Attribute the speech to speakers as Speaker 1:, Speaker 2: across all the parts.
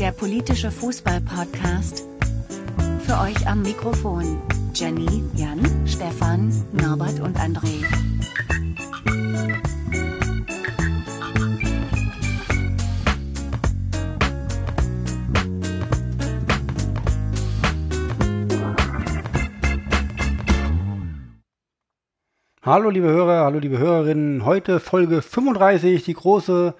Speaker 1: der politische Fußball-Podcast. Für euch am Mikrofon Jenny, Jan, Stefan, Norbert und André.
Speaker 2: Hallo liebe Hörer, hallo liebe Hörerinnen. Heute Folge 35, die große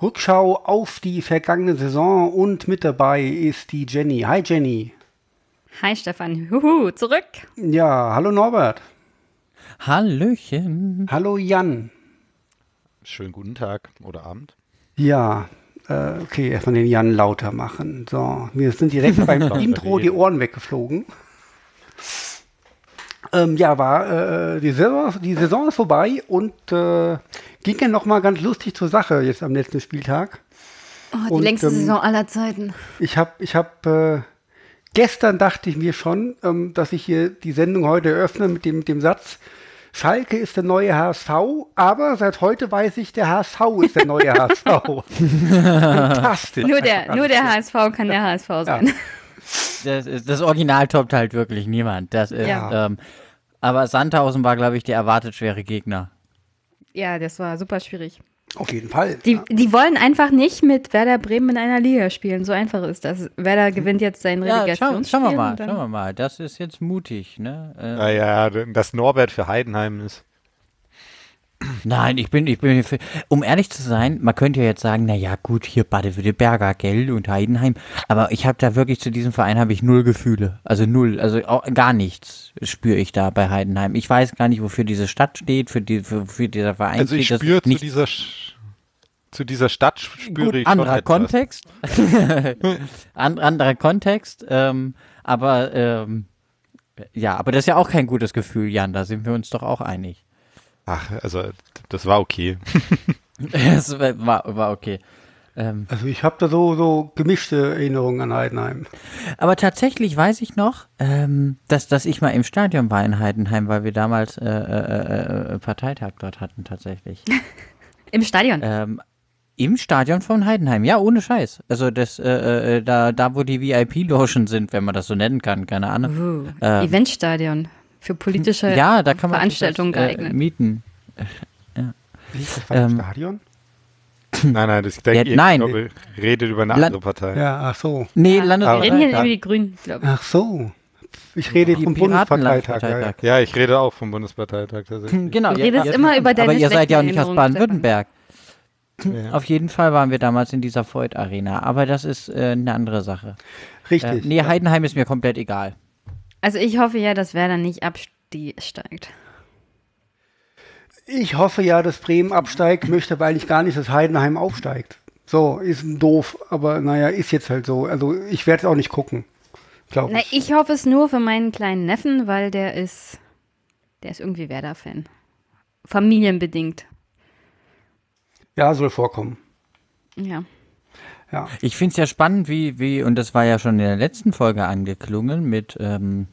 Speaker 2: Rückschau auf die vergangene Saison und mit dabei ist die Jenny. Hi Jenny.
Speaker 3: Hi Stefan, Huhu, zurück.
Speaker 2: Ja, hallo Norbert.
Speaker 4: Hallöchen.
Speaker 2: Hallo Jan.
Speaker 5: Schönen guten Tag oder Abend.
Speaker 2: Ja, äh, okay, erstmal den Jan lauter machen. So, mir sind direkt beim Intro die Ohren weggeflogen. Ähm, ja, war äh, die, Saison, die Saison ist vorbei und äh, ging ja noch mal ganz lustig zur Sache jetzt am letzten Spieltag.
Speaker 3: Oh, die
Speaker 2: Und,
Speaker 3: längste
Speaker 2: ähm,
Speaker 3: Saison aller Zeiten.
Speaker 2: Ich habe, ich habe, äh, gestern dachte ich mir schon, ähm, dass ich hier die Sendung heute eröffne mit dem, mit dem Satz, Schalke ist der neue HSV, aber seit heute weiß ich, der HSV ist der neue HSV. Fantastisch.
Speaker 3: Nur der, nur der HSV kann der HSV sein.
Speaker 4: Das, ist- das Original toppt halt wirklich niemand. Das ist,
Speaker 3: Ja.
Speaker 4: ähm, aber Sandhausen war, glaube ich, der erwartet schwere Gegner.
Speaker 3: Ja, das war super schwierig.
Speaker 2: Auf jeden Fall.
Speaker 3: Die, die wollen einfach nicht mit Werder Bremen in einer Liga spielen. So einfach ist das. Werder gewinnt jetzt sein
Speaker 4: Ja, schau,
Speaker 3: Relegationsspiel.
Speaker 4: schauen wir mal, schauen wir mal. Das ist jetzt mutig, ne? Äh,
Speaker 5: Naja, dass Norbert für Heidenheim ist.
Speaker 4: Nein, ich bin, ich bin, für, um ehrlich zu sein, man könnte ja jetzt sagen, na ja, gut, hier Baden-Württemberger, gell, und Heidenheim, aber ich habe da wirklich zu diesem Verein habe ich null Gefühle, also null, also auch gar nichts spüre ich da bei Heidenheim. Ich weiß gar nicht, wofür diese Stadt steht, für die, für, für dieser Verein
Speaker 5: Also ich spüre zu
Speaker 4: nicht
Speaker 5: dieser zu dieser Stadt spüre
Speaker 4: Gut,
Speaker 5: ich
Speaker 4: anderer. Kontext. An, anderer Kontext, ähm, aber ähm, ja, aber das ist ja auch kein gutes Gefühl, Jan, da sind wir uns doch auch einig.
Speaker 5: Ach, also das war okay.
Speaker 4: Es war, war okay. Ähm,
Speaker 2: Also ich habe da so, so gemischte Erinnerungen an Heidenheim.
Speaker 4: aber tatsächlich weiß ich noch, ähm, dass, dass ich mal im Stadion war in Heidenheim, weil wir damals äh, äh, äh, Parteitag dort hatten tatsächlich.
Speaker 3: Im Stadion.
Speaker 4: ähm, Im Stadion von Heidenheim, ja, ohne Scheiß. Also das, äh, äh, da, da wo die VIP-Logen sind, wenn man das so nennen kann, keine Ahnung.
Speaker 3: Uh,
Speaker 4: ähm,
Speaker 3: Eventstadion. Für politische
Speaker 4: Ja, da kann man sich
Speaker 3: Veranstaltungen
Speaker 4: das, äh,
Speaker 3: geeignet.
Speaker 4: mieten.
Speaker 2: Das war
Speaker 4: Ähm,
Speaker 2: im Stadion?
Speaker 5: Nein, nein, das, ich denke,
Speaker 4: Ja,
Speaker 5: ihr
Speaker 4: nein.
Speaker 5: glaube, redet über eine
Speaker 4: Land-
Speaker 5: andere Partei.
Speaker 2: Ja, ach so.
Speaker 4: Nee,
Speaker 3: Ja,
Speaker 5: aber-
Speaker 3: Wir reden hier
Speaker 5: Ja.
Speaker 3: über die Grünen, glaube ich.
Speaker 2: Ach so. Ich rede
Speaker 4: die
Speaker 2: vom Bundesparteitag. Ja, ja.
Speaker 5: Ja, ich rede auch vom Bundesparteitag tatsächlich.
Speaker 4: Genau.
Speaker 3: Du
Speaker 4: ihr-
Speaker 3: redest immer über deine
Speaker 4: Aber ihr seid ja auch nicht aus Baden-Württemberg.
Speaker 5: Ja.
Speaker 4: Auf jeden Fall waren wir damals in dieser Voigt Arena, aber das ist äh, eine andere Sache. Äh,
Speaker 2: Richtig.
Speaker 4: nee, Heidenheim ist mir komplett egal.
Speaker 3: Also ich hoffe ja, dass Werder nicht absteigt.
Speaker 2: Ich hoffe ja, dass Bremen absteigt, möchte aber eigentlich gar nicht, dass Heidenheim aufsteigt. So, ist doof, aber naja, ist jetzt halt so. Also ich werde es auch nicht gucken, glaube
Speaker 3: Na,
Speaker 2: ich.
Speaker 3: ich hoffe es nur für meinen kleinen Neffen, weil der ist, der ist irgendwie Werder-Fan. Familienbedingt.
Speaker 2: Ja, soll vorkommen.
Speaker 3: Ja.
Speaker 2: Ja.
Speaker 4: Ich finde es ja spannend, wie, wie, und das war ja schon in der letzten Folge angeklungen mit ähm,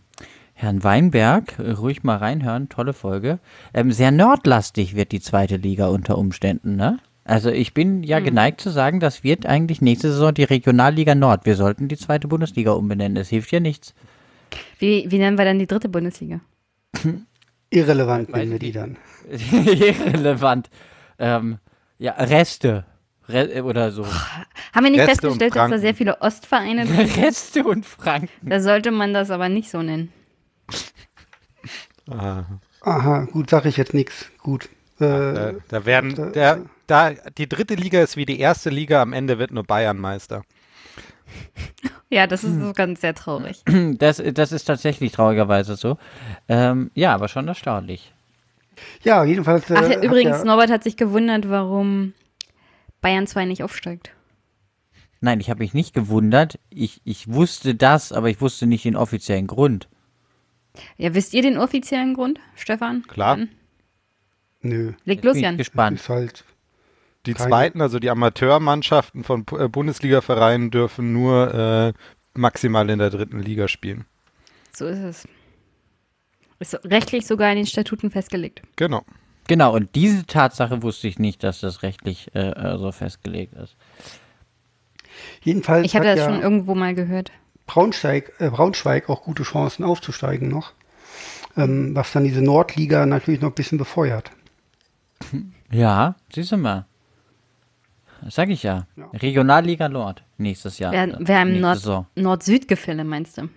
Speaker 4: Herrn Weinberg. Ruhig mal reinhören, tolle Folge. Ähm, sehr nordlastig wird die zweite Liga unter Umständen, ne? Also ich bin ja geneigt zu sagen, das wird eigentlich nächste Saison die Regionalliga Nord. Wir sollten die zweite Bundesliga umbenennen. Das hilft ja nichts.
Speaker 3: Wie, wie nennen wir dann die dritte Bundesliga?
Speaker 2: Irrelevant nennen wir die dann.
Speaker 4: Irrelevant. Ähm, ja, Reste. Re oder so.
Speaker 3: Haben wir nicht
Speaker 5: Reste
Speaker 3: festgestellt, dass da sehr viele Ostvereine sind?
Speaker 4: Reste und Franken.
Speaker 3: Da sollte man das aber nicht so nennen.
Speaker 5: Ah,
Speaker 2: Aha, gut, sage ich jetzt nichts. Gut. Äh,
Speaker 5: da, da werden, der, da, die dritte Liga ist wie die erste Liga, am Ende wird nur Bayern Meister.
Speaker 3: Ja, das ist so ganz sehr traurig.
Speaker 4: Das, das ist tatsächlich traurigerweise so. Ähm, ja, aber schon erstaunlich.
Speaker 2: ja, jedenfalls. Äh,
Speaker 3: Ach, übrigens,
Speaker 2: ja,
Speaker 3: Norbert hat sich gewundert, warum Bayern 2 nicht aufsteigt.
Speaker 4: Nein, ich habe mich nicht gewundert. Ich, ich wusste das, aber ich wusste nicht den offiziellen Grund.
Speaker 3: Ja, wisst ihr den offiziellen Grund, Stefan?
Speaker 5: Klar.
Speaker 3: Dann
Speaker 2: Nö,
Speaker 3: Leg los, Jan.
Speaker 4: gespannt.
Speaker 2: ist halt.
Speaker 5: Die
Speaker 2: Keine-
Speaker 5: zweiten, also die Amateurmannschaften von äh, Bundesliga-Vereinen dürfen nur äh, maximal in der dritten Liga spielen.
Speaker 3: So ist es. Ist rechtlich sogar in den Statuten festgelegt.
Speaker 5: Genau.
Speaker 4: Genau, und diese Tatsache wusste ich nicht, dass das rechtlich äh, äh, so festgelegt ist.
Speaker 2: Jedenfalls
Speaker 3: Ich hatte
Speaker 2: hat
Speaker 3: das
Speaker 2: ja
Speaker 3: schon irgendwo mal gehört.
Speaker 2: Braunschweig, äh, Braunschweig auch gute Chancen aufzusteigen noch. Ähm, was dann diese Nordliga natürlich noch ein bisschen befeuert.
Speaker 4: Ja, siehst du mal. Das sag ich ja.
Speaker 2: Ja.
Speaker 4: Regionalliga Nord nächstes Jahr.
Speaker 3: Wer, wer im Nord-. Nord-Süd-Gefälle, meinst du?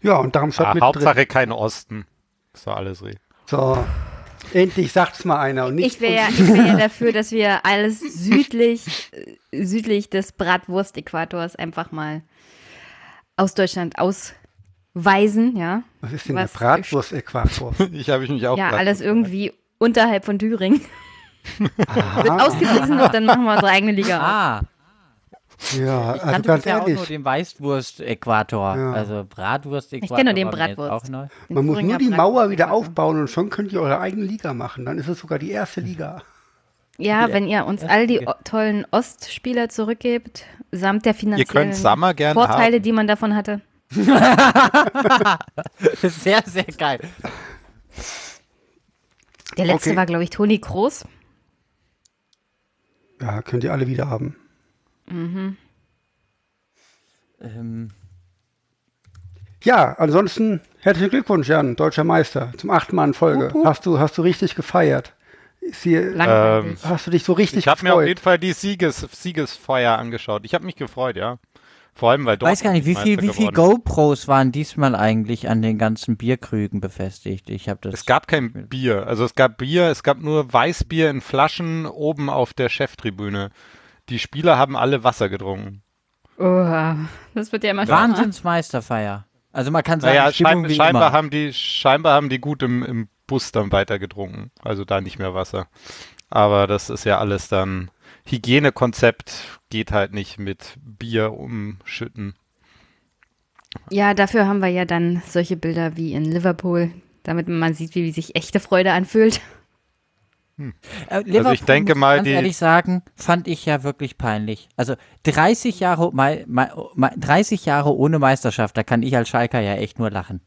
Speaker 2: Ja, und Darmstadt
Speaker 5: Ah,
Speaker 2: mit
Speaker 5: Hauptsache kein Osten. Ist doch alles richtig.
Speaker 2: So, endlich sagt's mal einer und nicht
Speaker 3: Ich wäre wär ja dafür, dass wir alles südlich, äh, südlich des Bratwurst-Äquators einfach mal aus Deutschland ausweisen, ja.
Speaker 2: was ist denn
Speaker 3: was-
Speaker 2: der Bratwurst-Äquator?
Speaker 5: Ich habe ich mich auch
Speaker 3: Ja,
Speaker 5: grad
Speaker 3: alles irgendwie unterhalb von Thüringen. Wird ausgewiesen und dann machen wir unsere eigene Liga auf.
Speaker 2: Ja,
Speaker 4: ich
Speaker 2: also
Speaker 4: kannte
Speaker 2: ganz
Speaker 4: bisher auch nur
Speaker 2: ehrlich,
Speaker 4: den Weißwurst-Äquator.
Speaker 2: Ja.
Speaker 4: Also Bratwurst-Äquator.
Speaker 3: kenn nur den Bratwurst.
Speaker 4: Auch neu.
Speaker 3: Den
Speaker 2: man muss nur die Mauer wieder aufbauen und schon könnt ihr eure eigene Liga machen. Dann ist es sogar die erste Liga.
Speaker 3: Ja, wenn ihr uns all die tollen Ostspieler zurückgebt, samt der
Speaker 5: Ihr
Speaker 3: finanziellen Vorteile,
Speaker 5: haben.
Speaker 3: die man davon hatte.
Speaker 4: Sehr, sehr geil.
Speaker 3: Der letzte
Speaker 2: Okay.
Speaker 3: war, glaube ich, Toni Kroos.
Speaker 2: Ja, könnt ihr alle wieder haben.
Speaker 4: Ähm,
Speaker 2: Ja, ansonsten herzlichen Glückwunsch, Jan, deutscher Meister, zum achten Mal in Folge. Hast du, hast du richtig gefeiert? Hier,
Speaker 3: Langweilig.
Speaker 2: hast du dich so richtig
Speaker 5: Ich habe mir auf jeden Fall die Sieges Siegesfeuer angeschaut. Ich habe mich gefreut, ja. Vor allem, weil
Speaker 4: Ich weiß gar nicht, wie viel,
Speaker 5: Meister
Speaker 4: wie viel. GoPros waren diesmal eigentlich an den ganzen Bierkrügen befestigt? Ich habe das.
Speaker 5: Es gab kein Bier. Also es gab Bier, es gab nur Weißbier in Flaschen oben auf der Cheftribüne. Die Spieler haben alle Wasser getrunken.
Speaker 3: Oha, das wird ja immer.
Speaker 4: Wahnsinnsmeisterfeier. Also man kann sagen,
Speaker 5: Naja, schein,
Speaker 4: wie
Speaker 5: scheinbar,
Speaker 4: immer.
Speaker 5: haben die, scheinbar haben die gut im, im Bus dann weiter getrunken. Also da nicht mehr Wasser. Aber das ist ja alles dann. Hygienekonzept geht halt nicht mit Bier umschütten.
Speaker 3: Ja, dafür haben wir ja dann solche Bilder wie in Liverpool, damit man sieht, wie sich echte Freude anfühlt.
Speaker 4: Äh, Liverpool,
Speaker 5: ich denke mal,
Speaker 4: ganz
Speaker 5: die-
Speaker 4: ehrlich sagen, fand ich ja wirklich peinlich. Also 30 Jahre, mei, mei, mei, 30 Jahre ohne Meisterschaft, da kann ich als Schalker ja echt nur lachen.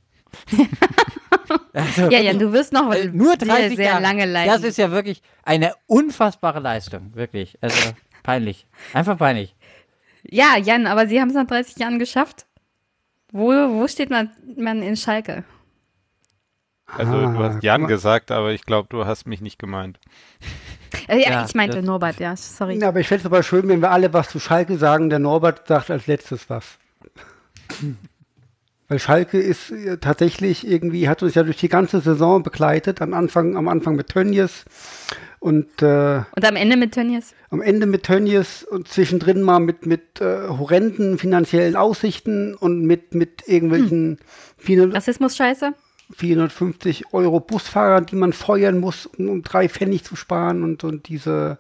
Speaker 4: also,
Speaker 3: Ja, Jan, du wirst noch
Speaker 4: äh, nur 30
Speaker 3: sehr, sehr
Speaker 4: Jahre.
Speaker 3: lange leiden.
Speaker 4: Das ist ja wirklich eine unfassbare Leistung, wirklich. Also peinlich. Einfach peinlich.
Speaker 3: ja, Jan, aber sie haben es nach 30 Jahren geschafft. Wo, wo steht man, man in Schalke?
Speaker 5: Also
Speaker 2: Ah,
Speaker 5: du hast Jan gesagt, aber ich glaube, du hast mich nicht gemeint.
Speaker 3: Äh, ja,
Speaker 4: Ja,
Speaker 3: ich meinte Norbert, ja, sorry.
Speaker 2: Ja, aber ich fände es aber schön, wenn wir alle was zu Schalke sagen. Der Norbert sagt als letztes was. Weil Schalke ist äh, tatsächlich irgendwie, hat uns ja durch die ganze Saison begleitet. Am Anfang, am Anfang mit Tönnies und äh,
Speaker 3: Und am Ende mit Tönnies?
Speaker 2: am Ende mit Tönnies und zwischendrin mal mit, mit äh, horrenden finanziellen Aussichten und mit, mit irgendwelchen 400,
Speaker 3: Rassismus-Scheiße?
Speaker 2: 450 Euro Busfahrern, die man feuern muss, um, um drei Pfennig zu sparen und, und diese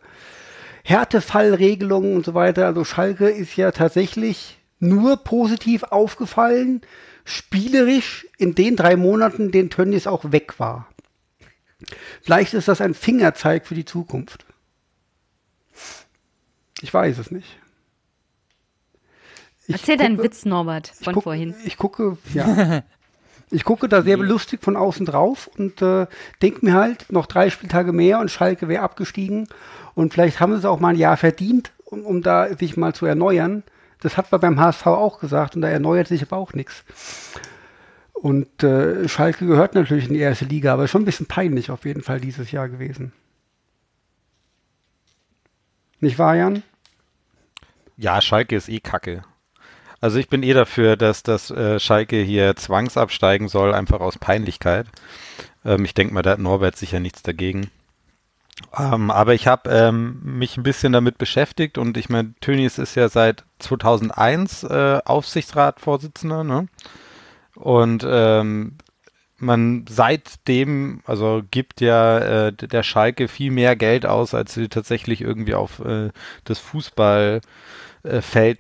Speaker 2: Härtefallregelungen und so weiter. Also Schalke ist ja tatsächlich nur positiv aufgefallen, spielerisch in den drei Monaten, den Tönnies auch weg war. Vielleicht ist das ein Fingerzeig für die Zukunft. Ich weiß es nicht. Ich
Speaker 3: Erzähl deinen
Speaker 2: gucke-
Speaker 3: Witz, Norbert,
Speaker 2: ich
Speaker 3: von
Speaker 2: guck,
Speaker 3: vorhin.
Speaker 2: Ich gucke, ja. ich gucke da sehr belustigt von außen drauf und äh, denke mir halt, noch drei Spieltage mehr und Schalke wäre abgestiegen. Und vielleicht haben sie es auch mal ein Jahr verdient, um, um da sich mal zu erneuern. Das hat man beim HSV auch gesagt und da erneuert sich aber auch nichts. Und äh, Schalke gehört natürlich in die erste Liga, aber schon ein bisschen peinlich auf jeden Fall dieses Jahr gewesen. Nicht wahr, Jan?
Speaker 5: Ja, Schalke ist eh kacke. Also ich bin eh dafür, dass das äh, Schalke hier zwangsabsteigen soll, einfach aus Peinlichkeit. Ähm, ich denke mal, da hat Norbert sicher nichts dagegen. Ähm, aber ich habe ähm, mich ein bisschen damit beschäftigt und ich meine, Tönnies ist ja seit 2001 äh, Aufsichtsratsvorsitzender, ne? Und ähm, man seitdem, also gibt ja äh, der Schalke viel mehr Geld aus, als sie tatsächlich irgendwie auf äh, das Fußballfeld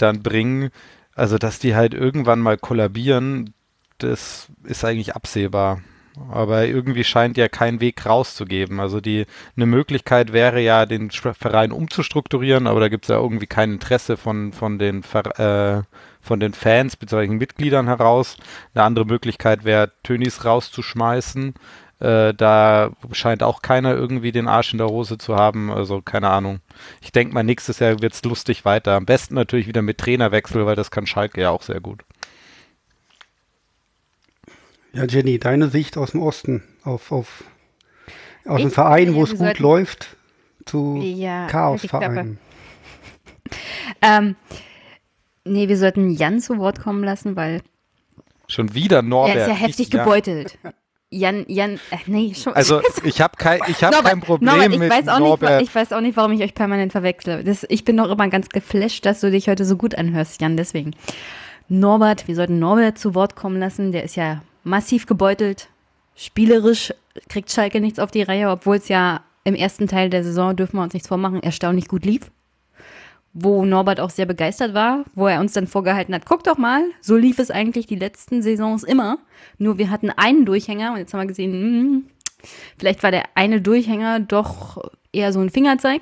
Speaker 5: dann bringen. Also, dass die halt irgendwann mal kollabieren, das ist eigentlich absehbar. Aber irgendwie scheint ja kein Weg rauszugeben. Also die eine Möglichkeit wäre ja, den Verein umzustrukturieren, aber da gibt es ja irgendwie kein Interesse von, von, den, äh, von den Fans bzw. Mitgliedern heraus. Eine andere Möglichkeit wäre, Tönis rauszuschmeißen. Äh, da scheint auch keiner irgendwie den Arsch in der Hose zu haben. Also keine Ahnung. Ich denke mal, nächstes Jahr wird's lustig weiter. Am besten natürlich wieder mit Trainerwechsel, weil das kann Schalke ja auch sehr gut.
Speaker 2: Ja, Jenny, deine Sicht aus dem Osten auf, auf aus dem Verein, wo es gut
Speaker 3: sollten-
Speaker 2: läuft, zu
Speaker 3: Ja, halt die Klappe.
Speaker 2: Chaosverein.
Speaker 3: Ähm, nee, wir sollten Jan zu Wort kommen lassen, weil
Speaker 5: Schon wieder Norbert.
Speaker 3: er ist ja heftig gebeutelt. Jan, Jan, äh, nee, schon.
Speaker 5: Also ich habe kein, ich hab
Speaker 3: Norbert,
Speaker 5: kein Problem
Speaker 3: Norbert, ich
Speaker 5: mit
Speaker 3: weiß auch
Speaker 5: Norbert.
Speaker 3: Nicht, ich weiß auch nicht, warum ich euch permanent verwechsle. Das, ich bin doch immer ganz geflasht, dass du dich heute so gut anhörst, Jan, deswegen. Norbert, wir sollten Norbert zu Wort kommen lassen. Der ist ja massiv gebeutelt. Spielerisch kriegt Schalke nichts auf die Reihe, obwohl es ja im ersten Teil der Saison, dürfen wir uns nichts vormachen, erstaunlich gut lief. Wo Norbert auch sehr begeistert war, wo er uns dann vorgehalten hat, guck doch mal, so lief es eigentlich die letzten Saisons immer. Nur wir hatten einen Durchhänger und jetzt haben wir gesehen, hm, vielleicht war der eine Durchhänger doch eher so ein Fingerzeig.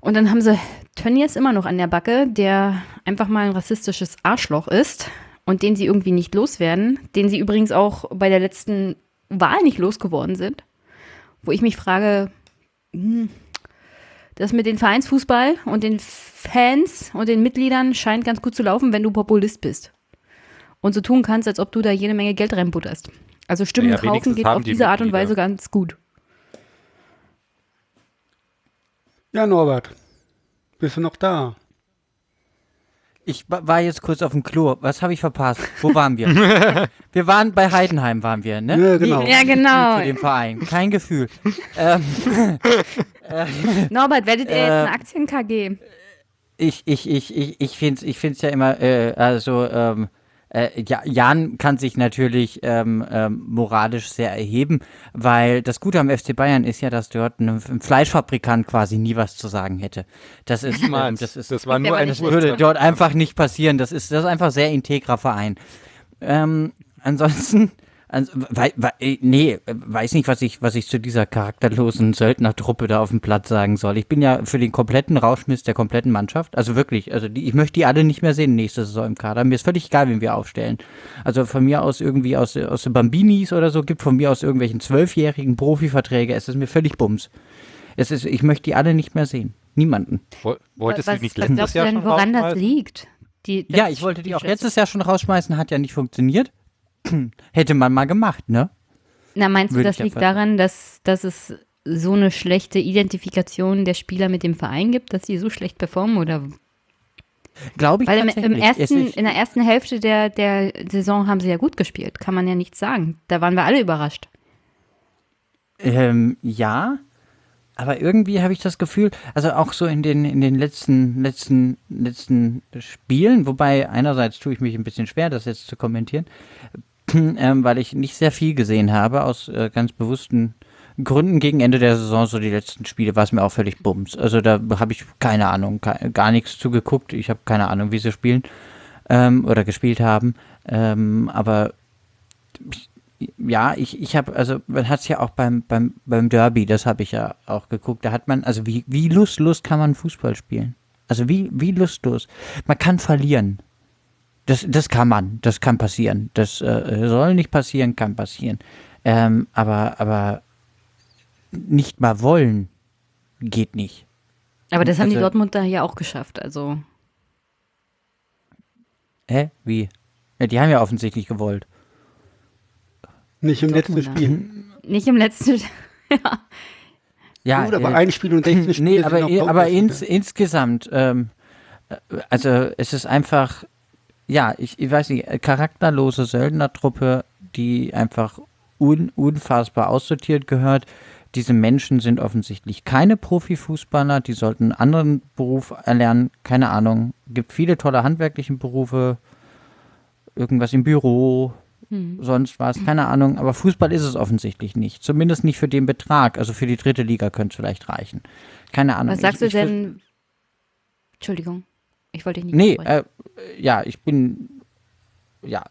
Speaker 3: Und dann haben sie Tönnies immer noch an der Backe, der einfach mal ein rassistisches Arschloch ist und den sie irgendwie nicht loswerden, den sie übrigens auch bei der letzten Wahl nicht losgeworden sind. Wo ich mich frage, hm, das mit dem Vereinsfußball und den Fans und den Mitgliedern scheint ganz gut zu laufen, wenn du Populist bist. Und so tun kannst, als ob du da jede Menge Geld reinbutterst. Also Stimmen
Speaker 5: Ja,
Speaker 3: kaufen geht auf
Speaker 5: die
Speaker 3: diese Art und. Weise ganz gut.
Speaker 2: Ja, Norbert, bist du noch da?
Speaker 4: Ich wa- war jetzt kurz auf dem Klo. Was habe ich verpasst? Wo waren wir? wir waren bei Heidenheim, waren wir, ne?
Speaker 2: Ja, genau.
Speaker 3: Ja, genau.
Speaker 4: Zu dem Verein. Kein Gefühl. ähm,
Speaker 3: Norbert, werdet ihr jetzt
Speaker 4: Äh,
Speaker 3: eine Aktien-KG?
Speaker 4: ich ich, ich, ich, ich finde es ich find's ja immer, äh, also, ähm, äh, ja, Jan kann sich natürlich ähm, ähm, moralisch sehr erheben, weil das Gute am FC Bayern ist ja, dass dort ein, ein Fleischfabrikant quasi nie was zu sagen hätte. Das ist, ähm, das ist,
Speaker 5: das war nur eine
Speaker 4: würde dort einfach nicht passieren. Das ist, das ist einfach sehr integrer Verein. Ähm, ansonsten, ans, wei, wei, äh, nee, äh, weiß nicht, was ich, was ich zu dieser charakterlosen Söldnertruppe da auf dem Platz sagen soll. Ich bin ja für den kompletten Rauschmiss der kompletten Mannschaft. Also wirklich, also die, ich möchte die alle nicht mehr sehen nächste Saison im Kader. Mir ist völlig egal, wen wir aufstellen. Also von mir aus irgendwie aus, aus den Bambinis oder so, gibt von mir aus irgendwelchen zwölfjährigen Profiverträge. Es ist mir völlig bums. Es ist, ich möchte die alle nicht mehr sehen. Niemanden.
Speaker 5: Woll- Wolltest
Speaker 3: was,
Speaker 5: du nicht
Speaker 3: was
Speaker 5: letztes
Speaker 3: du
Speaker 5: Jahr
Speaker 3: denn,
Speaker 5: schon
Speaker 3: woran das
Speaker 5: rausschmeißen?
Speaker 3: liegt? Die,
Speaker 4: Ja, ich wollte die auch letztes Jahr schon rausschmeißen, hat ja nicht funktioniert. Hätte man mal gemacht, ne?
Speaker 3: Na, meinst du,
Speaker 4: Würde
Speaker 3: das
Speaker 4: ich ja
Speaker 3: liegt daran, dass, dass es so eine schlechte Identifikation der Spieler mit dem Verein gibt, dass sie so schlecht performen? Oder
Speaker 4: Glaube ich
Speaker 3: weil im, im ersten, in der ersten Hälfte der, der Saison haben sie ja gut gespielt, kann man ja nichts sagen. Da waren wir alle überrascht.
Speaker 4: ähm, ja, aber irgendwie habe ich das Gefühl, also auch so in den, in den letzten, letzten, letzten Spielen, wobei einerseits tue ich mich ein bisschen schwer, das jetzt zu kommentieren, ähm, weil ich nicht sehr viel gesehen habe, aus äh, ganz bewussten Gründen gegen Ende der Saison, so die letzten Spiele, war es mir auch völlig bums. Also da habe ich keine Ahnung, gar, nichts zugeguckt. Ich habe keine Ahnung, wie sie spielen ähm, oder gespielt haben. Ähm, aber ja, ich, ich habe, also man hat es ja auch beim, beim, beim Derby, das habe ich ja auch geguckt, da hat man, also wie, wie lustlos kann man Fußball spielen? Also wie, wie lustlos? Man kann verlieren. Das, das kann man, das kann passieren. Das äh, soll nicht passieren, kann passieren. Ähm, aber, aber nicht mal wollen geht nicht.
Speaker 3: Aber das haben die
Speaker 4: Also-
Speaker 3: Dortmunder ja auch geschafft. Also
Speaker 4: Hä? Wie? Ja, die haben ja offensichtlich gewollt.
Speaker 2: Nicht im letzten. Spiel.
Speaker 3: nicht im letzten.
Speaker 4: Ja,
Speaker 2: Gut, aber
Speaker 4: äh,
Speaker 2: ein Spiel und 16 Spiele
Speaker 4: Nee, aber, aber ins, insgesamt, ähm, äh, also es ist einfach, ja, ich, ich weiß nicht, äh, charakterlose Söldnertruppe, die einfach un, unfassbar aussortiert gehört. Diese Menschen sind offensichtlich keine Profifußballer, die sollten einen anderen Beruf erlernen, keine Ahnung. Gibt viele tolle handwerkliche Berufe, irgendwas im Büro, sonst was, keine Ahnung. Aber Fußball ist es offensichtlich nicht. Zumindest nicht für den Betrag. Also für die dritte Liga könnte es vielleicht reichen. Keine Ahnung.
Speaker 3: Was sagst
Speaker 4: ich,
Speaker 3: du
Speaker 4: ich,
Speaker 3: denn? Entschuldigung, ich wollte dich nicht
Speaker 4: Nee, äh, ja, ich bin ja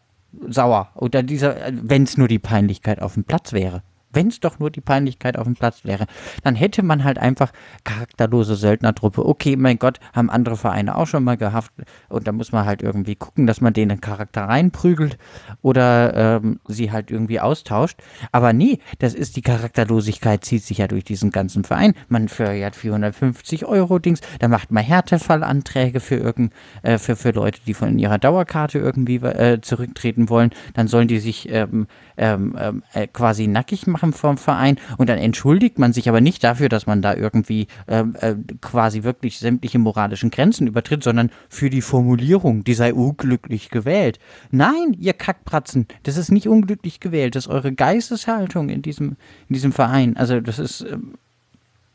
Speaker 4: sauer. Oder dieser, wenn es nur die Peinlichkeit auf dem Platz wäre. Wenn es doch nur die Peinlichkeit auf dem Platz wäre, dann hätte man halt einfach charakterlose Söldnertruppe. Okay, mein Gott, haben andere Vereine auch schon mal gehabt und da muss man halt irgendwie gucken, dass man denen Charakter reinprügelt oder ähm, sie halt irgendwie austauscht. Aber nee, das ist die Charakterlosigkeit, zieht sich ja durch diesen ganzen Verein. Man verjährt 450 Euro Dings, da macht man Härtefallanträge für irgend, äh, für, für Leute, die von ihrer Dauerkarte irgendwie äh, zurücktreten wollen. Dann sollen die sich ähm, ähm, ähm äh, quasi nackig machen vom Verein und dann entschuldigt man sich aber nicht dafür, dass man da irgendwie ähm, äh, quasi wirklich sämtliche moralischen Grenzen übertritt, sondern für die Formulierung, die sei unglücklich gewählt. Nein, ihr Kackpratzen, das ist nicht unglücklich gewählt, das ist eure Geisteshaltung in diesem, in diesem Verein. Also das ist, ähm,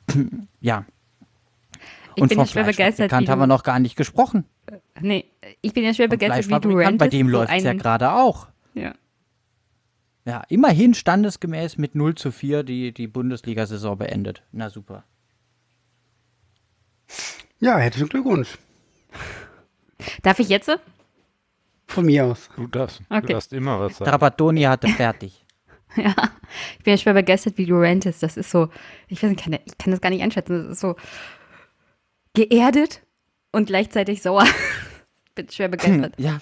Speaker 4: ja.
Speaker 3: Ich und bin ja schwer begeistert.
Speaker 4: haben wir noch gar nicht gesprochen.
Speaker 3: Nee, ich bin ja schwer begeistert, wie du.
Speaker 4: Bei dem läuft es ja gerade auch.
Speaker 3: Ja.
Speaker 4: Ja, immerhin standesgemäß mit 0 zu 4 die, die Bundesliga-Saison beendet. Na super.
Speaker 2: Ja, herzlichen Glückwunsch.
Speaker 3: Darf ich jetzt?
Speaker 2: Von mir aus.
Speaker 5: Du darfst.
Speaker 3: Okay.
Speaker 5: Du darfst immer was sagen.
Speaker 4: Trapattoni hatte fertig.
Speaker 3: ja, ich bin ja schwer begeistert, wie du rantest. Das ist so, ich weiß nicht, kann, ich kann das gar nicht einschätzen. Das ist so geerdet und gleichzeitig sauer. bin schwer begeistert.
Speaker 4: Ja,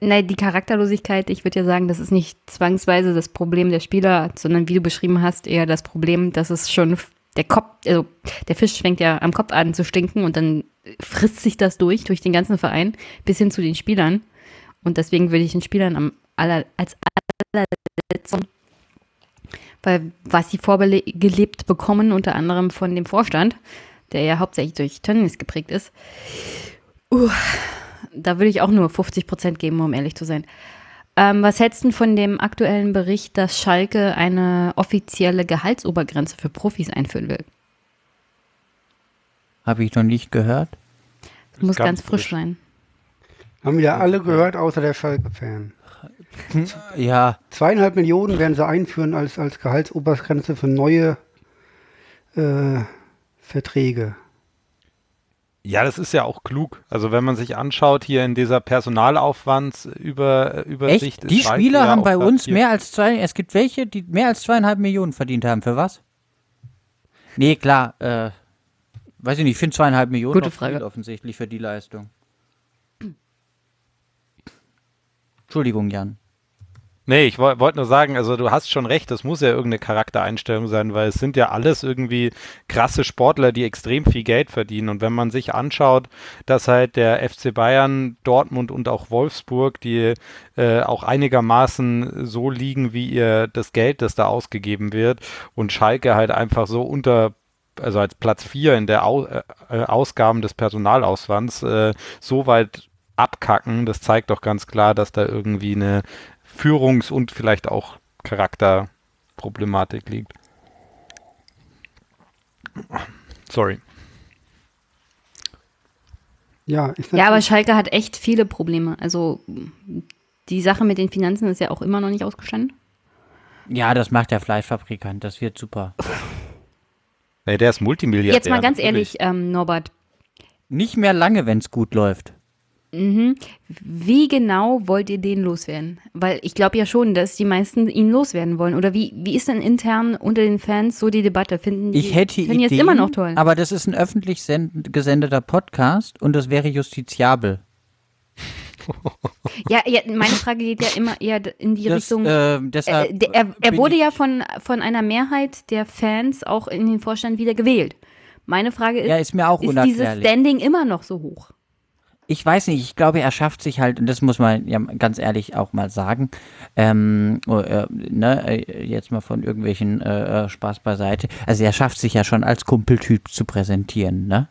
Speaker 3: Nein, die Charakterlosigkeit, ich würde ja sagen, das ist nicht zwangsweise das Problem der Spieler, sondern wie du beschrieben hast, eher das Problem, dass es schon der Kopf, also der Fisch fängt ja am Kopf an zu stinken und dann frisst sich das durch, durch den ganzen Verein, bis hin zu den Spielern. Und deswegen würde ich den Spielern am aller, als allerletzten, weil was sie vorgelebt bekommen, unter anderem von dem Vorstand, der ja hauptsächlich durch Tönnies geprägt ist, uh, da würde ich auch nur 50 Prozent geben, um ehrlich zu sein. Ähm, was hältst du von dem aktuellen Bericht, dass Schalke eine offizielle Gehaltsobergrenze für Profis einführen will?
Speaker 4: Habe ich noch nicht gehört.
Speaker 3: Das muss ganz, ganz frisch, frisch sein.
Speaker 2: Haben wir alle gehört, außer der Schalke-Fan.
Speaker 4: Ja.
Speaker 2: Zweieinhalb Millionen werden sie einführen als, als Gehaltsobergrenze für neue äh, Verträge.
Speaker 5: Ja, das ist ja auch klug. Also wenn man sich anschaut hier in dieser Personalaufwandsübersicht.
Speaker 4: Echt? Die Spieler ja haben bei uns mehr als zwei, es gibt welche, die mehr als zweieinhalb Millionen verdient haben. Für was? Nee, klar, äh, weiß ich nicht, ich finde zweieinhalb Millionen
Speaker 3: Gute Frage.
Speaker 4: offensichtlich für die Leistung. Entschuldigung, Jan.
Speaker 5: Nee, ich wollte nur sagen, also du hast schon recht, das muss ja irgendeine Charaktereinstellung sein, weil es sind ja alles irgendwie krasse Sportler, die extrem viel Geld verdienen. Und wenn man sich anschaut, dass halt der FC Bayern, Dortmund und auch Wolfsburg, die äh, auch einigermaßen so liegen, wie ihr das Geld, das da ausgegeben wird, und Schalke halt einfach so unter also als Platz 4 in der Au äh, äh, Ausgaben des Personalauswands äh, so weit abkacken, das zeigt doch ganz klar, dass da irgendwie eine Führungs- und vielleicht auch Charakterproblematik liegt. Sorry.
Speaker 2: Ja,
Speaker 3: ja, aber Schalke hat echt viele Probleme. Also die Sache mit den Finanzen ist ja auch immer noch nicht ausgestanden.
Speaker 4: Ja, das macht der Fleischfabrikant. Das wird super.
Speaker 5: Nee, der ist Multimilliardär.
Speaker 3: Jetzt mal ganz ehrlich, ähm, Norbert.
Speaker 4: Nicht mehr lange, wenn es gut läuft.
Speaker 3: Mhm. Wie genau wollt ihr den loswerden? Weil ich glaube ja schon, dass die meisten ihn loswerden wollen. Oder wie, wie ist denn intern unter den Fans so die Debatte? Finden die
Speaker 4: ich hätte
Speaker 3: Ideen, jetzt immer noch toll?
Speaker 4: Aber das ist ein öffentlich gesendeter Podcast und das wäre justiziabel.
Speaker 3: ja, ja, meine Frage geht ja immer eher in die
Speaker 4: das,
Speaker 3: Richtung.
Speaker 4: Äh, deshalb
Speaker 3: äh, er, er wurde ja von, von einer Mehrheit der Fans auch in den Vorstand wieder gewählt. Meine Frage ist,
Speaker 4: ja, ist, mir auch
Speaker 3: ist dieses Standing immer noch so hoch?
Speaker 4: Ich weiß nicht, ich glaube, er schafft sich halt, und das muss man ja ganz ehrlich auch mal sagen, ähm, oh, äh, ne, äh, jetzt mal von irgendwelchen äh, äh, Spaß beiseite, also er schafft sich ja schon als Kumpeltyp zu präsentieren, ne?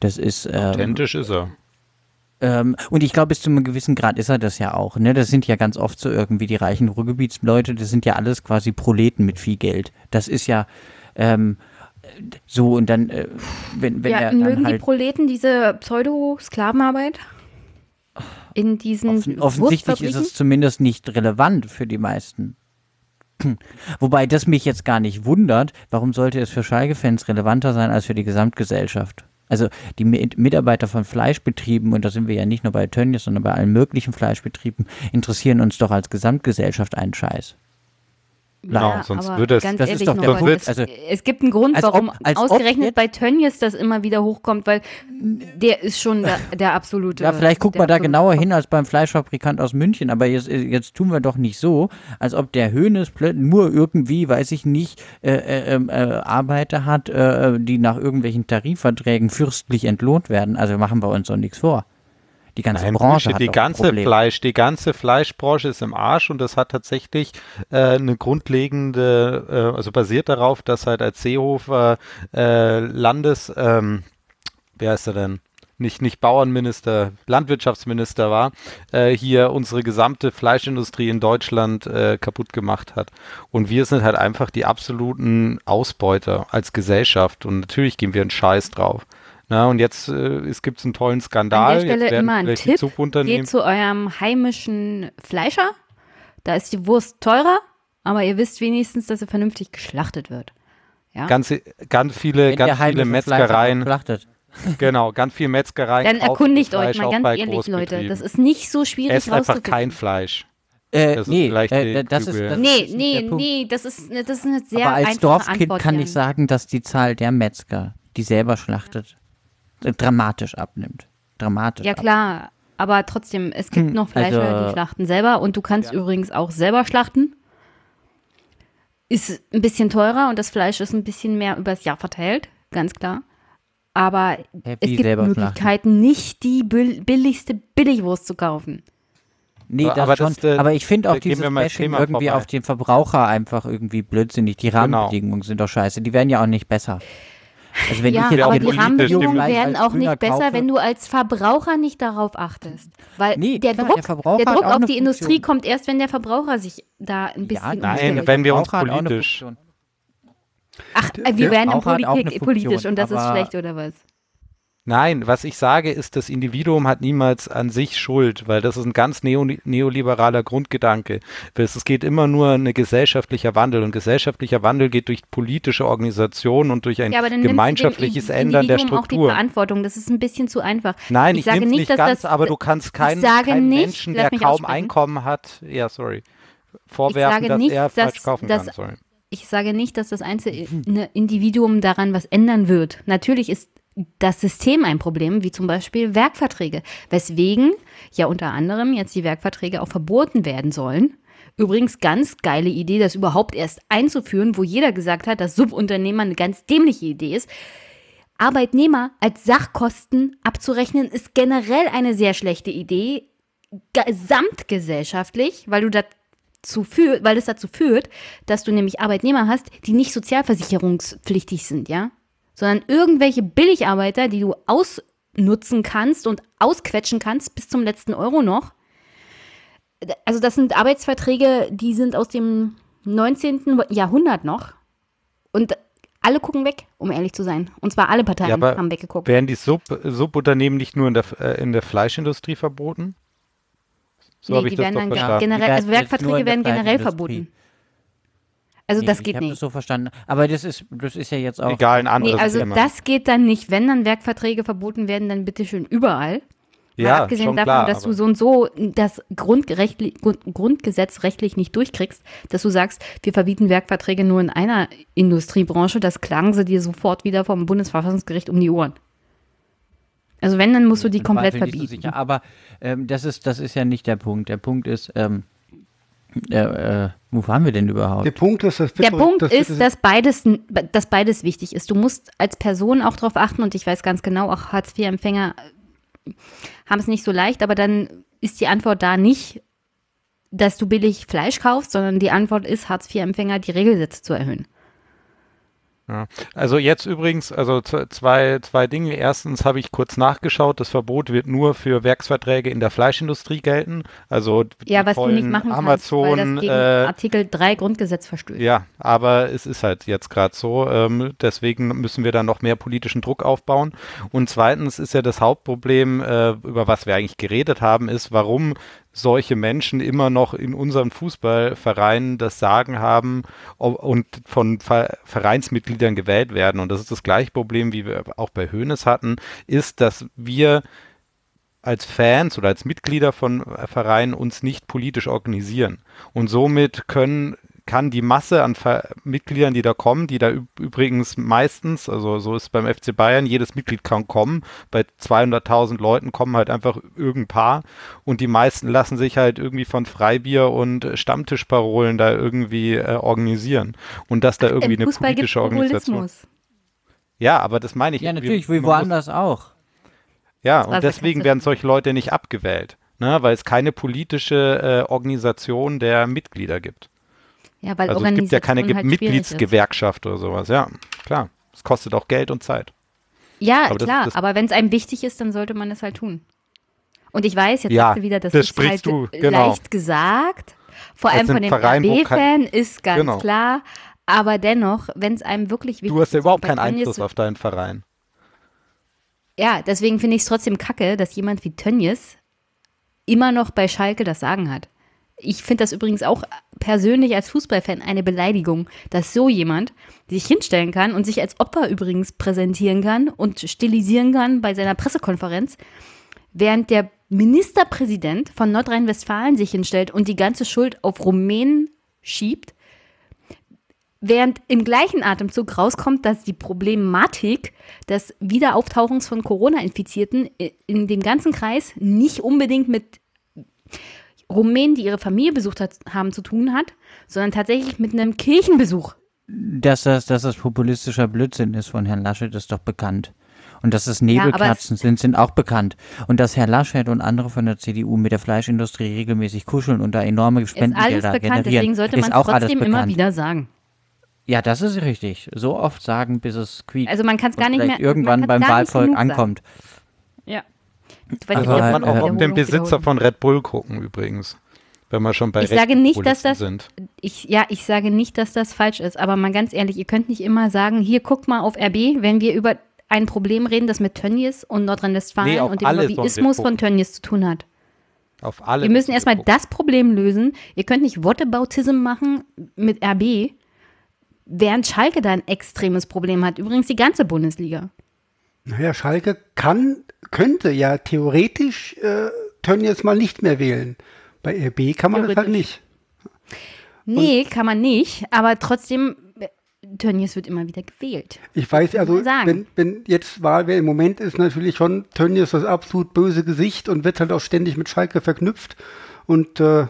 Speaker 4: Das ist. Ähm,
Speaker 5: Authentisch ist er.
Speaker 4: Ähm, und ich glaube, bis zu einem gewissen Grad ist er das ja auch. Ne? Das sind ja ganz oft so irgendwie die reichen Ruhrgebietsleute, das sind ja alles quasi Proleten mit viel Geld. Das ist ja, ähm, so und dann, äh, wenn, wenn
Speaker 3: ja,
Speaker 4: er
Speaker 3: mögen
Speaker 4: halt
Speaker 3: die Proleten diese Pseudo-Sklavenarbeit? In diesen
Speaker 4: Offen, Offensichtlich ist es zumindest nicht relevant für die meisten. Wobei das mich jetzt gar nicht wundert, warum sollte es für Schalke-Fans relevanter sein als für die Gesamtgesellschaft? Also die Mitarbeiter von Fleischbetrieben, und da sind wir ja nicht nur bei Tönnies, sondern bei allen möglichen Fleischbetrieben, interessieren uns doch als Gesamtgesellschaft einen Scheiß.
Speaker 5: Genau,
Speaker 3: Ja,
Speaker 5: sonst würde es-
Speaker 3: ganz
Speaker 4: das ist
Speaker 3: ehrlich,
Speaker 4: doch der
Speaker 5: Punkt.
Speaker 3: es,
Speaker 4: Also-
Speaker 3: es gibt einen Grund,
Speaker 4: Als ob-
Speaker 3: warum
Speaker 4: als ob
Speaker 3: ausgerechnet bei Tönnies das immer wieder hochkommt, weil der ist schon der, der absolute.
Speaker 4: Ja, vielleicht guckt man da genauer hin als beim Fleischfabrikant aus München, aber jetzt, jetzt tun wir doch nicht so, als ob der Hönes nur irgendwie, weiß ich nicht, äh, äh, ähm, äh, Arbeiter hat, äh, die nach irgendwelchen Tarifverträgen fürstlich entlohnt werden. Also machen wir uns doch nichts vor. Die ganze
Speaker 5: Nein,
Speaker 4: Branche
Speaker 5: Bullshit. die ganze. Fleisch, die ganze Fleischbranche ist im Arsch und das hat tatsächlich äh, eine grundlegende, äh, also basiert darauf, dass halt als Seehofer äh, Landes, ähm, wer ist er denn? Nicht, nicht Bauernminister, Landwirtschaftsminister war, äh, hier unsere gesamte Fleischindustrie in Deutschland äh, kaputt gemacht hat. Und wir sind halt einfach die absoluten Ausbeuter als Gesellschaft. Und natürlich gehen wir einen Scheiß drauf. Na, und jetzt äh, es gibt einen tollen Skandal.
Speaker 3: An der Stelle immer ein Tipp. Geht zu eurem heimischen Fleischer. Da ist die Wurst teurer, aber ihr wisst wenigstens, dass sie vernünftig geschlachtet wird. Ja?
Speaker 5: ganz, ganz viele,
Speaker 4: Wenn
Speaker 5: ganz viele Metzgereien, genau, ganz viele Metzgereien.
Speaker 3: Dann erkundigt euch mal ganz ehrlich, Leute. Das ist nicht so schwierig
Speaker 5: Esst einfach kein Fleisch.
Speaker 4: Äh,
Speaker 5: Das ist
Speaker 4: nee,
Speaker 5: vielleicht
Speaker 4: äh,
Speaker 5: die
Speaker 4: das ist, das
Speaker 3: Nee,
Speaker 4: ist nicht
Speaker 3: nee,
Speaker 4: der Punkt.
Speaker 3: nee, das ist, das ist eine sehr
Speaker 4: Aber als
Speaker 3: einfache
Speaker 4: Dorfkind
Speaker 3: Antwort,
Speaker 4: kann ich sagen, dass die Zahl der Metzger, die selber schlachtet, dramatisch abnimmt. Dramatisch.
Speaker 3: Ja klar, aber trotzdem, es gibt
Speaker 4: Hm,
Speaker 3: noch Fleischer,
Speaker 4: also-
Speaker 3: die schlachten selber und du kannst übrigens auch selber schlachten. Ist ein bisschen teurer und das Fleisch ist ein bisschen mehr übers Jahr verteilt, ganz klar. Aber
Speaker 4: Hä,
Speaker 3: es gibt
Speaker 4: selber schlachten?
Speaker 3: Möglichkeiten, nicht die bill- billigste Billigwurst zu kaufen.
Speaker 4: Nee, das
Speaker 5: Aber
Speaker 4: schon.
Speaker 5: das, äh,
Speaker 4: aber ich finde auch dieses Bashing irgendwie
Speaker 5: vorbei.
Speaker 4: auf den Verbraucher einfach irgendwie blödsinnig. Die Rahmenbedingungen sind doch scheiße. Die werden ja auch nicht besser. Also wenn
Speaker 3: ja,
Speaker 4: ich jetzt
Speaker 5: auch
Speaker 3: aber
Speaker 4: den
Speaker 3: die Rahmenbedingungen werden auch nicht besser,
Speaker 4: kaufe-
Speaker 3: wenn du als Verbraucher nicht darauf achtest. Weil
Speaker 4: Nee,
Speaker 3: der,
Speaker 4: klar,
Speaker 3: Druck,
Speaker 4: der
Speaker 3: der Druck
Speaker 4: auch
Speaker 3: auf die Industrie kommt erst, wenn der Verbraucher sich da ein bisschen
Speaker 4: Ja,
Speaker 5: Nein, wenn wir uns
Speaker 4: auch
Speaker 5: politisch-.
Speaker 3: Ach, äh, wir werden
Speaker 4: auch
Speaker 3: politisch und das ist schlecht, oder was?
Speaker 5: Nein, was ich sage, ist, das Individuum hat niemals an sich Schuld, weil das ist ein ganz neo neoliberaler Grundgedanke. Es geht immer nur ein gesellschaftlicher Wandel und gesellschaftlicher Wandel geht durch politische Organisation und durch ein
Speaker 3: Ja,
Speaker 5: gemeinschaftliches Ändern der
Speaker 3: Individuum auch die
Speaker 5: Struktur.
Speaker 3: Verantwortung. Das ist ein bisschen zu einfach.
Speaker 5: Nein, ich,
Speaker 3: ich sage nicht,
Speaker 5: nicht
Speaker 3: dass
Speaker 5: ganz,
Speaker 3: das-
Speaker 5: aber du kannst keinen,
Speaker 3: sage
Speaker 5: keinen
Speaker 3: nicht,
Speaker 5: Menschen, der kaum
Speaker 3: aussprechen.
Speaker 5: Einkommen hat, ja, sorry, vorwerfen, dass
Speaker 3: nicht,
Speaker 5: er falsch
Speaker 3: dass-
Speaker 5: kaufen
Speaker 3: dass-
Speaker 5: kann. Sorry.
Speaker 3: Ich sage nicht, dass das einzelne Individuum daran was ändern wird. Natürlich ist das System ein Problem, wie zum Beispiel Werkverträge, weswegen ja unter anderem jetzt die Werkverträge auch verboten werden sollen. Übrigens ganz geile Idee, das überhaupt erst einzuführen, wo jeder gesagt hat, dass Subunternehmer eine ganz dämliche Idee ist. Arbeitnehmer als Sachkosten abzurechnen, ist generell eine sehr schlechte Idee, gesamtgesellschaftlich, weil du dazu führt, weil es dazu führt, dass du nämlich Arbeitnehmer hast, die nicht sozialversicherungspflichtig sind, ja, sondern irgendwelche Billigarbeiter, die du ausnutzen kannst und ausquetschen kannst bis zum letzten Euro noch. Also das sind Arbeitsverträge, die sind aus dem 19. Jahrhundert noch und alle gucken weg, um ehrlich zu sein. Und zwar alle Parteien
Speaker 5: Ja, aber
Speaker 3: haben weggeguckt.
Speaker 5: Werden die Sub Subunternehmen nicht nur in der, äh, in der Fleischindustrie verboten? So
Speaker 3: nee,
Speaker 5: habe ich
Speaker 3: die
Speaker 5: das
Speaker 3: werden
Speaker 5: doch verstanden.
Speaker 3: generell, also Werkverträge werden generell verboten. Also
Speaker 4: Nee,
Speaker 3: das
Speaker 4: ich
Speaker 3: geht
Speaker 4: habe
Speaker 3: nicht.
Speaker 4: das so verstanden. Aber das ist, das ist ja jetzt auch.
Speaker 5: Egal, ein anderes
Speaker 3: Nee, also
Speaker 5: Thema.
Speaker 3: das geht dann nicht. Wenn dann Werkverträge verboten werden, dann bitte schön überall. Mal
Speaker 5: ja,
Speaker 3: abgesehen
Speaker 5: schon
Speaker 3: davon,
Speaker 5: klar,
Speaker 3: dass du so und so das Grundgerechtli Grund, Grundgesetz rechtlich nicht durchkriegst, dass du sagst, wir verbieten Werkverträge nur in einer Industriebranche, das klagen sie dir sofort wieder vom Bundesverfassungsgericht um die Ohren. Also wenn, dann musst du die komplett verbieten.
Speaker 4: sicher. Aber ähm, das, ist, das ist ja nicht der Punkt. Der Punkt ist, ähm, äh, äh, wo waren wir denn überhaupt?
Speaker 2: Der Punkt ist, das
Speaker 3: Der Punkt
Speaker 2: das
Speaker 3: ist, dass beides, dass beides wichtig ist. Du musst als Person auch darauf achten und ich weiß ganz genau, auch Hartz-IV-Empfänger haben es nicht so leicht, aber dann ist die Antwort da nicht, dass du billig Fleisch kaufst, sondern die Antwort ist, Hartz-IV-Empfänger die Regelsätze zu erhöhen.
Speaker 5: Ja. Also jetzt übrigens, also zwei, zwei Dinge. Erstens habe ich kurz nachgeschaut, das Verbot wird nur für Werksverträge in der Fleischindustrie gelten. Also
Speaker 3: Ja, was du nicht machen kannst,
Speaker 5: Amazon,
Speaker 3: weil das gegen
Speaker 5: äh,
Speaker 3: Artikel 3 Grundgesetz verstößt.
Speaker 5: Ja, aber es ist halt jetzt gerade so. Ähm, deswegen müssen wir da noch mehr politischen Druck aufbauen. Und zweitens ist ja das Hauptproblem, äh, über was wir eigentlich geredet haben, ist, warum solche Menschen immer noch in unseren Fußballvereinen das Sagen haben und von Ver Vereinsmitgliedern gewählt werden. Und das ist das gleiche Problem, wie wir auch bei Hoeneß hatten, ist, dass wir als Fans oder als Mitglieder von Vereinen uns nicht politisch organisieren. Und somit können kann die Masse an Ver Mitgliedern, die da kommen, die da übrigens meistens, also so ist es beim FC Bayern, jedes Mitglied kann kommen. Bei 200.000 Leuten kommen halt einfach irgendein paar und die meisten lassen sich halt irgendwie von Freibier und Stammtischparolen da irgendwie äh, organisieren. Und dass da irgendwie eine politische Organisation. Ja, aber das meine ich.
Speaker 4: Ja, natürlich, wie woanders auch.
Speaker 5: Ja, und deswegen werden solche Leute nicht abgewählt, ne, weil es keine politische äh, Organisation der Mitglieder gibt.
Speaker 3: Ja, weil
Speaker 5: also es gibt ja keine halt Mitgliedsgewerkschaft oder sowas. Ja, klar. Es kostet auch Geld und Zeit.
Speaker 3: Ja, aber klar. Das, das aber wenn es einem wichtig ist, dann sollte man es halt tun. Und ich weiß, jetzt ja, sagst du wieder, das, das ist halt du, genau. leicht gesagt. Vor allem von dem RB-Fan ist ganz genau. klar. Aber dennoch, wenn es einem wirklich wichtig ist.
Speaker 5: Du hast ja überhaupt keinen Einfluss auf deinen Verein.
Speaker 3: Ja, deswegen finde ich es trotzdem kacke, dass jemand wie Tönnies immer noch bei Schalke das Sagen hat. Ich finde das übrigens auch persönlich als Fußballfan eine Beleidigung, dass so jemand sich hinstellen kann und sich als Opfer übrigens präsentieren kann und stilisieren kann bei seiner Pressekonferenz, während der Ministerpräsident von Nordrhein-Westfalen sich hinstellt und die ganze Schuld auf Rumänen schiebt Während im gleichen Atemzug rauskommt, dass die Problematik des Wiederauftauchens von Corona-Infizierten in dem ganzen Kreis nicht unbedingt mit Rumänen, die ihre Familie besucht hat, haben, zu tun hat, sondern tatsächlich mit einem Kirchenbesuch.
Speaker 4: Dass das, dass das populistischer Blödsinn ist von Herrn Laschet, ist doch bekannt. Und dass es Nebelkerzen ja, sind, sind auch bekannt. Und dass Herr Laschet und andere von der CDU mit der Fleischindustrie regelmäßig kuscheln und da enorme Spendengelder generieren, deswegen
Speaker 3: sollte man es trotzdem immer wieder sagen.
Speaker 4: Ja, das ist richtig. So oft sagen, bis es quietscht.
Speaker 3: Also man kann es gar nicht mehr
Speaker 4: irgendwann beim Wahlvolk ankommt.
Speaker 3: Ja.
Speaker 5: Weil Aber man auch auf den Besitzer von Red Bull gucken übrigens. Wenn wir schon bei
Speaker 3: ich sage nicht, dass das, sind. Ich, ja, ich sage nicht, dass das falsch ist, aber mal ganz ehrlich, ihr könnt nicht immer sagen, hier guck mal auf RB, wenn wir über ein Problem reden, das mit Tönnies und Nordrhein-Westfalen nee, und dem Lobbyismus von Tönnies zu tun hat.
Speaker 5: Auf alle.
Speaker 3: Wir müssen erstmal das Problem lösen. Ihr könnt nicht Whataboutism machen mit RB während Schalke da ein extremes Problem hat. Übrigens die ganze Bundesliga.
Speaker 2: Naja, Schalke kann, könnte ja theoretisch äh, Tönnies mal nicht mehr wählen. Bei RB kann man das halt nicht.
Speaker 3: Nee, Und kann man nicht, aber trotzdem, äh, Tönnies wird immer wieder gewählt.
Speaker 2: Ich weiß, also wenn, wenn jetzt Wahl wäre, im Moment ist natürlich schon Tönnies das absolut böse Gesicht und wird halt auch ständig mit Schalke verknüpft. Und äh,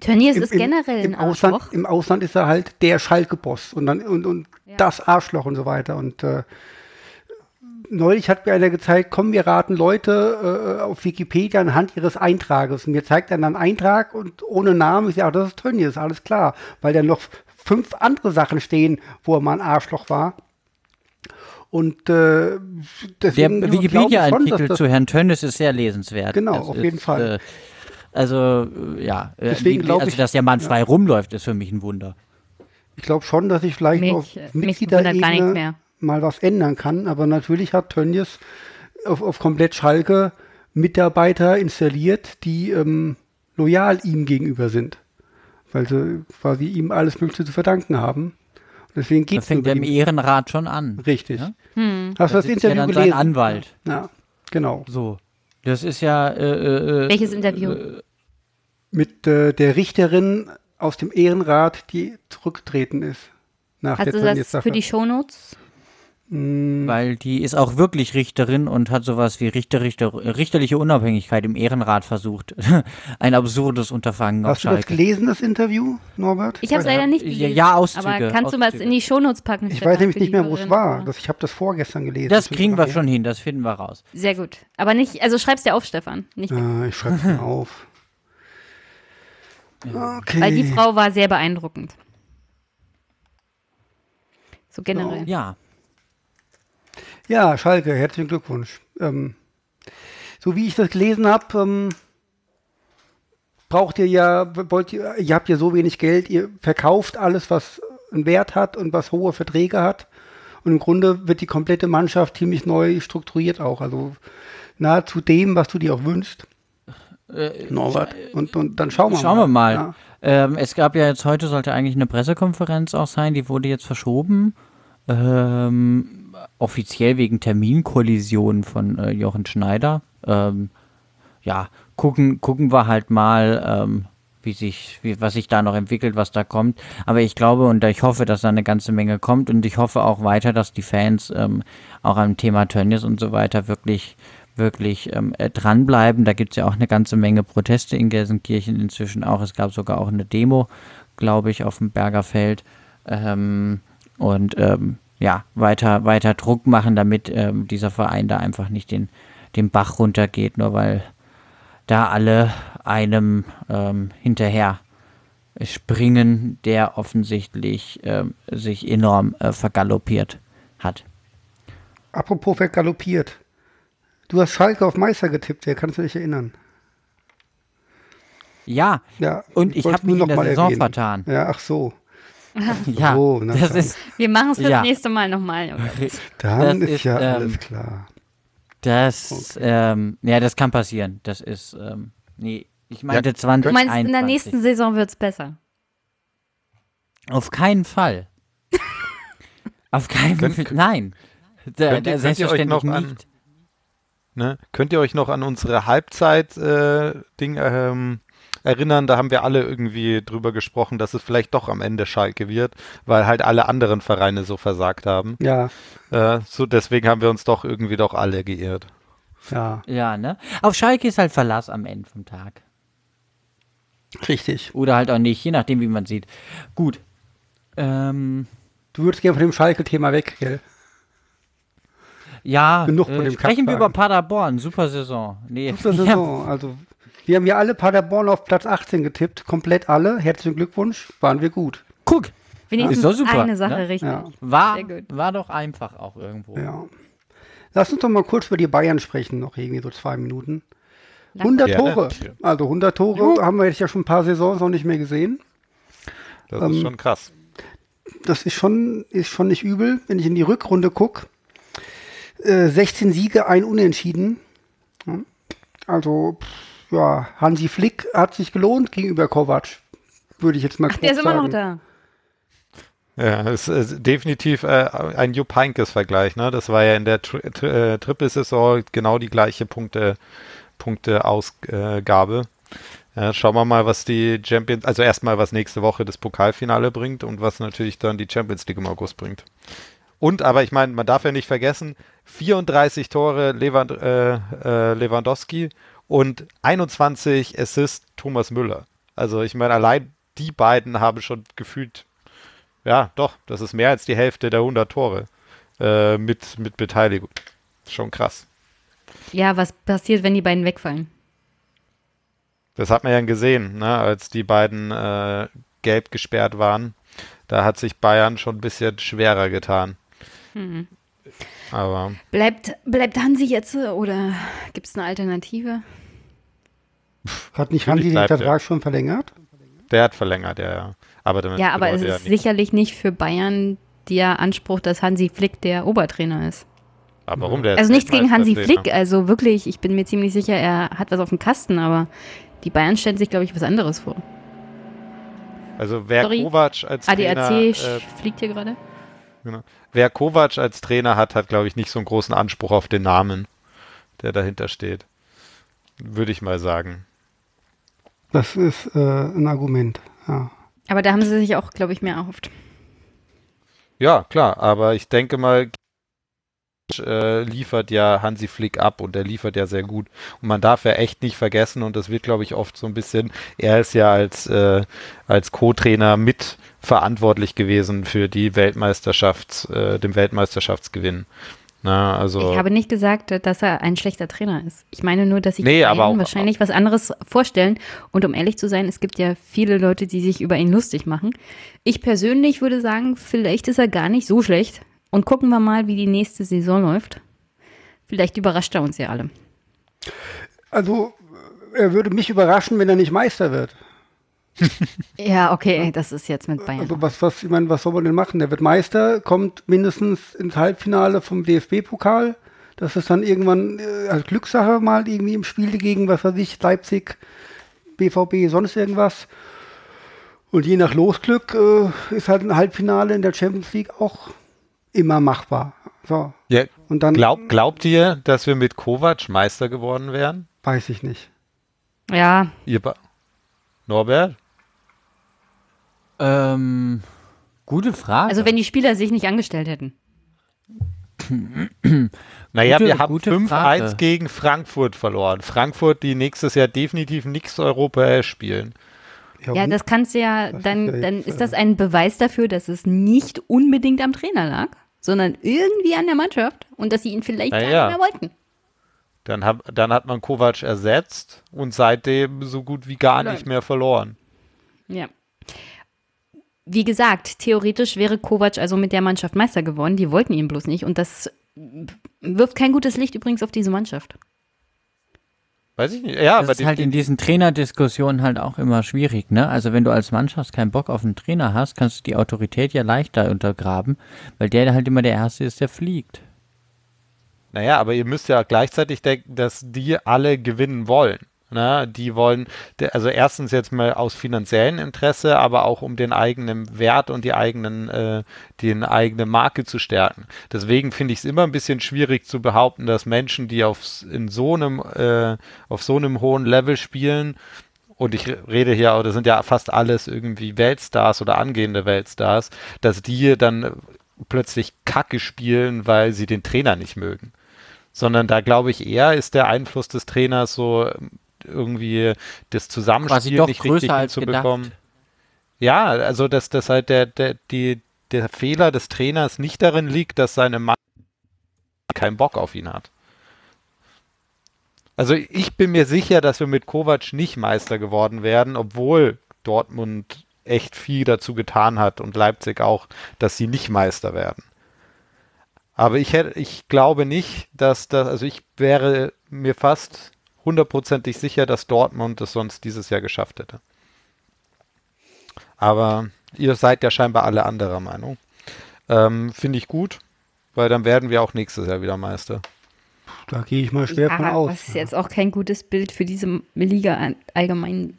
Speaker 3: Tönnies ist generell
Speaker 2: im, im ein Ausland. Im Ausland ist er halt der Schalke-Boss und, dann, und, und ja. das Arschloch und so weiter. Und äh, neulich hat mir einer gezeigt, komm, wir raten Leute äh, auf Wikipedia anhand ihres Eintrages. Und mir zeigt er dann einen Eintrag und ohne Namen. Ich sage, das ist Tönnies, alles klar. Weil da noch fünf andere Sachen stehen, wo er mal ein Arschloch war. Und äh,
Speaker 4: deswegen Der Wikipedia-Artikel zu Herrn Tönnies ist sehr lesenswert.
Speaker 2: Genau, das auf jeden Fall. Äh,
Speaker 4: also, äh, ja.
Speaker 2: Äh, Deswegen glaube also,
Speaker 4: ich. dass der Mann frei ja. rumläuft, ist für mich ein Wunder.
Speaker 2: Ich glaube schon, dass ich vielleicht mich, auf Mitgliederebene mal was ändern kann. Aber natürlich hat Tönnies auf, auf komplett Schalke Mitarbeiter installiert, die ähm, loyal ihm gegenüber sind. Weil sie quasi ihm alles Mögliche zu verdanken haben. Deswegen geht's
Speaker 4: das fängt der im Ehrenrat schon an.
Speaker 2: Richtig.
Speaker 4: Ja?
Speaker 2: Hm. Hast du das, das Interview
Speaker 4: ja
Speaker 2: gelesen?
Speaker 4: Anwalt.
Speaker 2: Ja, genau.
Speaker 4: So. Das ist ja. Äh, äh,
Speaker 3: äh Welches Interview? Äh,
Speaker 2: mit äh, der Richterin aus dem Ehrenrat, die zurückgetreten ist.
Speaker 3: Nach Hast der du das für die Shownotes?
Speaker 4: Mm. Weil die ist auch wirklich Richterin und hat sowas wie Richter, Richter, richterliche Unabhängigkeit im Ehrenrat versucht. Ein absurdes Unterfangen.
Speaker 2: Hast du das gelesen, das Interview, Norbert?
Speaker 3: Ich habe es leider nicht gelesen.
Speaker 4: Ja, Auszüge.
Speaker 3: Aber kannst
Speaker 4: Auszüge.
Speaker 3: du was in die Shownotes packen?
Speaker 2: Ich weiß nämlich nicht mehr, wo es war. Das, ich habe das vorgestern gelesen.
Speaker 4: Das kriegen wir schon hin, das finden wir raus.
Speaker 3: Sehr gut. Aber nicht, also schreib's dir auf, Stefan. Nicht
Speaker 2: äh, ich schreib's mir auf.
Speaker 3: Okay. Weil die Frau war sehr beeindruckend. So generell.
Speaker 4: So. Ja.
Speaker 2: Ja, Schalke, herzlichen Glückwunsch. Ähm, so wie ich das gelesen habe, ähm, braucht ihr ja, wollt ihr, ihr habt ja so wenig Geld, ihr verkauft alles, was einen Wert hat und was hohe Verträge hat. Und im Grunde wird die komplette Mannschaft ziemlich neu strukturiert auch. Also nahezu dem, was du dir auch wünschst. Äh, Norbert. Und, und dann schauen wir
Speaker 4: schauen mal. Wir mal. Ja. Ähm, es gab ja jetzt heute, sollte eigentlich eine Pressekonferenz auch sein, die wurde jetzt verschoben. Ähm, offiziell wegen Terminkollision von äh, Jochen Schneider. Ähm, ja, gucken, gucken wir halt mal, ähm, wie sich, wie, was sich da noch entwickelt, was da kommt. Aber ich glaube und ich hoffe, dass da eine ganze Menge kommt und ich hoffe auch weiter, dass die Fans ähm, auch am Thema Tönnies und so weiter wirklich wirklich ähm, äh, dranbleiben. Da gibt es ja auch eine ganze Menge Proteste in Gelsenkirchen inzwischen auch. Es gab sogar auch eine Demo, glaube ich, auf dem Bergerfeld. Ähm, und ähm, ja, weiter, weiter Druck machen, damit ähm, dieser Verein da einfach nicht den, den Bach runtergeht, nur weil da alle einem ähm, hinterher springen, der offensichtlich ähm, sich enorm äh, vergaloppiert hat.
Speaker 2: Apropos vergaloppiert. Du hast Schalke auf Meister getippt, wer kannst du dich erinnern?
Speaker 4: Ja,
Speaker 2: Ja,
Speaker 4: und ich
Speaker 2: wollte
Speaker 4: habe mich
Speaker 2: nur
Speaker 4: in der
Speaker 2: noch mal
Speaker 4: Saison
Speaker 2: erwähnen.
Speaker 4: vertan.
Speaker 2: Ja, ach so.
Speaker 4: Ja,
Speaker 2: so, na
Speaker 4: das ist,
Speaker 3: Wir machen es fürs
Speaker 4: Ja.
Speaker 3: nächste Mal nochmal.
Speaker 2: Dann
Speaker 4: Das
Speaker 2: ist, ja
Speaker 4: ähm,
Speaker 2: alles klar.
Speaker 4: das, ähm, ja, das kann passieren. Das ist, ähm, nee, ich meinte
Speaker 5: Ja,
Speaker 4: 20.
Speaker 3: Du meinst, in der nächsten Saison wird es besser.
Speaker 4: Auf keinen Fall. Auf keinen Fall. Nein. Da,
Speaker 5: könnt ihr- könnt ihr euch noch
Speaker 4: selbstverständlich
Speaker 5: an-
Speaker 4: nicht.
Speaker 5: Ne? Könnt ihr euch noch an unsere Halbzeit-Ding ähm, erinnern? Da haben wir alle irgendwie drüber gesprochen, dass es vielleicht doch am Ende Schalke wird, weil halt alle anderen Vereine so versagt haben.
Speaker 2: Ja,
Speaker 5: Äh, so deswegen haben wir uns doch irgendwie doch alle geirrt.
Speaker 2: ja,
Speaker 4: Ja, ne? Auf Schalke ist halt Verlass am Ende vom Tag.
Speaker 2: richtig.
Speaker 4: Oder halt auch nicht, je nachdem, wie man sieht. Gut. Ähm,
Speaker 2: Du würdest gerne von dem Schalke-Thema weg, gell?
Speaker 4: ja,
Speaker 2: Genug von
Speaker 4: äh, sprechen wir
Speaker 2: Kackwagen.
Speaker 4: über Paderborn. Super Saison. Nee,
Speaker 2: Super Saison. Also, wir haben ja alle Paderborn auf Platz 18 getippt. Komplett alle. Herzlichen Glückwunsch. Waren wir gut.
Speaker 4: guck.
Speaker 3: Wenigstens
Speaker 4: Ist doch super,
Speaker 3: eine Sache
Speaker 4: ne?
Speaker 3: richtig.
Speaker 2: Ja.
Speaker 4: War, war doch einfach auch irgendwo.
Speaker 2: Ja. Lass uns doch mal kurz über die Bayern sprechen, noch irgendwie so zwei Minuten.
Speaker 3: Na,
Speaker 2: 100
Speaker 5: Ja,
Speaker 2: Tore.
Speaker 5: ja.
Speaker 2: Also 100 Tore haben wir jetzt ja schon ein paar Saisons noch nicht mehr gesehen.
Speaker 5: Das
Speaker 2: Ähm,
Speaker 5: ist schon krass.
Speaker 2: Das ist schon, ist schon nicht übel, wenn ich in die Rückrunde gucke. Äh, 16 Siege, ein Unentschieden. Ja. Also, pff, ja, Hansi Flick hat sich gelohnt gegenüber Kovac. Würde ich jetzt mal
Speaker 3: Ach, der ist immer noch da.
Speaker 5: Ja, es ist definitiv äh, ein Jupp Heynckes-Vergleich. Ne? Das war ja in der Tri Tri äh, Triple-Saison genau die gleiche Punkte, Punkte-Ausgabe. Ja, schauen wir mal, was die Champions, also erstmal, was nächste Woche das Pokalfinale bringt und was natürlich dann die Champions League im August bringt. Und, aber ich meine, man darf ja nicht vergessen, 34 Tore Lewand, äh, äh, Lewandowski und 21 Assists Thomas Müller. Also ich meine, allein die beiden haben schon gefühlt ja, doch, das ist mehr als die Hälfte der 100 Tore äh, mit, mit Beteiligung. Schon krass.
Speaker 3: Ja, was passiert, wenn die beiden wegfallen?
Speaker 5: Das hat man ja gesehen, ne, als die beiden äh, gelb gesperrt waren. Da hat sich Bayern schon ein bisschen schwerer getan.
Speaker 3: Hm.
Speaker 5: Aber
Speaker 3: Bleibt, bleibt Hansi jetzt äh, oder gibt es eine Alternative?
Speaker 2: Hat nicht Hansi den
Speaker 5: er.
Speaker 2: Vertrag schon verlängert?
Speaker 5: der hat verlängert, ja, ja. Aber damit
Speaker 3: Ja, aber es ist sicherlich nicht für Bayern der Anspruch, dass Hansi Flick der Obertrainer ist.
Speaker 5: Aber warum der ist
Speaker 3: Also nichts gegen Hansi. Flick, also wirklich, ich bin mir ziemlich sicher, er hat was auf dem Kasten, aber die Bayern stellen sich, glaube ich, was anderes vor.
Speaker 5: Also wer
Speaker 3: Sorry.
Speaker 5: Kovac als
Speaker 3: ADAC
Speaker 5: Trainer, äh,
Speaker 3: fliegt hier gerade.
Speaker 5: Genau. Wer Kovac als Trainer hat, hat, glaube ich, nicht so einen großen Anspruch auf den Namen, der dahinter steht. Würde ich mal sagen.
Speaker 2: Das ist äh, ein Argument. Ja.
Speaker 3: Aber da haben sie sich auch, glaube ich, mehr erhofft.
Speaker 5: Ja, klar, aber ich denke mal, äh, liefert ja Hansi Flick ab und er liefert ja sehr gut. Und man darf ja echt nicht vergessen, und das wird, glaube ich, oft so ein bisschen, er ist ja als, äh, als Co-Trainer mit verantwortlich gewesen für die Weltmeisterschafts, äh, dem Weltmeisterschaftsgewinn. Na, also.
Speaker 3: Ich habe nicht gesagt, dass er ein schlechter Trainer ist. Ich meine nur, dass sich
Speaker 5: Nee, auch-
Speaker 3: wahrscheinlich was anderes vorstellen. Und um ehrlich zu sein, es gibt ja viele Leute, die sich über ihn lustig machen. Ich persönlich würde sagen, vielleicht ist er gar nicht so schlecht. Und gucken wir mal, wie die nächste Saison läuft. Vielleicht überrascht er uns ja alle.
Speaker 2: Also, er würde mich überraschen, wenn er nicht Meister wird.
Speaker 3: Ja, okay, das ist jetzt mit Bayern.
Speaker 2: Also was, was, ich meine, was soll man denn machen? Der wird Meister, kommt mindestens ins Halbfinale vom DFB-Pokal. Das ist dann irgendwann äh, als Glückssache mal irgendwie im Spiel gegen, was weiß ich, Leipzig, BVB, sonst irgendwas. Und je nach Losglück äh, ist halt ein Halbfinale in der Champions League auch immer machbar. So.
Speaker 5: ja,
Speaker 2: Und dann
Speaker 5: glaub, glaubt ihr, dass wir mit Kovac Meister geworden wären?
Speaker 2: weiß ich nicht.
Speaker 3: ja,
Speaker 5: Ihr, be- Norbert?
Speaker 4: Ähm, gute Frage.
Speaker 3: Also wenn die Spieler sich nicht angestellt hätten.
Speaker 5: Naja,
Speaker 4: Gute-
Speaker 5: wir haben
Speaker 4: gute
Speaker 5: 5-1
Speaker 4: Frage.
Speaker 5: gegen Frankfurt verloren. Frankfurt, die nächstes Jahr definitiv nichts Europäisch spielen.
Speaker 3: Ja,
Speaker 2: und?
Speaker 3: das kannst du ja, dann,
Speaker 2: ist ja
Speaker 3: dann ist das ein Beweis dafür, dass es nicht unbedingt am Trainer lag, sondern irgendwie an der Mannschaft und dass sie ihn vielleicht gar
Speaker 5: ja.
Speaker 3: nicht mehr wollten.
Speaker 5: Dann, hab, dann hat man Kovac ersetzt und seitdem so gut wie gar nicht mehr verloren.
Speaker 3: Ja. Wie gesagt, theoretisch wäre Kovac also mit der Mannschaft Meister geworden. Die wollten ihn bloß nicht. Und das wirft kein gutes Licht übrigens auf diese Mannschaft.
Speaker 5: Weiß ich nicht. Ja, aber
Speaker 4: das ist halt in diesen Trainerdiskussionen halt auch immer schwierig, ne? Also wenn du als Mannschaft keinen Bock auf einen Trainer hast, kannst du die Autorität ja leichter untergraben, weil der halt immer der Erste ist, der fliegt.
Speaker 5: Naja, aber ihr müsst ja gleichzeitig denken, dass die alle gewinnen wollen. Ne? Die wollen, also erstens jetzt mal aus finanziellem Interesse, aber auch um den eigenen Wert und die eigenen, äh, die eigene Marke zu stärken. Deswegen finde ich es immer ein bisschen schwierig zu behaupten, dass Menschen, die auf, in so einem, äh, auf so einem hohen Level spielen, und ich re- rede hier, auch, das sind ja fast alles irgendwie Weltstars oder angehende Weltstars, dass die dann plötzlich Kacke spielen, weil sie den Trainer nicht mögen sondern da glaube ich eher ist der Einfluss des Trainers so irgendwie das Zusammenspiel nicht richtig hinzubekommen.
Speaker 4: gedacht.
Speaker 5: Ja, also dass das halt der, der, die, der Fehler des Trainers nicht darin liegt, dass seine Mann keinen Bock auf ihn hat. Also ich bin mir sicher, dass wir mit Kovac nicht Meister geworden werden, obwohl Dortmund echt viel dazu getan hat und Leipzig auch, dass sie nicht Meister werden. Aber ich hätte, ich glaube nicht, dass das, also ich wäre mir fast hundertprozentig sicher, dass Dortmund es sonst dieses Jahr geschafft hätte. Aber ihr seid ja scheinbar alle anderer Meinung. Ähm, Finde ich gut, weil dann werden wir auch nächstes Jahr wieder Meister.
Speaker 2: Da gehe ich mal schwer von
Speaker 3: Ja,
Speaker 2: aus.
Speaker 3: das ist jetzt auch kein gutes Bild für diese Liga allgemein.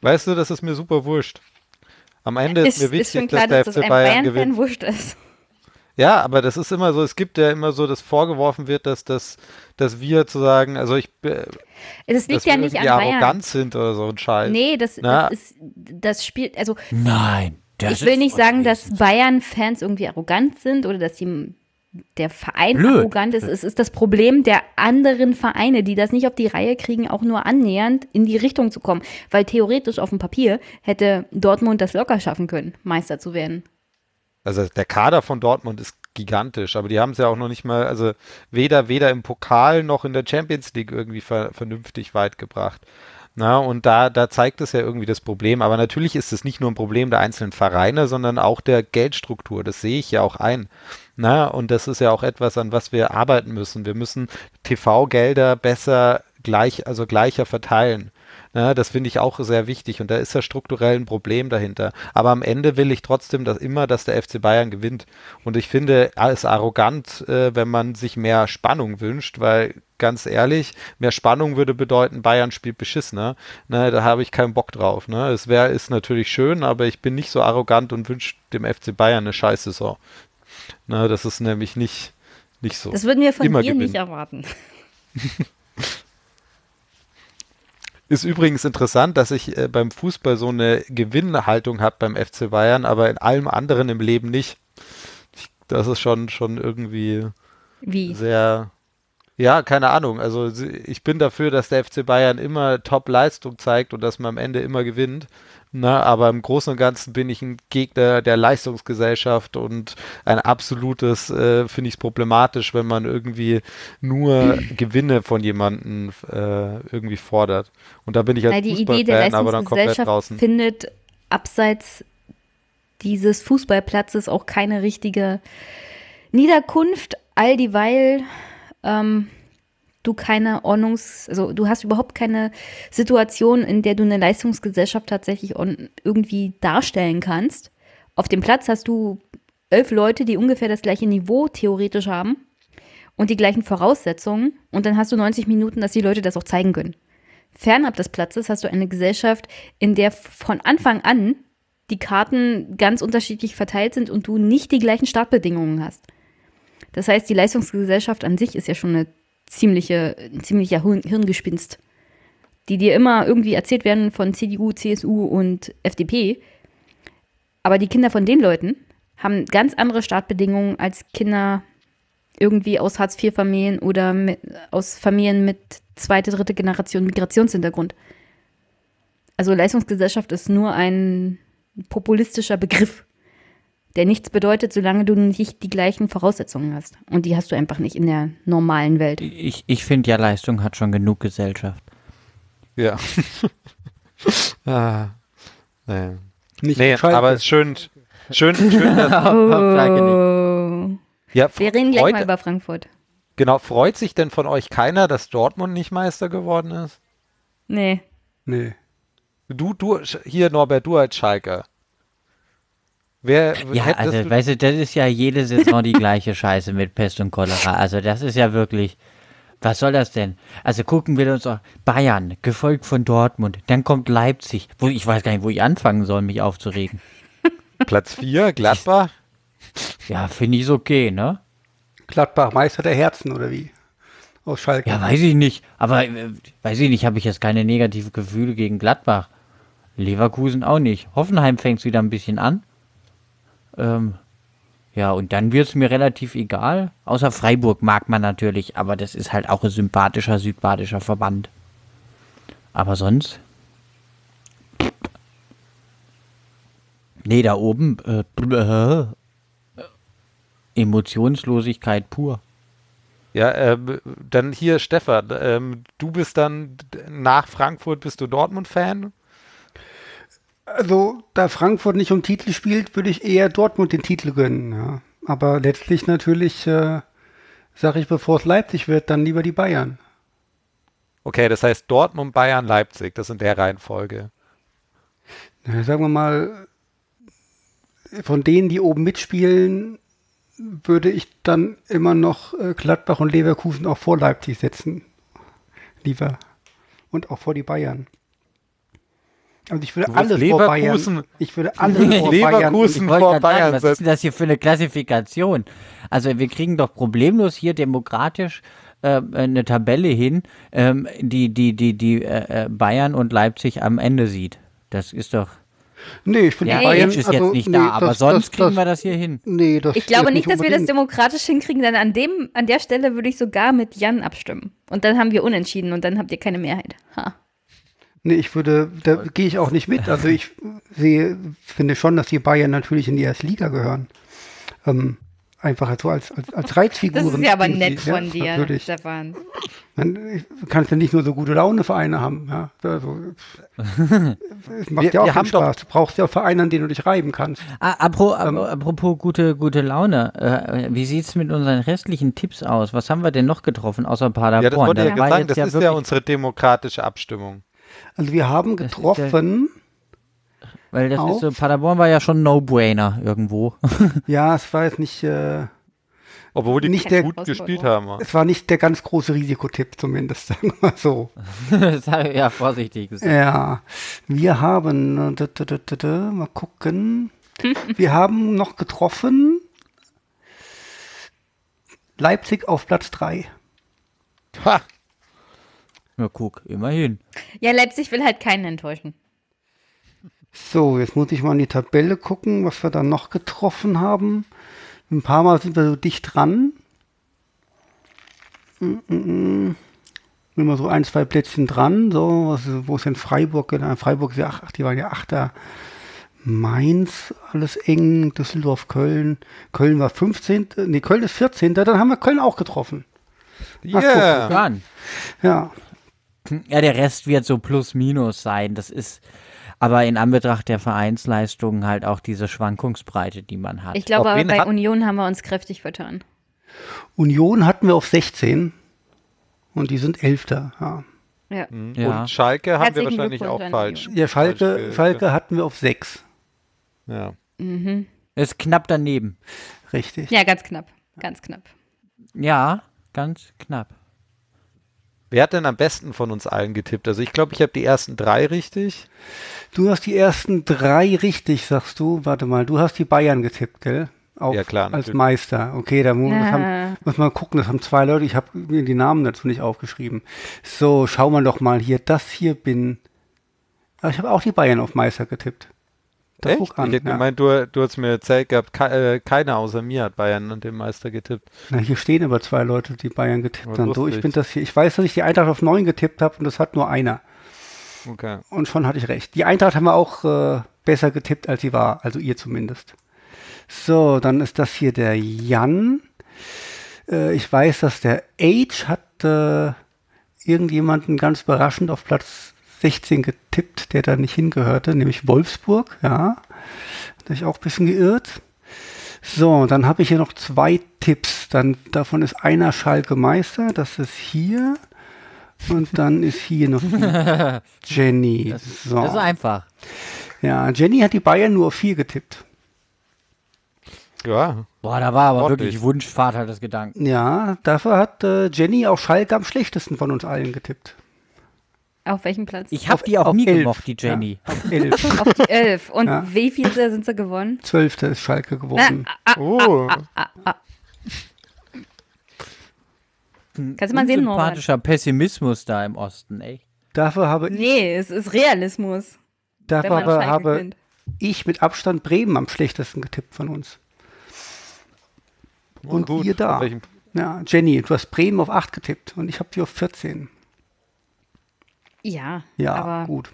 Speaker 5: Weißt du, das ist mir super wurscht. Am Ende ist,
Speaker 3: Ist,
Speaker 5: mir
Speaker 3: ist
Speaker 5: wichtig,
Speaker 3: schon klar,
Speaker 5: dass der
Speaker 3: dass das
Speaker 5: FC
Speaker 3: ein
Speaker 5: Bayern
Speaker 3: Bayern-Fan
Speaker 5: gewinnt.
Speaker 3: wurscht ist.
Speaker 5: Ja, aber das ist immer so, es gibt ja immer so, dass vorgeworfen wird, dass, dass, dass wir zu sagen, also ich, äh,
Speaker 3: Es liegt ja nicht an Bayern.
Speaker 5: arrogant sind oder so ein Scheiß.
Speaker 3: Nee, das,
Speaker 5: Na?
Speaker 3: das ist, das spielt, also
Speaker 4: Nein. Das
Speaker 3: ich will
Speaker 4: ist
Speaker 3: nicht sagen, dass
Speaker 4: ausschließlich.
Speaker 3: Bayern-Fans irgendwie arrogant sind oder dass die, der Verein
Speaker 4: Blöd.
Speaker 3: arrogant ist. Es ist das Problem der anderen Vereine, die das nicht auf die Reihe kriegen, auch nur annähernd in die Richtung zu kommen. Weil theoretisch auf dem Papier hätte Dortmund das locker schaffen können, Meister zu werden.
Speaker 5: Also der Kader von Dortmund ist gigantisch, aber die haben es ja auch noch nicht mal, also weder, weder im Pokal noch in der Champions League irgendwie ver vernünftig weit gebracht. Na, und da, da zeigt es ja irgendwie das Problem. Aber natürlich ist es nicht nur ein Problem der einzelnen Vereine, sondern auch der Geldstruktur. Das sehe ich ja auch ein. Na, und das ist ja auch etwas, an was wir arbeiten müssen. Wir müssen TV-Gelder besser gleich, also gleicher verteilen. Ja, das finde ich auch sehr wichtig und da ist ja strukturell ein Problem dahinter. Aber am Ende will ich trotzdem dass immer, dass der FC Bayern gewinnt. Und ich finde es arrogant, äh, wenn man sich mehr Spannung wünscht, weil ganz ehrlich, mehr Spannung würde bedeuten, Bayern spielt beschissener. Ne, da habe ich keinen Bock drauf. Ne? Es wäre ist natürlich schön, aber ich bin nicht so arrogant und wünsche dem FC Bayern eine Scheißsaison. Ne, das ist nämlich nicht, nicht so.
Speaker 3: Das würden wir von
Speaker 5: Immer
Speaker 3: dir nicht erwarten.
Speaker 5: Ist übrigens interessant, dass ich äh, beim Fußball so eine Gewinnhaltung habe beim FC Bayern, aber in allem anderen im Leben nicht. Ich, das ist schon, schon irgendwie
Speaker 3: Wie?
Speaker 5: sehr, ja, keine Ahnung. Also ich bin dafür, dass der FC Bayern immer Top-Leistung zeigt und dass man am Ende immer gewinnt. Na, aber im Großen und Ganzen bin ich ein Gegner der Leistungsgesellschaft und ein absolutes, äh, finde ich es problematisch, wenn man irgendwie nur Gewinne von jemandem äh, irgendwie fordert. Und da bin ich als
Speaker 3: Weil die Idee der Leistungsgesellschaft
Speaker 5: draußen.
Speaker 3: findet abseits dieses Fußballplatzes auch keine richtige Niederkunft, all dieweil ähm, du keine Ordnungs-, also du hast überhaupt keine Situation, in der du eine Leistungsgesellschaft tatsächlich irgendwie darstellen kannst. Auf dem Platz hast du elf Leute, die ungefähr das gleiche Niveau theoretisch haben und die gleichen Voraussetzungen und dann hast du 90 Minuten, dass die Leute das auch zeigen können. Fernab des Platzes hast du eine Gesellschaft, in der von Anfang an die Karten ganz unterschiedlich verteilt sind und du nicht die gleichen Startbedingungen hast. Das heißt, die Leistungsgesellschaft an sich ist ja schon eine ziemliche, ein ziemlicher Hirn- Hirngespinst. die dir immer irgendwie erzählt werden von CDU, CSU und FDP. Aber die Kinder von den Leuten haben ganz andere Startbedingungen als Kinder irgendwie aus Hartz-IV-Familien oder mit, aus Familien mit zweite, dritte Generation Migrationshintergrund. Also Leistungsgesellschaft ist nur ein populistischer Begriff, der nichts bedeutet, solange du nicht die gleichen Voraussetzungen hast. Und die hast du einfach nicht in der normalen Welt.
Speaker 4: Ich, ich finde ja, Leistung hat schon genug Gesellschaft.
Speaker 5: Ja. ah, nee.
Speaker 2: Nicht
Speaker 5: nee
Speaker 2: Schalke.
Speaker 5: aber es ist schön, schön, schön, dass,
Speaker 3: Oh.
Speaker 5: ja,
Speaker 3: Wir reden gleich mal über Frankfurt.
Speaker 5: genau, freut sich denn von euch keiner, dass Dortmund nicht Meister geworden ist?
Speaker 3: Nee.
Speaker 2: Nee.
Speaker 5: Du, du, hier Norbert, du als Schalker. Wer,
Speaker 4: Ja, also,
Speaker 5: du,
Speaker 4: weißt du, das ist ja jede Saison die gleiche Scheiße mit Pest und Cholera. Also, das ist ja wirklich. Was soll das denn? Also gucken wir uns auch Bayern, gefolgt von Dortmund, dann kommt Leipzig, wo ich weiß gar nicht, wo ich anfangen soll, mich aufzuregen.
Speaker 5: Platz 4, Gladbach?
Speaker 4: Ja, finde ich okay, ne?
Speaker 2: Gladbach, Meister der Herzen oder wie? Aus Schalke.
Speaker 4: Ja, weiß ich nicht. Aber äh, weiß ich nicht, habe ich jetzt keine negativen Gefühle gegen Gladbach. Leverkusen auch nicht. Hoffenheim fängt wieder ein bisschen an. Ähm, ja, und dann wird es mir relativ egal. Außer Freiburg mag man natürlich, aber das ist halt auch ein sympathischer südbadischer Verband. Aber sonst. Nee, da oben. Äh, Emotionslosigkeit pur.
Speaker 5: Ja, ähm, dann hier Stefan, ähm, du bist dann nach Frankfurt, bist du Dortmund-Fan?
Speaker 2: Also, da Frankfurt nicht um Titel spielt, würde ich eher Dortmund den Titel gönnen. Ja. Aber letztlich natürlich, äh, sage ich, bevor es Leipzig wird, dann lieber die Bayern.
Speaker 5: Okay, das heißt Dortmund, Bayern, Leipzig, das in der Reihenfolge.
Speaker 2: Na, sagen wir mal, von denen, die oben mitspielen, würde ich dann immer noch äh, Gladbach und Leverkusen auch vor Leipzig setzen. Lieber. Und auch vor die Bayern. Also ich würde alles vor Bayern. Ich würde alles vor Bayern.
Speaker 5: Leverkusen
Speaker 2: Und
Speaker 4: Ich wollte
Speaker 5: vor Bayern
Speaker 4: sagen, was ist denn das hier für eine Klassifikation? Also wir kriegen doch problemlos hier demokratisch äh, eine Tabelle hin, ähm, die die die die äh, äh, Bayern und Leipzig am Ende sieht. Das ist doch.
Speaker 2: Nee, ich finde
Speaker 4: Ja,
Speaker 2: Bayern
Speaker 4: Bayern ist
Speaker 2: also,
Speaker 4: jetzt nicht
Speaker 2: nee,
Speaker 4: da, aber
Speaker 2: das-
Speaker 4: sonst
Speaker 2: das-
Speaker 4: kriegen wir das hier hin.
Speaker 2: Nee, das
Speaker 3: Ich glaube
Speaker 2: das
Speaker 3: nicht, dass wir das
Speaker 2: unbedingt.
Speaker 3: demokratisch hinkriegen, denn an, dem, an der Stelle würde ich sogar mit Jan abstimmen. Und dann haben wir unentschieden und dann habt ihr keine Mehrheit. Ha.
Speaker 2: Nee, ich würde, da gehe ich auch nicht mit. Also ich sehe, finde schon, dass die Bayern natürlich in die erste Liga gehören. Ähm, einfach so als, als, als Reizfiguren.
Speaker 3: Das ist ja aber nett
Speaker 2: sie, ja,
Speaker 3: von dir,
Speaker 2: Natürlich.
Speaker 3: Stefan.
Speaker 2: Man kann ja nicht nur so gute Laune-Vereine haben. Ja. Also, es macht
Speaker 5: Wir-
Speaker 2: ja auch Spaß. Du brauchst ja Vereine, an denen du dich reiben kannst.
Speaker 4: Ah, apro,
Speaker 2: Ähm.
Speaker 4: ap- apropos gute gute Laune. Äh, wie sieht's mit unseren restlichen Tipps aus? Was haben wir denn noch getroffen außer Paderborn?
Speaker 5: Ja, das wollte
Speaker 4: Da
Speaker 5: ja
Speaker 4: jetzt
Speaker 5: das ist ja unsere demokratische Abstimmung.
Speaker 2: Also wir haben
Speaker 4: ja-
Speaker 2: getroffen,
Speaker 4: Weil das
Speaker 2: Auf.
Speaker 4: ist so, Paderborn war ja schon No-Brainer irgendwo.
Speaker 2: ja, es war jetzt nicht, äh,
Speaker 5: Obwohl die
Speaker 2: Nicht
Speaker 5: gut
Speaker 2: der-
Speaker 5: gespielt haben.
Speaker 2: es war nicht der ganz große Risikotipp zumindest, sagen wir mal so.
Speaker 4: ja vorsichtig gesagt.
Speaker 2: Ja, wir haben, äh, da, da, da, da, da, mal gucken. Wir haben noch getroffen Leipzig auf Platz 3.
Speaker 5: Ha!
Speaker 4: Ja, guck, immerhin.
Speaker 3: Ja, Leipzig will halt keinen enttäuschen.
Speaker 2: So, jetzt muss ich mal in die Tabelle gucken, was wir da noch getroffen haben. Ein paar Mal sind wir so dicht dran. Mm, mm, mm. Immer so ein, zwei Plätzchen dran. So, was, wo ist denn Freiburg? Genau, Freiburg ist ja, ach, die waren ja Achter. Mainz, alles eng. Düsseldorf, Köln. Köln war 15. Nee, Köln ist 14. Dann haben wir Köln auch getroffen.
Speaker 5: Yeah!
Speaker 2: Ja.
Speaker 4: Ja, der Rest wird so plus minus sein. Das ist aber in Anbetracht der Vereinsleistungen halt auch diese Schwankungsbreite, die man hat.
Speaker 3: Ich glaube aber bei
Speaker 5: hat-
Speaker 3: Union haben wir uns kräftig vertan.
Speaker 2: Union hatten wir auf 16. Und die sind Elfter. Ja.
Speaker 3: Ja.
Speaker 4: ja.
Speaker 5: Und Schalke haben wir
Speaker 3: Herzlichen
Speaker 5: wahrscheinlich
Speaker 3: Glückwunsch
Speaker 5: auch falsch.
Speaker 2: Ja, Schalke,
Speaker 5: falsch
Speaker 2: Schalke hatten wir auf 6.
Speaker 5: Ja.
Speaker 4: ist knapp daneben.
Speaker 2: Richtig.
Speaker 3: ja, ganz knapp. Ganz knapp.
Speaker 4: Ja, ganz knapp.
Speaker 5: Wer hat denn am besten von uns allen getippt? Also ich glaube, ich habe die ersten drei richtig.
Speaker 2: Du hast die ersten drei richtig, sagst du. Warte mal, du hast die Bayern getippt, gell? Auch
Speaker 5: Ja, klar,
Speaker 2: als
Speaker 5: natürlich.
Speaker 2: Meister. Okay, da muss,
Speaker 3: Ah.
Speaker 2: haben, muss man gucken, das haben zwei Leute, ich habe mir die Namen dazu nicht aufgeschrieben. So, schauen wir doch mal hier, das hier bin. Ich habe auch die Bayern auf Meister getippt.
Speaker 5: Echt?
Speaker 2: guck an.
Speaker 5: ich hätte
Speaker 2: ja.
Speaker 5: gemeint, du, du hast mir erzählt gehabt, ke äh, keiner außer mir hat Bayern und den Meister getippt.
Speaker 2: Na, hier stehen aber zwei Leute, die Bayern getippt haben. So, ich bin das hier. Ich weiß, dass ich die Eintracht auf 9 getippt habe und das hat nur einer.
Speaker 5: Okay.
Speaker 2: Und schon hatte ich recht. Die Eintracht haben wir auch äh, besser getippt, als sie war. Also ihr zumindest. So, dann ist das hier der Jan. Äh, ich weiß, dass der Age hat äh, irgendjemanden ganz überraschend auf Platz 16 getippt, der da nicht hingehörte, nämlich Wolfsburg. Ja, da ich auch ein bisschen geirrt. So, dann habe ich hier noch zwei Tipps. Dann davon ist einer Schalke Meister, das ist hier. Und dann ist hier noch Jenny. so.
Speaker 4: Das ist einfach.
Speaker 2: Ja, Jenny hat die Bayern nur auf vier getippt.
Speaker 5: Ja,
Speaker 4: Boah, da war aber
Speaker 5: Ordentlich.
Speaker 4: wirklich Wunschvater des Gedanken.
Speaker 2: Ja, dafür hat äh, Jenny auf Schalke am schlechtesten von uns allen getippt.
Speaker 3: Auf welchem Platz?
Speaker 4: Ich habe die auch
Speaker 2: auf
Speaker 4: nie
Speaker 2: elf.
Speaker 4: gemocht, die Jenny.
Speaker 2: Ja, auf elf.
Speaker 3: Auf die elf. Und
Speaker 2: Ja.
Speaker 3: wie viel sind sie gewonnen?
Speaker 2: Zwölfte ist Schalke geworden.
Speaker 5: oh,
Speaker 3: Kannst du mal sehen, Norbert?
Speaker 4: Sympathischer Pessimismus da im Osten, echt.
Speaker 2: Dafür habe,
Speaker 3: Nee, es ist Realismus.
Speaker 2: Dafür habe
Speaker 3: gewinnt.
Speaker 2: ich mit Abstand Bremen am schlechtesten getippt von uns. Und
Speaker 5: gut.
Speaker 2: wir da. Ja, Jenny, du hast Bremen auf 8 getippt und ich habe die auf 14.
Speaker 3: Ja,
Speaker 2: Ja,
Speaker 3: aber
Speaker 2: gut.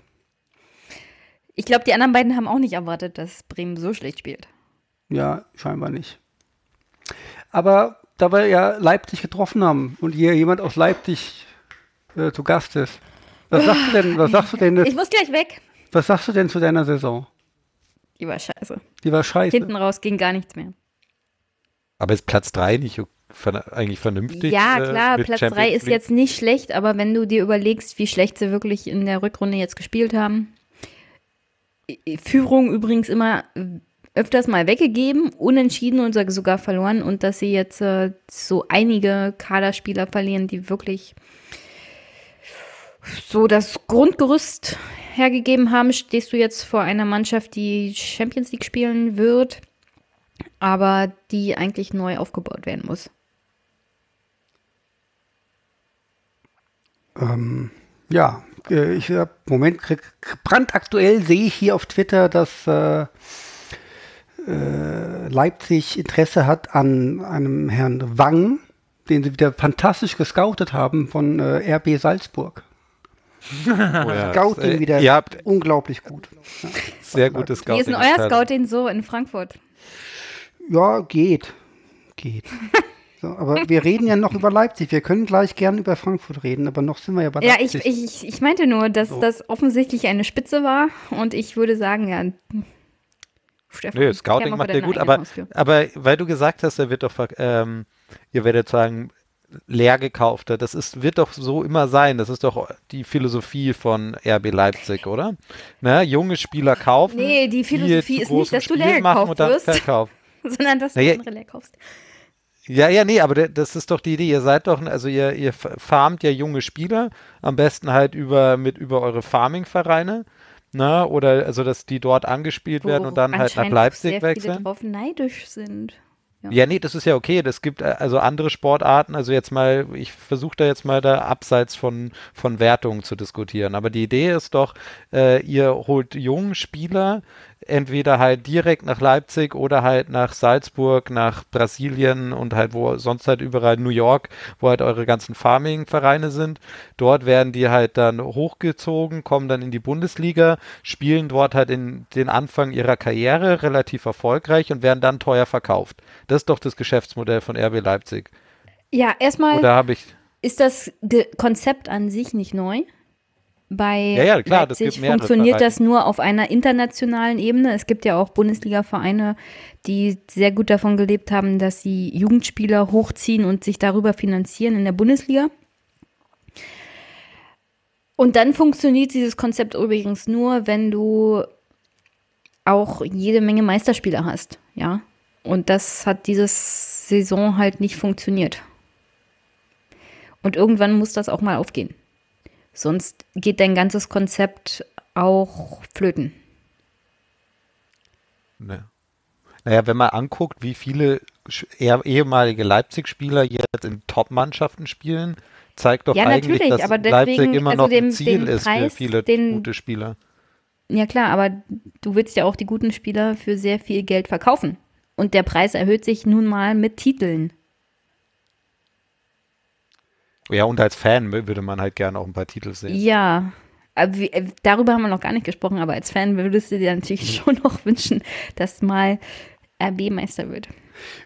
Speaker 3: ich glaube, die anderen beiden haben auch nicht erwartet, dass Bremen so schlecht spielt.
Speaker 2: Ja, scheinbar nicht. Aber da wir ja Leipzig getroffen haben und hier jemand aus Leipzig äh, zu Gast ist, was sagst du denn, was sagst du denn,
Speaker 3: Ich muss gleich weg.
Speaker 2: was sagst du denn zu deiner Saison?
Speaker 3: Die war scheiße.
Speaker 2: Die war scheiße.
Speaker 3: Hinten raus ging gar nichts mehr.
Speaker 5: Aber ist Platz 3 nicht o- ver- eigentlich vernünftig?
Speaker 3: Ja,
Speaker 5: äh,
Speaker 3: klar,
Speaker 5: mit
Speaker 3: Platz
Speaker 5: Champions
Speaker 3: 3 ist jetzt nicht schlecht, aber wenn du dir überlegst, wie schlecht sie wirklich in der Rückrunde jetzt gespielt haben. Führung übrigens immer äh, öfters mal weggegeben, unentschieden und sogar verloren und dass sie jetzt äh, so einige Kaderspieler verlieren, die wirklich so das Grundgerüst hergegeben haben, stehst du jetzt vor einer Mannschaft, die Champions League spielen wird, aber die eigentlich neu aufgebaut werden muss.
Speaker 2: Ähm, ja, äh, ich habe Moment, krieg, brandaktuell sehe ich hier auf Twitter, dass äh, äh, Leipzig Interesse hat an einem Herrn Wang, den sie wieder fantastisch gescoutet haben von äh, RB Salzburg.
Speaker 5: Oh ja,
Speaker 2: Scouting
Speaker 5: äh,
Speaker 2: wieder
Speaker 5: Ihr habt
Speaker 2: unglaublich gut.
Speaker 5: sehr gutes
Speaker 3: Wie ist
Speaker 5: Scouting.
Speaker 3: denn euer Scouting so in Frankfurt?
Speaker 2: Ja, geht. Geht. So, aber wir reden ja noch über Leipzig. Wir können gleich gern über Frankfurt reden, aber noch sind wir ja bei
Speaker 3: Ja, ich,
Speaker 2: Leipzig.
Speaker 3: ich, ich meinte nur, dass das offensichtlich eine Spitze war und ich würde sagen, ja. Stefan,
Speaker 5: Nö, Scouting macht er
Speaker 3: deine
Speaker 5: gut, aber,
Speaker 3: Haustür.
Speaker 5: aber weil du gesagt hast, er wird doch, ähm, ihr werdet sagen, leer gekaufter, das ist, wird doch so immer sein. Das ist doch die Philosophie von RB Leipzig, oder? Ne? Junge Spieler kaufen.
Speaker 3: Nee, die Philosophie ist nicht, dass du leer gekauft
Speaker 5: und dann
Speaker 3: wirst. sondern dass du
Speaker 5: Naja,
Speaker 3: andere leer kaufst.
Speaker 5: Ja, ja, nee, aber das ist doch die Idee. Ihr seid doch, also ihr, ihr fa- farmt ja junge Spieler, am besten halt über, mit über eure Farming-Vereine, ne, oder, also, dass die dort angespielt werden und dann halt nach Leipzig
Speaker 3: sehr viele
Speaker 5: wechseln.
Speaker 3: drauf neidisch sind.
Speaker 5: Ja, nee, das ist ja okay. Das gibt äh, also andere Sportarten. Also jetzt mal, ich versuche da jetzt mal da abseits von, von Wertungen zu diskutieren. Aber die Idee ist doch, äh, ihr holt jungen Spieler entweder halt direkt nach Leipzig oder halt nach Salzburg, nach Brasilien und halt wo sonst halt überall New York, wo halt eure ganzen Farming-Vereine sind. Dort werden die halt dann hochgezogen, kommen dann in die Bundesliga, spielen dort halt in den Anfang ihrer Karriere relativ erfolgreich und werden dann teuer verkauft. Das ist doch das Geschäftsmodell von RB Leipzig.
Speaker 3: Ja, erstmal ist das Ge Konzept an sich nicht neu. Bei
Speaker 5: Ja, ja, klar, das
Speaker 3: Leipzig
Speaker 5: mehrere
Speaker 3: funktioniert das nur auf einer internationalen Ebene. Es gibt ja auch Bundesliga-Vereine, die sehr gut davon gelebt haben, dass sie Jugendspieler hochziehen und sich darüber finanzieren in der Bundesliga. Und dann funktioniert dieses Konzept übrigens nur, wenn du auch jede Menge Meisterspieler hast, ja. Und das hat dieses Saison halt nicht funktioniert. Und irgendwann muss das auch mal aufgehen. Sonst geht dein ganzes Konzept auch flöten.
Speaker 5: Ne. Naja, wenn man anguckt, wie viele ehemalige Leipzig-Spieler jetzt in Top-Mannschaften spielen, zeigt doch ja, eigentlich, dass deswegen, Leipzig immer also noch dem, ein Ziel ist Preis, für viele den, gute Spieler.
Speaker 3: Ja klar, aber du willst ja auch die guten Spieler für sehr viel Geld verkaufen. Und der Preis erhöht sich nun mal mit Titeln.
Speaker 5: Ja, und als Fan würde man halt gerne auch ein paar Titel sehen.
Speaker 3: Ja, äh, darüber haben wir noch gar nicht gesprochen, aber als Fan würdest du dir natürlich schon noch wünschen, dass mal RB Meister wird.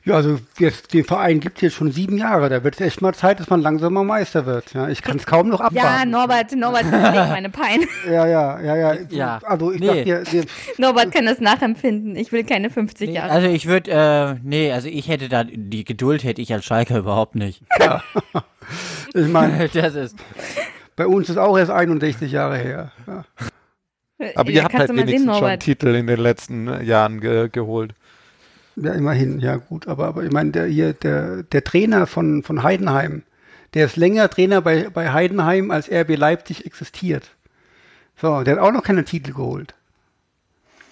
Speaker 2: Ja, also jetzt, den Verein gibt es jetzt schon sieben Jahre. Da wird es echt mal Zeit, dass man langsam mal Meister wird. Ja, ich kann es kaum noch abwarten.
Speaker 3: Ja, Norbert, Norbert versteht meine Pein.
Speaker 2: Ja, ja, ja, ja.
Speaker 4: ja.
Speaker 2: Also ich
Speaker 4: nee.
Speaker 3: dir, dir Norbert kann das nachempfinden. Ich will keine 50
Speaker 4: nee,
Speaker 3: Jahre.
Speaker 4: Also ich würde, äh, nee, also ich hätte da, die Geduld hätte ich als Schalker überhaupt nicht. Ja.
Speaker 2: ich meine, das ist. Bei uns ist auch erst 61 Jahre her. Ja.
Speaker 5: Aber ja, ihr habt halt wenigstens sehen, schon Titel in den letzten äh, Jahren ge geholt.
Speaker 2: Ja, immerhin, ja gut. Aber, aber ich meine, der hier, der, der Trainer von, von Heidenheim, der ist länger Trainer bei, bei Heidenheim, als RB Leipzig existiert. So, der hat auch noch keine Titel geholt.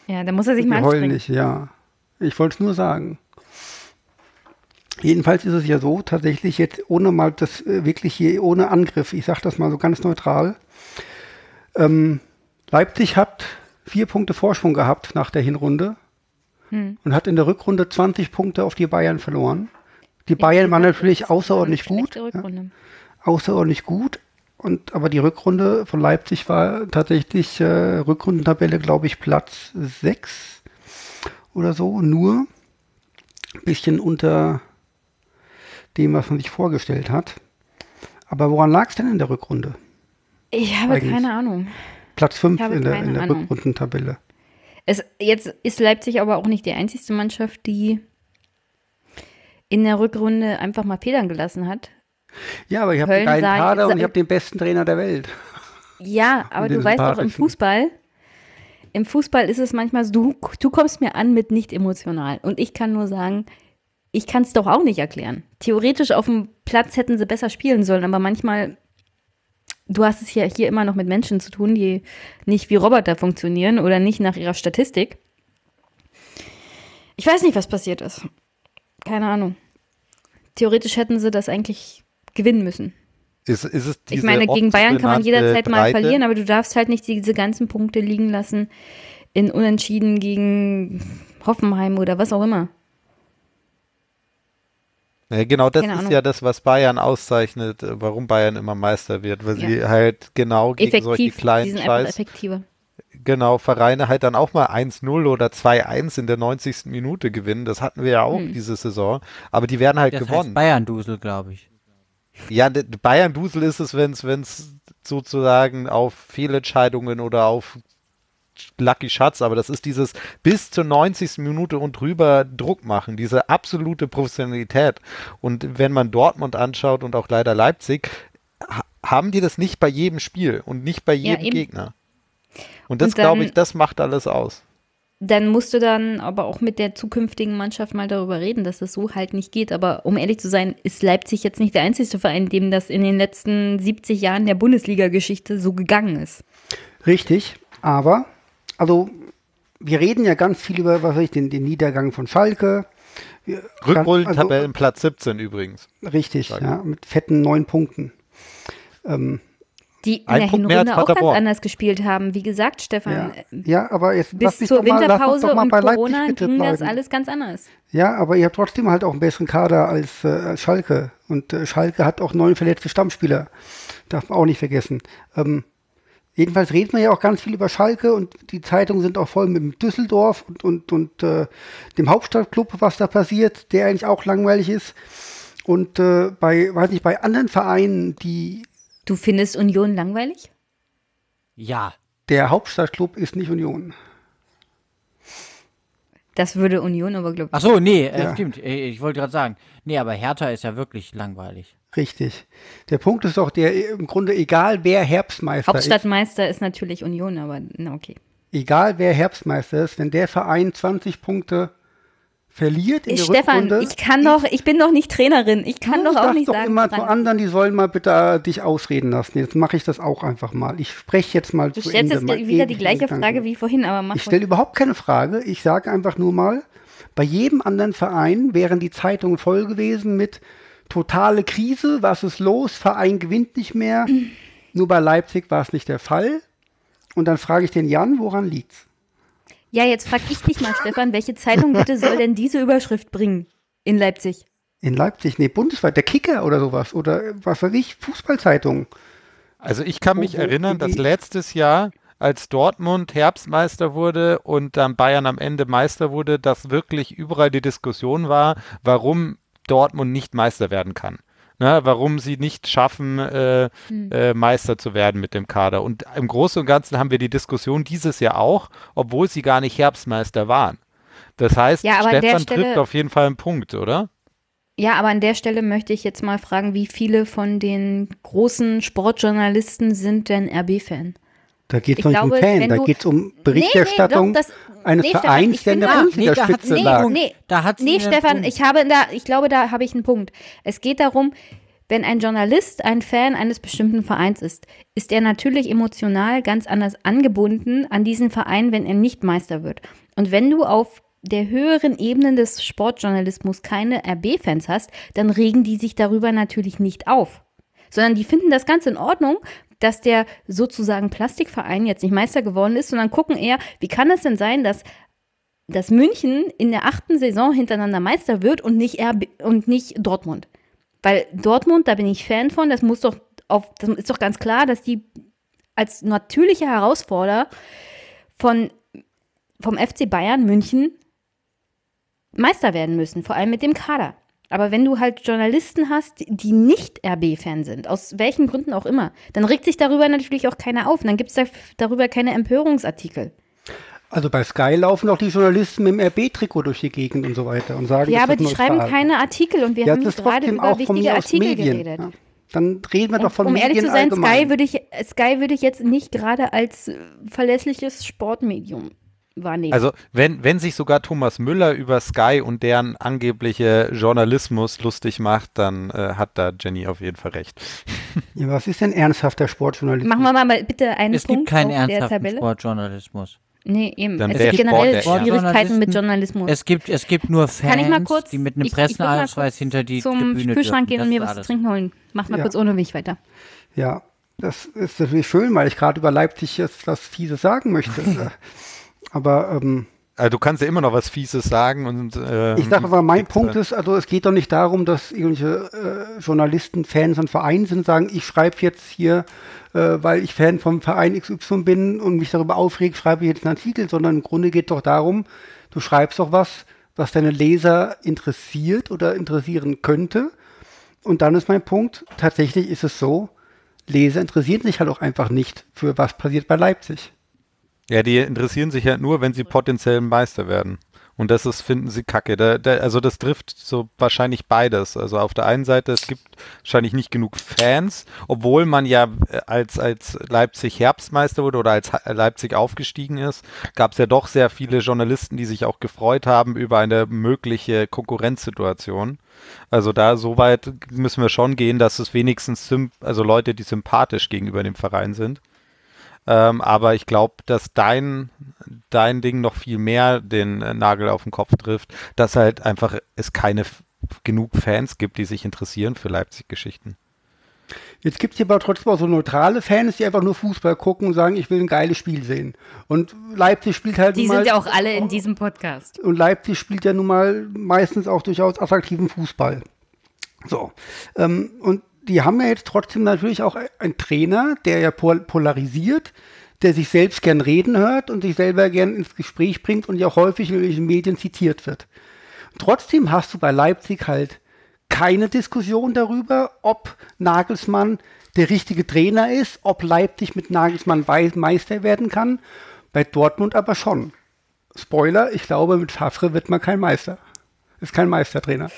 Speaker 3: Ja, da muss er sich mal anstrengen.
Speaker 2: nicht, ja. Ich wollte es nur sagen. Jedenfalls ist es ja so, tatsächlich jetzt ohne mal das äh, wirklich hier ohne Angriff, ich sage das mal so ganz neutral. Ähm, Leipzig hat vier Punkte Vorsprung gehabt nach der Hinrunde hm. und hat in der Rückrunde 20 Punkte auf die Bayern verloren. Die Bayern waren natürlich außerordentlich gut. Ja, außerordentlich gut. Und, aber die Rückrunde von Leipzig war tatsächlich äh, Rückrundentabelle, glaube ich, Platz 6 oder so. Nur ein bisschen unter dem, was man sich vorgestellt hat. Aber woran lag es denn in der Rückrunde?
Speaker 3: Ich habe Eigentlich? keine Ahnung.
Speaker 2: Platz 5 in der, in der Rückrundentabelle.
Speaker 3: Es, jetzt ist Leipzig aber auch nicht die einzigste Mannschaft, die in der Rückrunde einfach mal Federn gelassen hat.
Speaker 2: Ja, aber ich habe einen geilen Kader und ich habe den besten Trainer der Welt.
Speaker 3: Ja, aber du weißt doch, im Fußball, im Fußball ist es manchmal so, du, du kommst mir an mit nicht emotional. Und ich kann nur sagen, ich kann es doch auch nicht erklären. Theoretisch auf dem Platz hätten sie besser spielen sollen, aber manchmal, du hast es ja hier immer noch mit Menschen zu tun, die nicht wie Roboter funktionieren oder nicht nach ihrer Statistik. Ich weiß nicht, was passiert ist. Keine Ahnung. Theoretisch hätten sie das eigentlich gewinnen müssen.
Speaker 5: Ist, ist
Speaker 3: ich meine, gegen Bayern kann man jederzeit mal verlieren, aber du darfst halt nicht diese ganzen Punkte liegen lassen in Unentschieden gegen Hoffenheim oder was auch immer.
Speaker 5: Ja, genau, das Keine ist Ahnung. ja das, was Bayern auszeichnet, äh, warum Bayern immer Meister wird, weil ja. sie halt genau gegen Effektiv, solche kleinen Scheiß. Genau, Vereine halt dann auch mal 1-0 oder 2-1 in der 90. Minute gewinnen. Das hatten wir ja auch hm. diese Saison. Aber die werden halt das gewonnen.
Speaker 4: Bayern-Dusel, glaube ich.
Speaker 5: Ja, Bayern-Dusel ist es, wenn es sozusagen auf Fehlentscheidungen oder auf Lucky Schatz, aber das ist dieses bis zur 90. Minute und drüber Druck machen, diese absolute Professionalität. Und wenn man Dortmund anschaut und auch leider Leipzig, haben die das nicht bei jedem Spiel und nicht bei jedem ja, Gegner. Und das, glaube ich, das macht alles aus.
Speaker 3: Dann musst du dann aber auch mit der zukünftigen Mannschaft mal darüber reden, dass das so halt nicht geht. Aber um ehrlich zu sein, ist Leipzig jetzt nicht der einzige Verein, dem das in den letzten 70 Jahren der Bundesliga-Geschichte so gegangen ist.
Speaker 2: Richtig, aber also wir reden ja ganz viel über, was weiß ich, den, den Niedergang von Schalke.
Speaker 5: Rückrollentabellenplatz also, 17 übrigens.
Speaker 2: Richtig, Schalke. ja, mit fetten neun Punkten. Ähm,
Speaker 3: die in der Hinrunde auch ganz anders gespielt haben. Wie gesagt, Stefan,
Speaker 2: ja, ja aber jetzt
Speaker 3: bis zur mal, Winterpause und Corona ging das alles ganz anders.
Speaker 2: Ja, aber ihr habt trotzdem halt auch einen besseren Kader als, äh, als Schalke. Und äh, Schalke hat auch neun verletzte Stammspieler. Darf man auch nicht vergessen. Ähm, Jedenfalls redet man ja auch ganz viel über Schalke und die Zeitungen sind auch voll mit Düsseldorf und, und, und äh, dem Hauptstadtclub, was da passiert, der eigentlich auch langweilig ist. Und äh, bei, weiß nicht, bei anderen Vereinen, die.
Speaker 3: Du findest Union langweilig?
Speaker 4: Ja.
Speaker 2: Der Hauptstadtclub ist nicht Union.
Speaker 3: Das würde Union aber, glaube
Speaker 4: ich. Ach so, nee, äh, ja. stimmt. Äh, ich wollte gerade sagen, nee, aber Hertha ist ja wirklich langweilig.
Speaker 2: Richtig. Der Punkt ist doch, der im Grunde, egal wer Herbstmeister
Speaker 3: ist. Hauptstadtmeister ist natürlich Union, aber na okay.
Speaker 2: Egal wer Herbstmeister ist, wenn der Verein 20 Punkte verliert in
Speaker 3: ich, der Stefan, Rückrunde. ich kann doch, ich bin doch nicht Trainerin. Ich kann doch auch nicht doch sagen.
Speaker 2: immer zu anderen, die sollen mal bitte äh, dich ausreden lassen. Jetzt mache ich das auch einfach mal. Ich spreche jetzt mal
Speaker 3: du zu Ende. Du stellst jetzt wieder die gleiche Gedanken. Frage wie vorhin, aber mach
Speaker 2: Ich stelle überhaupt keine Frage. Ich sage einfach nur mal, Bei jedem anderen Verein wären die Zeitungen voll gewesen mit totale Krise, was ist los, Verein gewinnt nicht mehr. Nur bei Leipzig war es nicht der Fall. Und dann frage ich den Jan, woran liegt's?
Speaker 3: Ja, jetzt frag ich dich mal, Stefan, welche Zeitung bitte soll denn diese Überschrift bringen in Leipzig?
Speaker 2: In Leipzig, nee, bundesweit, der Kicker oder sowas. Oder was weiß ich, Fußballzeitung.
Speaker 5: Also ich kann mich
Speaker 2: wo-
Speaker 5: erinnern, dass letztes Jahr, als Dortmund Herbstmeister wurde und dann Bayern am Ende Meister wurde, dass wirklich überall die Diskussion war, warum Dortmund nicht Meister werden kann. Ne, warum sie nicht schaffen, äh, äh, Meister zu werden mit dem Kader. Und im Großen und Ganzen haben wir die Diskussion dieses Jahr auch, obwohl sie gar nicht Herbstmeister waren. Das heißt,
Speaker 3: Ja,
Speaker 5: Stefan
Speaker 3: Stelle-
Speaker 5: trifft auf jeden Fall einen Punkt, oder?
Speaker 3: Ja, aber an der Stelle möchte ich jetzt mal fragen, wie viele von den großen Sportjournalisten sind denn RB-Fan?
Speaker 2: Da geht es nicht um Fan, da geht es um
Speaker 3: Nee, nee,
Speaker 2: Berichterstattung
Speaker 3: doch, das-
Speaker 2: eines
Speaker 3: nee, Stefan,
Speaker 2: Vereins,
Speaker 3: ich
Speaker 2: der in der
Speaker 4: Nee,
Speaker 2: Bundesliga-Spitze
Speaker 4: sie-
Speaker 2: lag.
Speaker 3: Nee,
Speaker 4: Da hat sie
Speaker 3: nee Stefan, ich habe da, ich glaube, da habe ich einen Punkt. Es geht darum, wenn ein Journalist ein Fan eines bestimmten Vereins ist, ist er natürlich emotional ganz anders angebunden an diesen Verein, wenn er nicht Meister wird. Und wenn du auf der höheren Ebene des Sportjournalismus keine RB-Fans hast, dann regen die sich darüber natürlich nicht auf. Sondern die finden das ganz in Ordnung, dass der sozusagen Plastikverein jetzt nicht Meister geworden ist, sondern gucken eher, wie kann es denn sein, dass dass München in der achten Saison hintereinander Meister wird und nicht RB und nicht Dortmund. Weil Dortmund, da bin ich Fan von, das muss doch auf, das ist doch ganz klar, dass die als natürliche Herausforderer von, vom FC Bayern München Meister werden müssen, vor allem mit dem Kader. Aber wenn du halt Journalisten hast, die nicht RB-Fan sind, aus welchen Gründen auch immer, dann regt sich darüber natürlich auch keiner auf. Und dann gibt es da, darüber keine Empörungsartikel.
Speaker 2: Also bei Sky laufen auch die Journalisten mit dem RB-Trikot durch die Gegend und so weiter und sagen,
Speaker 3: Ja, aber die schreiben keine Artikel und wir
Speaker 2: ja,
Speaker 3: haben gerade über
Speaker 2: auch von
Speaker 3: wichtige Artikel
Speaker 2: Medien.
Speaker 3: geredet.
Speaker 2: Ja. Dann reden wir doch von
Speaker 3: um
Speaker 2: Medien
Speaker 3: ehrlich zu sein,
Speaker 2: allgemein.
Speaker 3: Sky würde ich, Sky würde ich jetzt nicht gerade als verlässliches Sportmedium wahrnehmen.
Speaker 5: Also wenn, wenn sich sogar Thomas Müller über Sky und deren angebliche Journalismus lustig macht, dann äh, hat da Jenny auf jeden Fall recht.
Speaker 2: ja, was ist denn ernsthafter Sportjournalismus?
Speaker 3: Machen wir mal bitte einen
Speaker 4: Es
Speaker 3: Punkt
Speaker 4: gibt keinen
Speaker 3: auf der
Speaker 4: ernsthaften
Speaker 3: Tabelle.
Speaker 4: Sportjournalismus.
Speaker 3: Nee, eben.
Speaker 5: Dann
Speaker 3: es gibt generell
Speaker 5: Sport
Speaker 3: Schwierigkeiten mit Journalismus.
Speaker 4: Es gibt, es gibt nur Fans,
Speaker 3: Kann ich mal kurz
Speaker 4: die mit einem Presseausweis
Speaker 3: kurz
Speaker 4: hinter die
Speaker 3: zum
Speaker 4: Tribüne
Speaker 3: Kühlschrank gehen
Speaker 4: dürfen.
Speaker 3: und mir was zu trinken holen. Mach mal
Speaker 2: Ja.
Speaker 3: kurz ohne mich weiter.
Speaker 2: Ja, das ist natürlich schön, weil ich gerade über Leipzig jetzt was Fieses sagen möchte. aber ähm,
Speaker 5: Also du kannst ja immer noch was Fieses sagen und äh,
Speaker 2: ich sage aber, mein Punkt ist, also es geht doch nicht darum, dass irgendwelche äh, Journalisten Fans von Vereinen sind und sagen, ich schreibe jetzt hier, äh, weil ich Fan vom Verein XY bin und mich darüber aufregt, schreibe ich jetzt einen Artikel, sondern im Grunde geht doch darum, du schreibst doch was, was deine Leser interessiert oder interessieren könnte. Und dann ist mein Punkt, tatsächlich ist es so, Leser interessieren sich halt auch einfach nicht für was passiert bei Leipzig.
Speaker 5: Ja, die interessieren sich halt nur, wenn sie potenziell Meister werden. Und das ist, finden sie kacke. Da, da, also das trifft so wahrscheinlich beides. Also auf der einen Seite, es gibt wahrscheinlich nicht genug Fans, obwohl man ja äh, als, als Leipzig Herbstmeister wurde oder als Ha- Leipzig aufgestiegen ist, gab es ja doch sehr viele Journalisten, die sich auch gefreut haben über eine mögliche Konkurrenzsituation. Also da so weit müssen wir schon gehen, dass es wenigstens also Leute, die sympathisch gegenüber dem Verein sind. Ähm, aber ich glaube, dass dein, dein Ding noch viel mehr den äh, Nagel auf den Kopf trifft, dass halt einfach es keine genug Fans gibt, die sich interessieren für Leipzig-Geschichten.
Speaker 2: Jetzt gibt es hier aber trotzdem auch so neutrale Fans, die einfach nur Fußball gucken und sagen, ich will ein geiles Spiel sehen. Und Leipzig spielt halt
Speaker 3: Die
Speaker 2: nun mal,
Speaker 3: sind ja auch alle in diesem Podcast.
Speaker 2: und Leipzig spielt ja nun mal meistens auch durchaus attraktiven Fußball. So. Ähm, und die haben ja jetzt trotzdem natürlich auch einen Trainer, der ja pol polarisiert, der sich selbst gern reden hört und sich selber gern ins Gespräch bringt und ja auch häufig in irgendwelchen Medien zitiert wird. Trotzdem hast du bei Leipzig halt keine Diskussion darüber, ob Nagelsmann der richtige Trainer ist, ob Leipzig mit Nagelsmann Meister werden kann. Bei Dortmund aber schon. Spoiler, ich glaube, mit Favre wird man kein Meister. Ist kein Meistertrainer.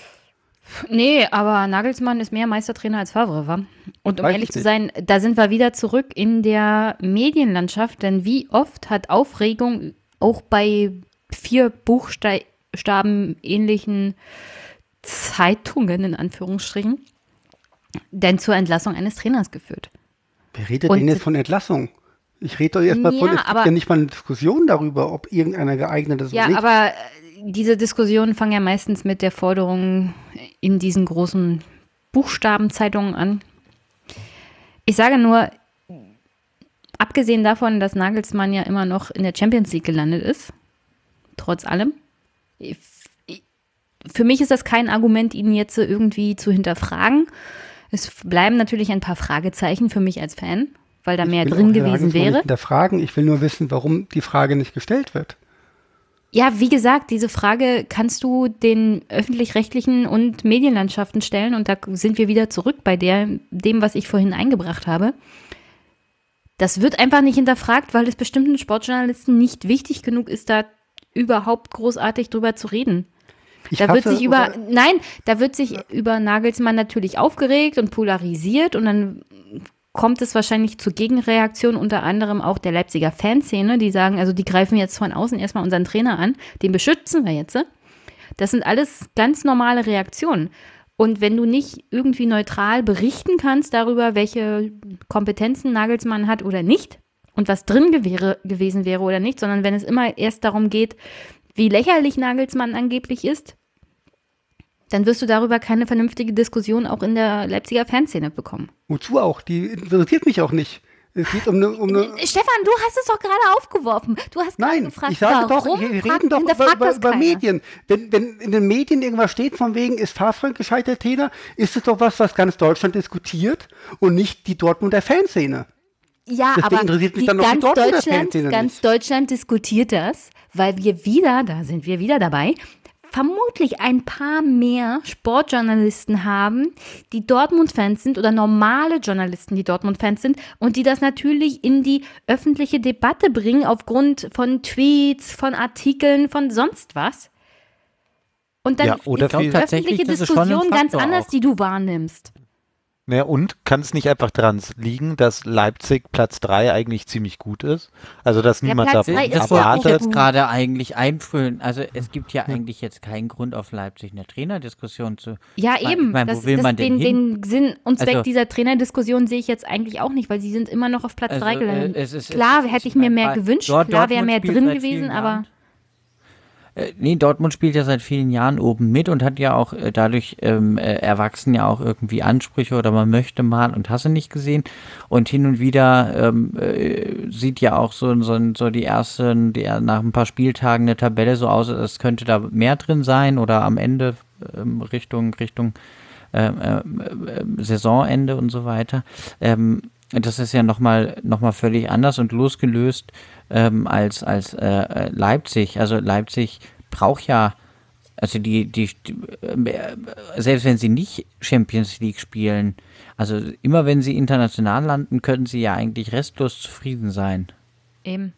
Speaker 3: Nee, aber Nagelsmann ist mehr Meistertrainer als Favre, war. Und um
Speaker 2: Weiß
Speaker 3: ehrlich
Speaker 2: ich
Speaker 3: zu sein, da sind wir wieder zurück in der Medienlandschaft, denn wie oft hat Aufregung auch bei vier Buchstaben ähnlichen Zeitungen in Anführungsstrichen denn zur Entlassung eines Trainers geführt?
Speaker 2: Wer redet
Speaker 3: Und-
Speaker 2: denn jetzt von Entlassung? Ich rede doch erstmal von,
Speaker 3: Ja,
Speaker 2: es gibt ja nicht mal eine Diskussion darüber, ob irgendeiner geeignet ist
Speaker 3: Ja,
Speaker 2: oder nicht.
Speaker 3: aber äh, diese Diskussionen fangen ja meistens mit der Forderung in diesen großen Buchstabenzeitungen an. Ich sage nur, abgesehen davon, dass Nagelsmann ja immer noch in der Champions League gelandet ist, trotz allem, für mich ist das kein Argument, ihn jetzt irgendwie zu hinterfragen. Es bleiben natürlich ein paar Fragezeichen für mich als Fan, weil da mehr drin gewesen wäre. Nicht
Speaker 2: hinterfragen. Ich will nur wissen, warum die Frage nicht gestellt wird.
Speaker 3: Ja, wie gesagt, diese Frage kannst du den öffentlich-rechtlichen und Medienlandschaften stellen und da sind wir wieder zurück bei der, dem, was ich vorhin eingebracht habe. Das wird einfach nicht hinterfragt, weil es bestimmten Sportjournalisten nicht wichtig genug ist, da überhaupt großartig drüber zu reden. Ich da wird sich über, nein, da wird sich über Nagelsmann natürlich aufgeregt und polarisiert und dann kommt es wahrscheinlich zur Gegenreaktion, unter anderem auch der Leipziger Fanszene, die sagen, also die greifen jetzt von außen erstmal unseren Trainer an, den beschützen wir jetzt. Das sind alles ganz normale Reaktionen. Und wenn du nicht irgendwie neutral berichten kannst darüber, welche Kompetenzen Nagelsmann hat oder nicht und was drin gewähre, gewesen wäre oder nicht, sondern wenn es immer erst darum geht, wie lächerlich Nagelsmann angeblich ist, dann wirst du darüber keine vernünftige Diskussion auch in der Leipziger Fanszene bekommen.
Speaker 2: Wozu auch? Die interessiert mich auch nicht. Es geht um eine, um eine
Speaker 3: äh, Stefan, du hast es doch gerade aufgeworfen. Du hast
Speaker 2: Nein, gefragt, ich sage doch, wir reden doch über, über, über Medien. Wenn, wenn in den Medien irgendwas steht, von wegen, ist Fahrfreund gescheitert Trainer, ist es doch was, was ganz Deutschland diskutiert und nicht die Dortmunder Fanszene.
Speaker 3: Ja, Deswegen aber interessiert mich dann noch ganz, die Deutschland, ganz Deutschland diskutiert das, weil wir wieder, da sind wir wieder dabei, vermutlich ein paar mehr Sportjournalisten haben, die Dortmund-Fans sind oder normale Journalisten, die Dortmund-Fans sind und die das natürlich in die öffentliche Debatte bringen aufgrund von Tweets, von Artikeln, von sonst was. Und dann
Speaker 5: ja, oder
Speaker 3: ist die öffentliche Diskussion ganz anders, auch. die du wahrnimmst.
Speaker 5: Ja, und kann es nicht einfach daran liegen, dass Leipzig Platz 3 eigentlich ziemlich gut ist? Also, dass ja, niemand
Speaker 4: Platz da das erwartet. Das jetzt gerade eigentlich einfüllen. Also, es gibt ja eigentlich jetzt keinen Grund auf Leipzig eine Trainerdiskussion zu.
Speaker 3: Ja, eben. Ich mein, das, wo will das, man denn den, hin? den Sinn und Zweck also, dieser Trainerdiskussion sehe ich jetzt eigentlich auch nicht, weil sie sind immer noch auf Platz 3 also, gelandet. Äh, es ist, Klar, es ist, hätte ich mir mehr gewünscht. Klar wäre mehr drin gewesen, aber.
Speaker 4: Äh, nee, Dortmund spielt ja seit vielen Jahren oben mit und hat ja auch äh, dadurch ähm, äh, erwachsen ja auch irgendwie Ansprüche oder man möchte mal und hast du nicht gesehen. Und hin und wieder ähm, äh, sieht ja auch so, so, so die ersten, die, nach ein paar Spieltagen eine Tabelle so aus, als könnte da mehr drin sein oder am Ende ähm, Richtung, Richtung äh, äh, Saisonende und so weiter. Ähm, das ist ja nochmal noch mal völlig anders und losgelöst ähm, als, als äh, Leipzig. Also Leipzig braucht ja, also die, die, die, äh, selbst wenn sie nicht Champions League spielen, also immer wenn sie international landen, können sie ja eigentlich restlos zufrieden sein.
Speaker 3: Eben.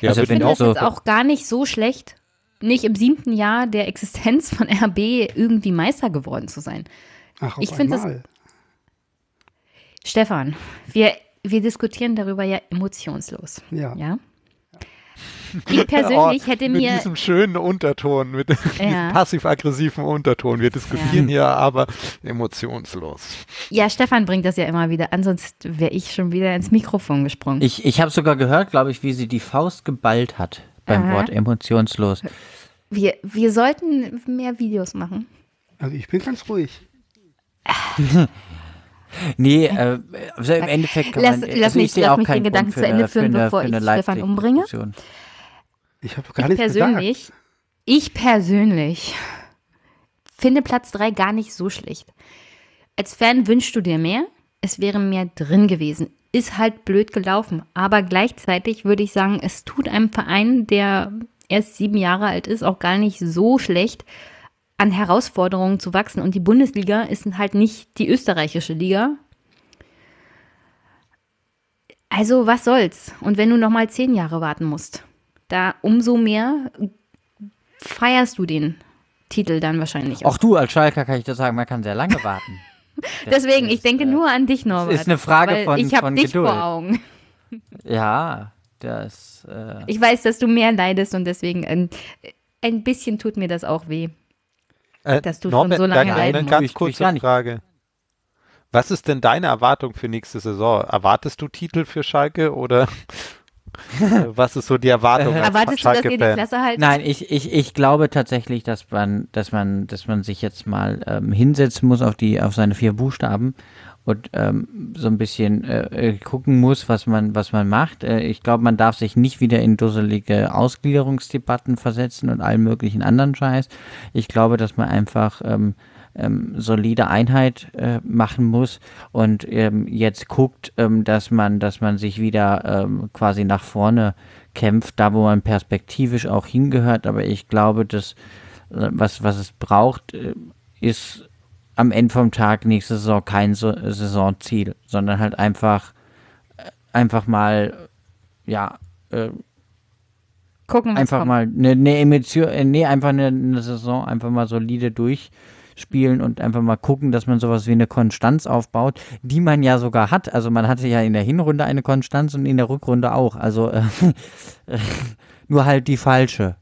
Speaker 3: Ja, also ich finde das so jetzt auch gar nicht so schlecht, nicht im siebten Jahr der Existenz von RB irgendwie Meister geworden zu sein.
Speaker 2: Ach, auf ich finde das.
Speaker 3: Stefan, wir, wir diskutieren darüber ja emotionslos.
Speaker 2: Ja.
Speaker 3: ja? Ich persönlich oh, hätte
Speaker 5: mir.
Speaker 3: Mit
Speaker 5: diesem schönen Unterton, mit ja. passiv-aggressiven Unterton. Wir diskutieren ja. hier aber emotionslos.
Speaker 3: Ja, Stefan bringt das ja immer wieder an, sonst wäre ich schon wieder ins Mikrofon gesprungen.
Speaker 4: Ich, ich habe sogar gehört, glaube ich, wie sie die Faust geballt hat beim Aha. Wort emotionslos.
Speaker 3: Wir, wir sollten mehr Videos machen.
Speaker 2: Also ich bin ganz ruhig.
Speaker 4: Nee, äh, also im Endeffekt kann
Speaker 3: lass,
Speaker 4: man,
Speaker 3: lass also mich, lass mich den Gedanken zu Ende führen, eine, bevor ich Stefan umbringe.
Speaker 2: Ich habe gar nichts
Speaker 3: persönlich,
Speaker 2: gesagt.
Speaker 3: Ich persönlich finde Platz 3 gar nicht so schlecht. Als Fan wünschst du dir mehr, es wäre mehr drin gewesen. Ist halt blöd gelaufen. Aber gleichzeitig würde ich sagen, es tut einem Verein, der erst sieben Jahre alt ist, auch gar nicht so schlecht, an Herausforderungen zu wachsen. Und die Bundesliga ist halt nicht die österreichische Liga. Also was soll's? Und wenn du noch mal zehn Jahre warten musst, da umso mehr feierst du den Titel dann wahrscheinlich
Speaker 4: auch. Auch du als Schalker kann ich dir sagen, man kann sehr lange warten.
Speaker 3: Deswegen, ich denke äh, nur an dich, Norbert.
Speaker 4: Das ist eine Frage von
Speaker 3: Ich habe dich
Speaker 4: Geduld.
Speaker 3: vor Augen.
Speaker 4: Ja, das. Äh
Speaker 3: ich weiß, dass du mehr leidest und deswegen ein, ein bisschen tut mir das auch weh. Äh, dass du Norbert, schon so lange leiden
Speaker 5: Eine ganz kurze Frage. Was ist denn deine Erwartung für nächste Saison? Erwartest du Titel für Schalke oder Was ist so die Erwartung? als
Speaker 3: Erwartest du, dass ihr die? Klasse haltet?
Speaker 4: Nein, ich, ich, ich glaube tatsächlich, dass man, dass man, dass man sich jetzt mal ähm, hinsetzen muss auf die, auf seine vier Buchstaben und ähm, so ein bisschen äh, äh, gucken muss, was man, was man macht. Äh, ich glaube, man darf sich nicht wieder in dusselige Ausgliederungsdebatten versetzen und allen möglichen anderen Scheiß. Ich glaube, dass man einfach ähm, ähm, solide Einheit äh, machen muss und ähm, jetzt guckt, ähm, dass man, dass man sich wieder ähm, quasi nach vorne kämpft, da wo man perspektivisch auch hingehört. Aber ich glaube, dass äh, was, was es braucht, äh, ist am Ende vom Tag nächste Saison kein so Saisonziel, sondern halt einfach, äh, einfach mal, ja, äh,
Speaker 3: Gucken,
Speaker 4: einfach
Speaker 3: kommt.
Speaker 4: mal eine, eine Emotion, äh, nee, einfach eine, eine Saison einfach mal solide durchspielen und einfach mal gucken, dass man sowas wie eine Konstanz aufbaut, die man ja sogar hat. Also man hatte ja in der Hinrunde eine Konstanz und in der Rückrunde auch. Also äh, nur halt die falsche.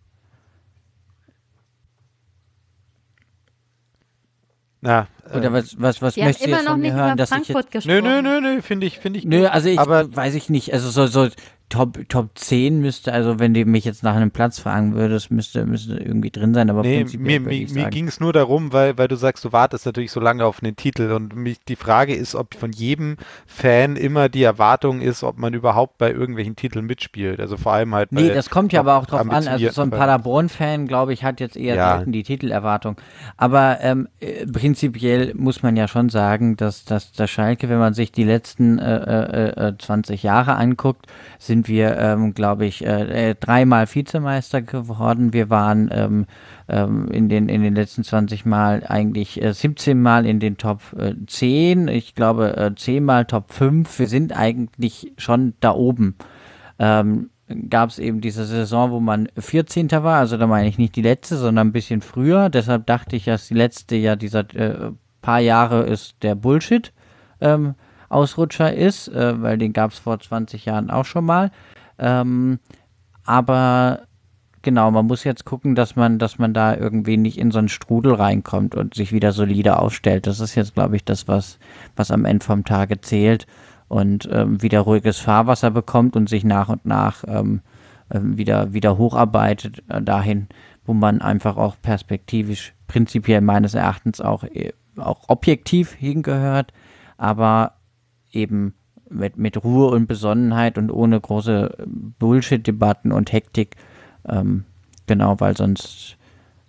Speaker 5: Ja,
Speaker 4: Oder was, was, was
Speaker 3: haben
Speaker 4: möchtest du
Speaker 3: immer
Speaker 4: jetzt
Speaker 3: noch
Speaker 4: von mir
Speaker 3: nicht
Speaker 4: hören,
Speaker 3: über
Speaker 4: dass ich
Speaker 3: Frankfurt
Speaker 5: Nö,
Speaker 3: gesprochen.
Speaker 5: nö, nö, nö, finde ich, finde ich
Speaker 4: Nö, also ich
Speaker 5: aber
Speaker 4: weiß ich nicht. Also so, so Top, Top 10 müsste, also wenn du mich jetzt nach einem Platz fragen würdest, müsste, müsste irgendwie drin sein, aber
Speaker 5: nee, mir, mir, mir ging es nur darum, weil, weil du sagst, du wartest natürlich so lange auf einen Titel und mich, die Frage ist, ob von jedem Fan immer die Erwartung ist, ob man überhaupt bei irgendwelchen Titeln mitspielt. Also vor allem halt
Speaker 4: Nee,
Speaker 5: bei
Speaker 4: das kommt ja aber auch drauf an. Also so ein
Speaker 5: Fans.
Speaker 4: Paderborn-Fan, glaube ich, hat jetzt eher
Speaker 5: Ja.
Speaker 4: die Titelerwartung. Aber ähm, äh, prinzipiell muss man ja schon sagen, dass, dass der Schalke, wenn man sich die letzten äh, äh, äh, 20 Jahre anguckt, sind wir, ähm, glaube ich, äh, äh, dreimal Vizemeister geworden. Wir waren ähm, ähm, in, den, in den letzten 20 Mal eigentlich äh, 17 Mal in den Top äh, 10. Ich glaube, äh, 10 Mal Top 5. Wir sind eigentlich schon da oben ähm, gab es eben diese Saison, wo man 14. war, also da meine ich nicht die letzte, sondern ein bisschen früher. Deshalb dachte ich, dass die letzte ja dieser äh, paar Jahre ist der Bullshit ähm, Ausrutscher ist, äh, weil den gab es vor 20 Jahren auch schon mal. Ähm, aber genau, man muss jetzt gucken, dass man, dass man da irgendwie nicht in so einen Strudel reinkommt und sich wieder solide aufstellt. Das ist jetzt, glaube ich, das, was, was am Ende vom Tage zählt und ähm, wieder ruhiges Fahrwasser bekommt und sich nach und nach ähm, ähm, wieder, wieder hocharbeitet äh, dahin, wo man einfach auch perspektivisch, prinzipiell meines Erachtens auch, äh, auch objektiv hingehört, aber eben mit, mit Ruhe und Besonnenheit und ohne große Bullshit-Debatten und Hektik. Ähm, genau, weil sonst,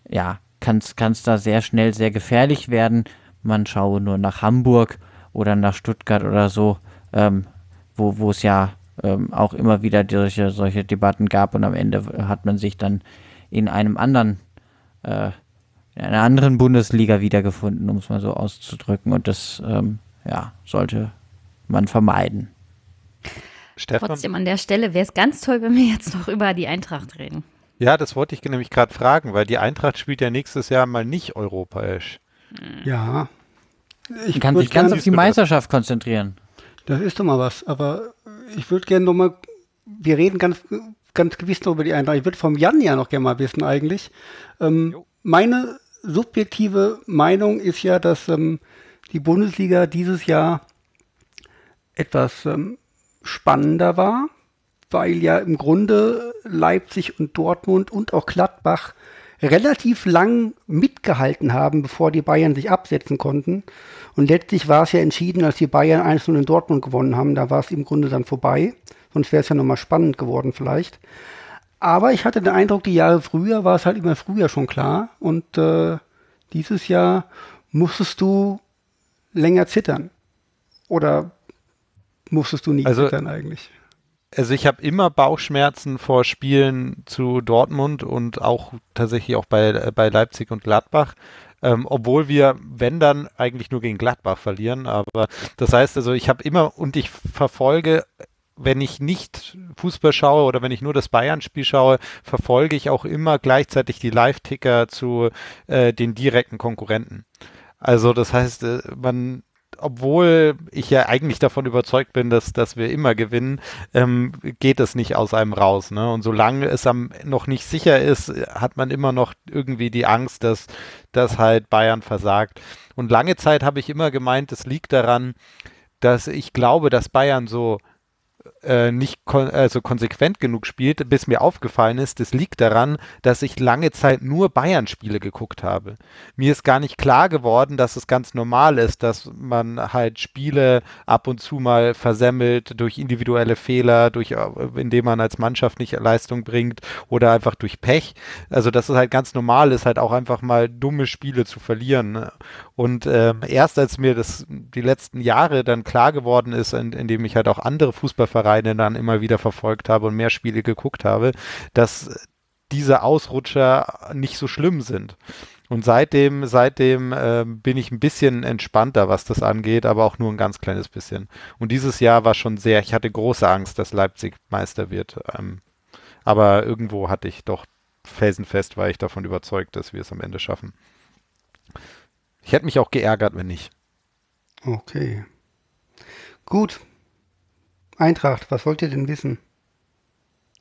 Speaker 4: ja, kann es da sehr schnell sehr gefährlich werden. Man schaue nur nach Hamburg oder nach Stuttgart oder so, ähm, wo wo es ja ähm, auch immer wieder solche, solche Debatten gab und am Ende hat man sich dann in einem anderen, äh, in einer anderen Bundesliga wiedergefunden, um es mal so auszudrücken. Und das, ähm, ja, sollte man vermeiden.
Speaker 5: Stefan?
Speaker 3: Trotzdem an der Stelle wäre es ganz toll, wenn wir jetzt noch über die Eintracht reden.
Speaker 5: Ja, das wollte ich nämlich gerade fragen, weil die Eintracht spielt ja nächstes Jahr mal nicht europäisch.
Speaker 2: Ja. Ich
Speaker 4: Man kann sich ganz auf die Meisterschaft konzentrieren.
Speaker 2: Das ist doch mal was, aber ich würde gerne noch mal, wir reden ganz, ganz gewiss noch über die Eintracht. Ich würde vom Jan ja noch gerne mal wissen eigentlich. Ähm, meine subjektive Meinung ist ja, dass ähm, die Bundesliga dieses Jahr etwas ähm, spannender war, weil ja im Grunde Leipzig und Dortmund und auch Gladbach relativ lang mitgehalten haben, bevor die Bayern sich absetzen konnten. Und letztlich war es ja entschieden, als die Bayern 1-0 in Dortmund gewonnen haben. Da war es im Grunde dann vorbei. Sonst wäre es ja nochmal spannend geworden vielleicht. Aber ich hatte den Eindruck, die Jahre früher war es halt immer früher schon klar. Und äh, dieses Jahr musstest du länger zittern. Oder musstest du nie
Speaker 5: Also-
Speaker 2: zittern eigentlich?
Speaker 5: Also ich habe immer Bauchschmerzen vor Spielen zu Dortmund und auch tatsächlich auch bei, äh, bei Leipzig und Gladbach. Ähm, obwohl wir, wenn dann, eigentlich nur gegen Gladbach verlieren. Aber das heißt also, ich habe immer und ich verfolge, wenn ich nicht Fußball schaue oder wenn ich nur das Bayern-Spiel schaue, verfolge ich auch immer gleichzeitig die Live-Ticker zu äh, den direkten Konkurrenten. Also das heißt, äh, man, obwohl ich ja eigentlich davon überzeugt bin, dass, dass wir immer gewinnen, ähm, geht es nicht aus einem raus. Ne? Und solange es am, noch nicht sicher ist, hat man immer noch irgendwie die Angst, dass, dass halt Bayern versagt. Und lange Zeit habe ich immer gemeint, es liegt daran, dass ich glaube, dass Bayern so äh, nicht kon also konsequent genug spielt, bis mir aufgefallen ist, das liegt daran, dass ich lange Zeit nur Bayern-Spiele geguckt habe. Mir ist gar nicht klar geworden, dass es ganz normal ist, dass man halt Spiele ab und zu mal versemmelt durch individuelle Fehler, durch, äh, indem man als Mannschaft nicht Leistung bringt oder einfach durch Pech. Also dass es halt ganz normal ist, halt auch einfach mal dumme Spiele zu verlieren. Und ähm, erst als mir das die letzten Jahre dann klar geworden ist, in, indem ich halt auch andere Fußballvereine dann immer wieder verfolgt habe und mehr Spiele geguckt habe, dass diese Ausrutscher nicht so schlimm sind. Und seitdem, seitdem äh, bin ich ein bisschen entspannter, was das angeht, aber auch nur ein ganz kleines bisschen. Und dieses Jahr war schon sehr, ich hatte große Angst, dass Leipzig Meister wird. Ähm, aber irgendwo hatte ich doch felsenfest, war ich davon überzeugt, dass wir es am Ende schaffen. Ich hätte mich auch geärgert, wenn nicht.
Speaker 2: Okay. Gut. Eintracht, was wollt ihr denn wissen?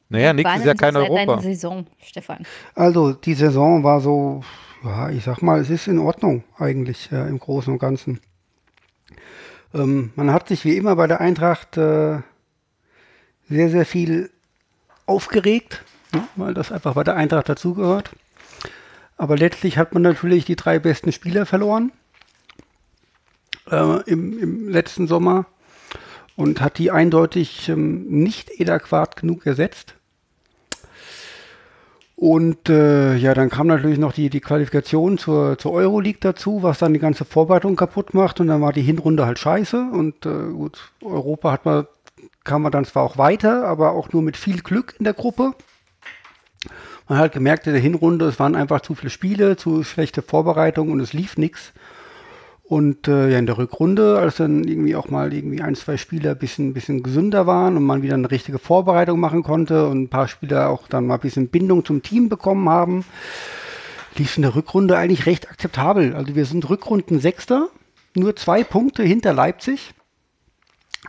Speaker 5: Naja, nächstes Jahr kein Europa.
Speaker 3: Deine Saison, Stefan.
Speaker 2: Also, die Saison war so, ja, ich sag mal, es ist in Ordnung eigentlich äh, im Großen und Ganzen. Ähm, man hat sich wie immer bei der Eintracht äh, sehr, sehr viel aufgeregt, ne, weil das einfach bei der Eintracht dazugehört. Aber letztlich hat man natürlich die drei besten Spieler verloren äh, im, im, letzten Sommer und hat die eindeutig ähm, nicht adäquat genug ersetzt. Und äh, ja, dann kam natürlich noch die, die Qualifikation zur, zur Euroleague dazu, was dann die ganze Vorbereitung kaputt macht. Und dann war die Hinrunde halt scheiße. Und äh, gut, Europa hat man, kam man dann zwar auch weiter, aber auch nur mit viel Glück in der Gruppe. Man hat gemerkt, in der Hinrunde, es waren einfach zu viele Spiele, zu schlechte Vorbereitungen und es lief nichts. Und äh, ja, in der Rückrunde, als dann irgendwie auch mal irgendwie ein, zwei Spieler ein bisschen, bisschen gesünder waren und man wieder eine richtige Vorbereitung machen konnte und ein paar Spieler auch dann mal ein bisschen Bindung zum Team bekommen haben, lief es in der Rückrunde eigentlich recht akzeptabel. Also wir sind Rückrunden Sechster, nur zwei Punkte hinter Leipzig.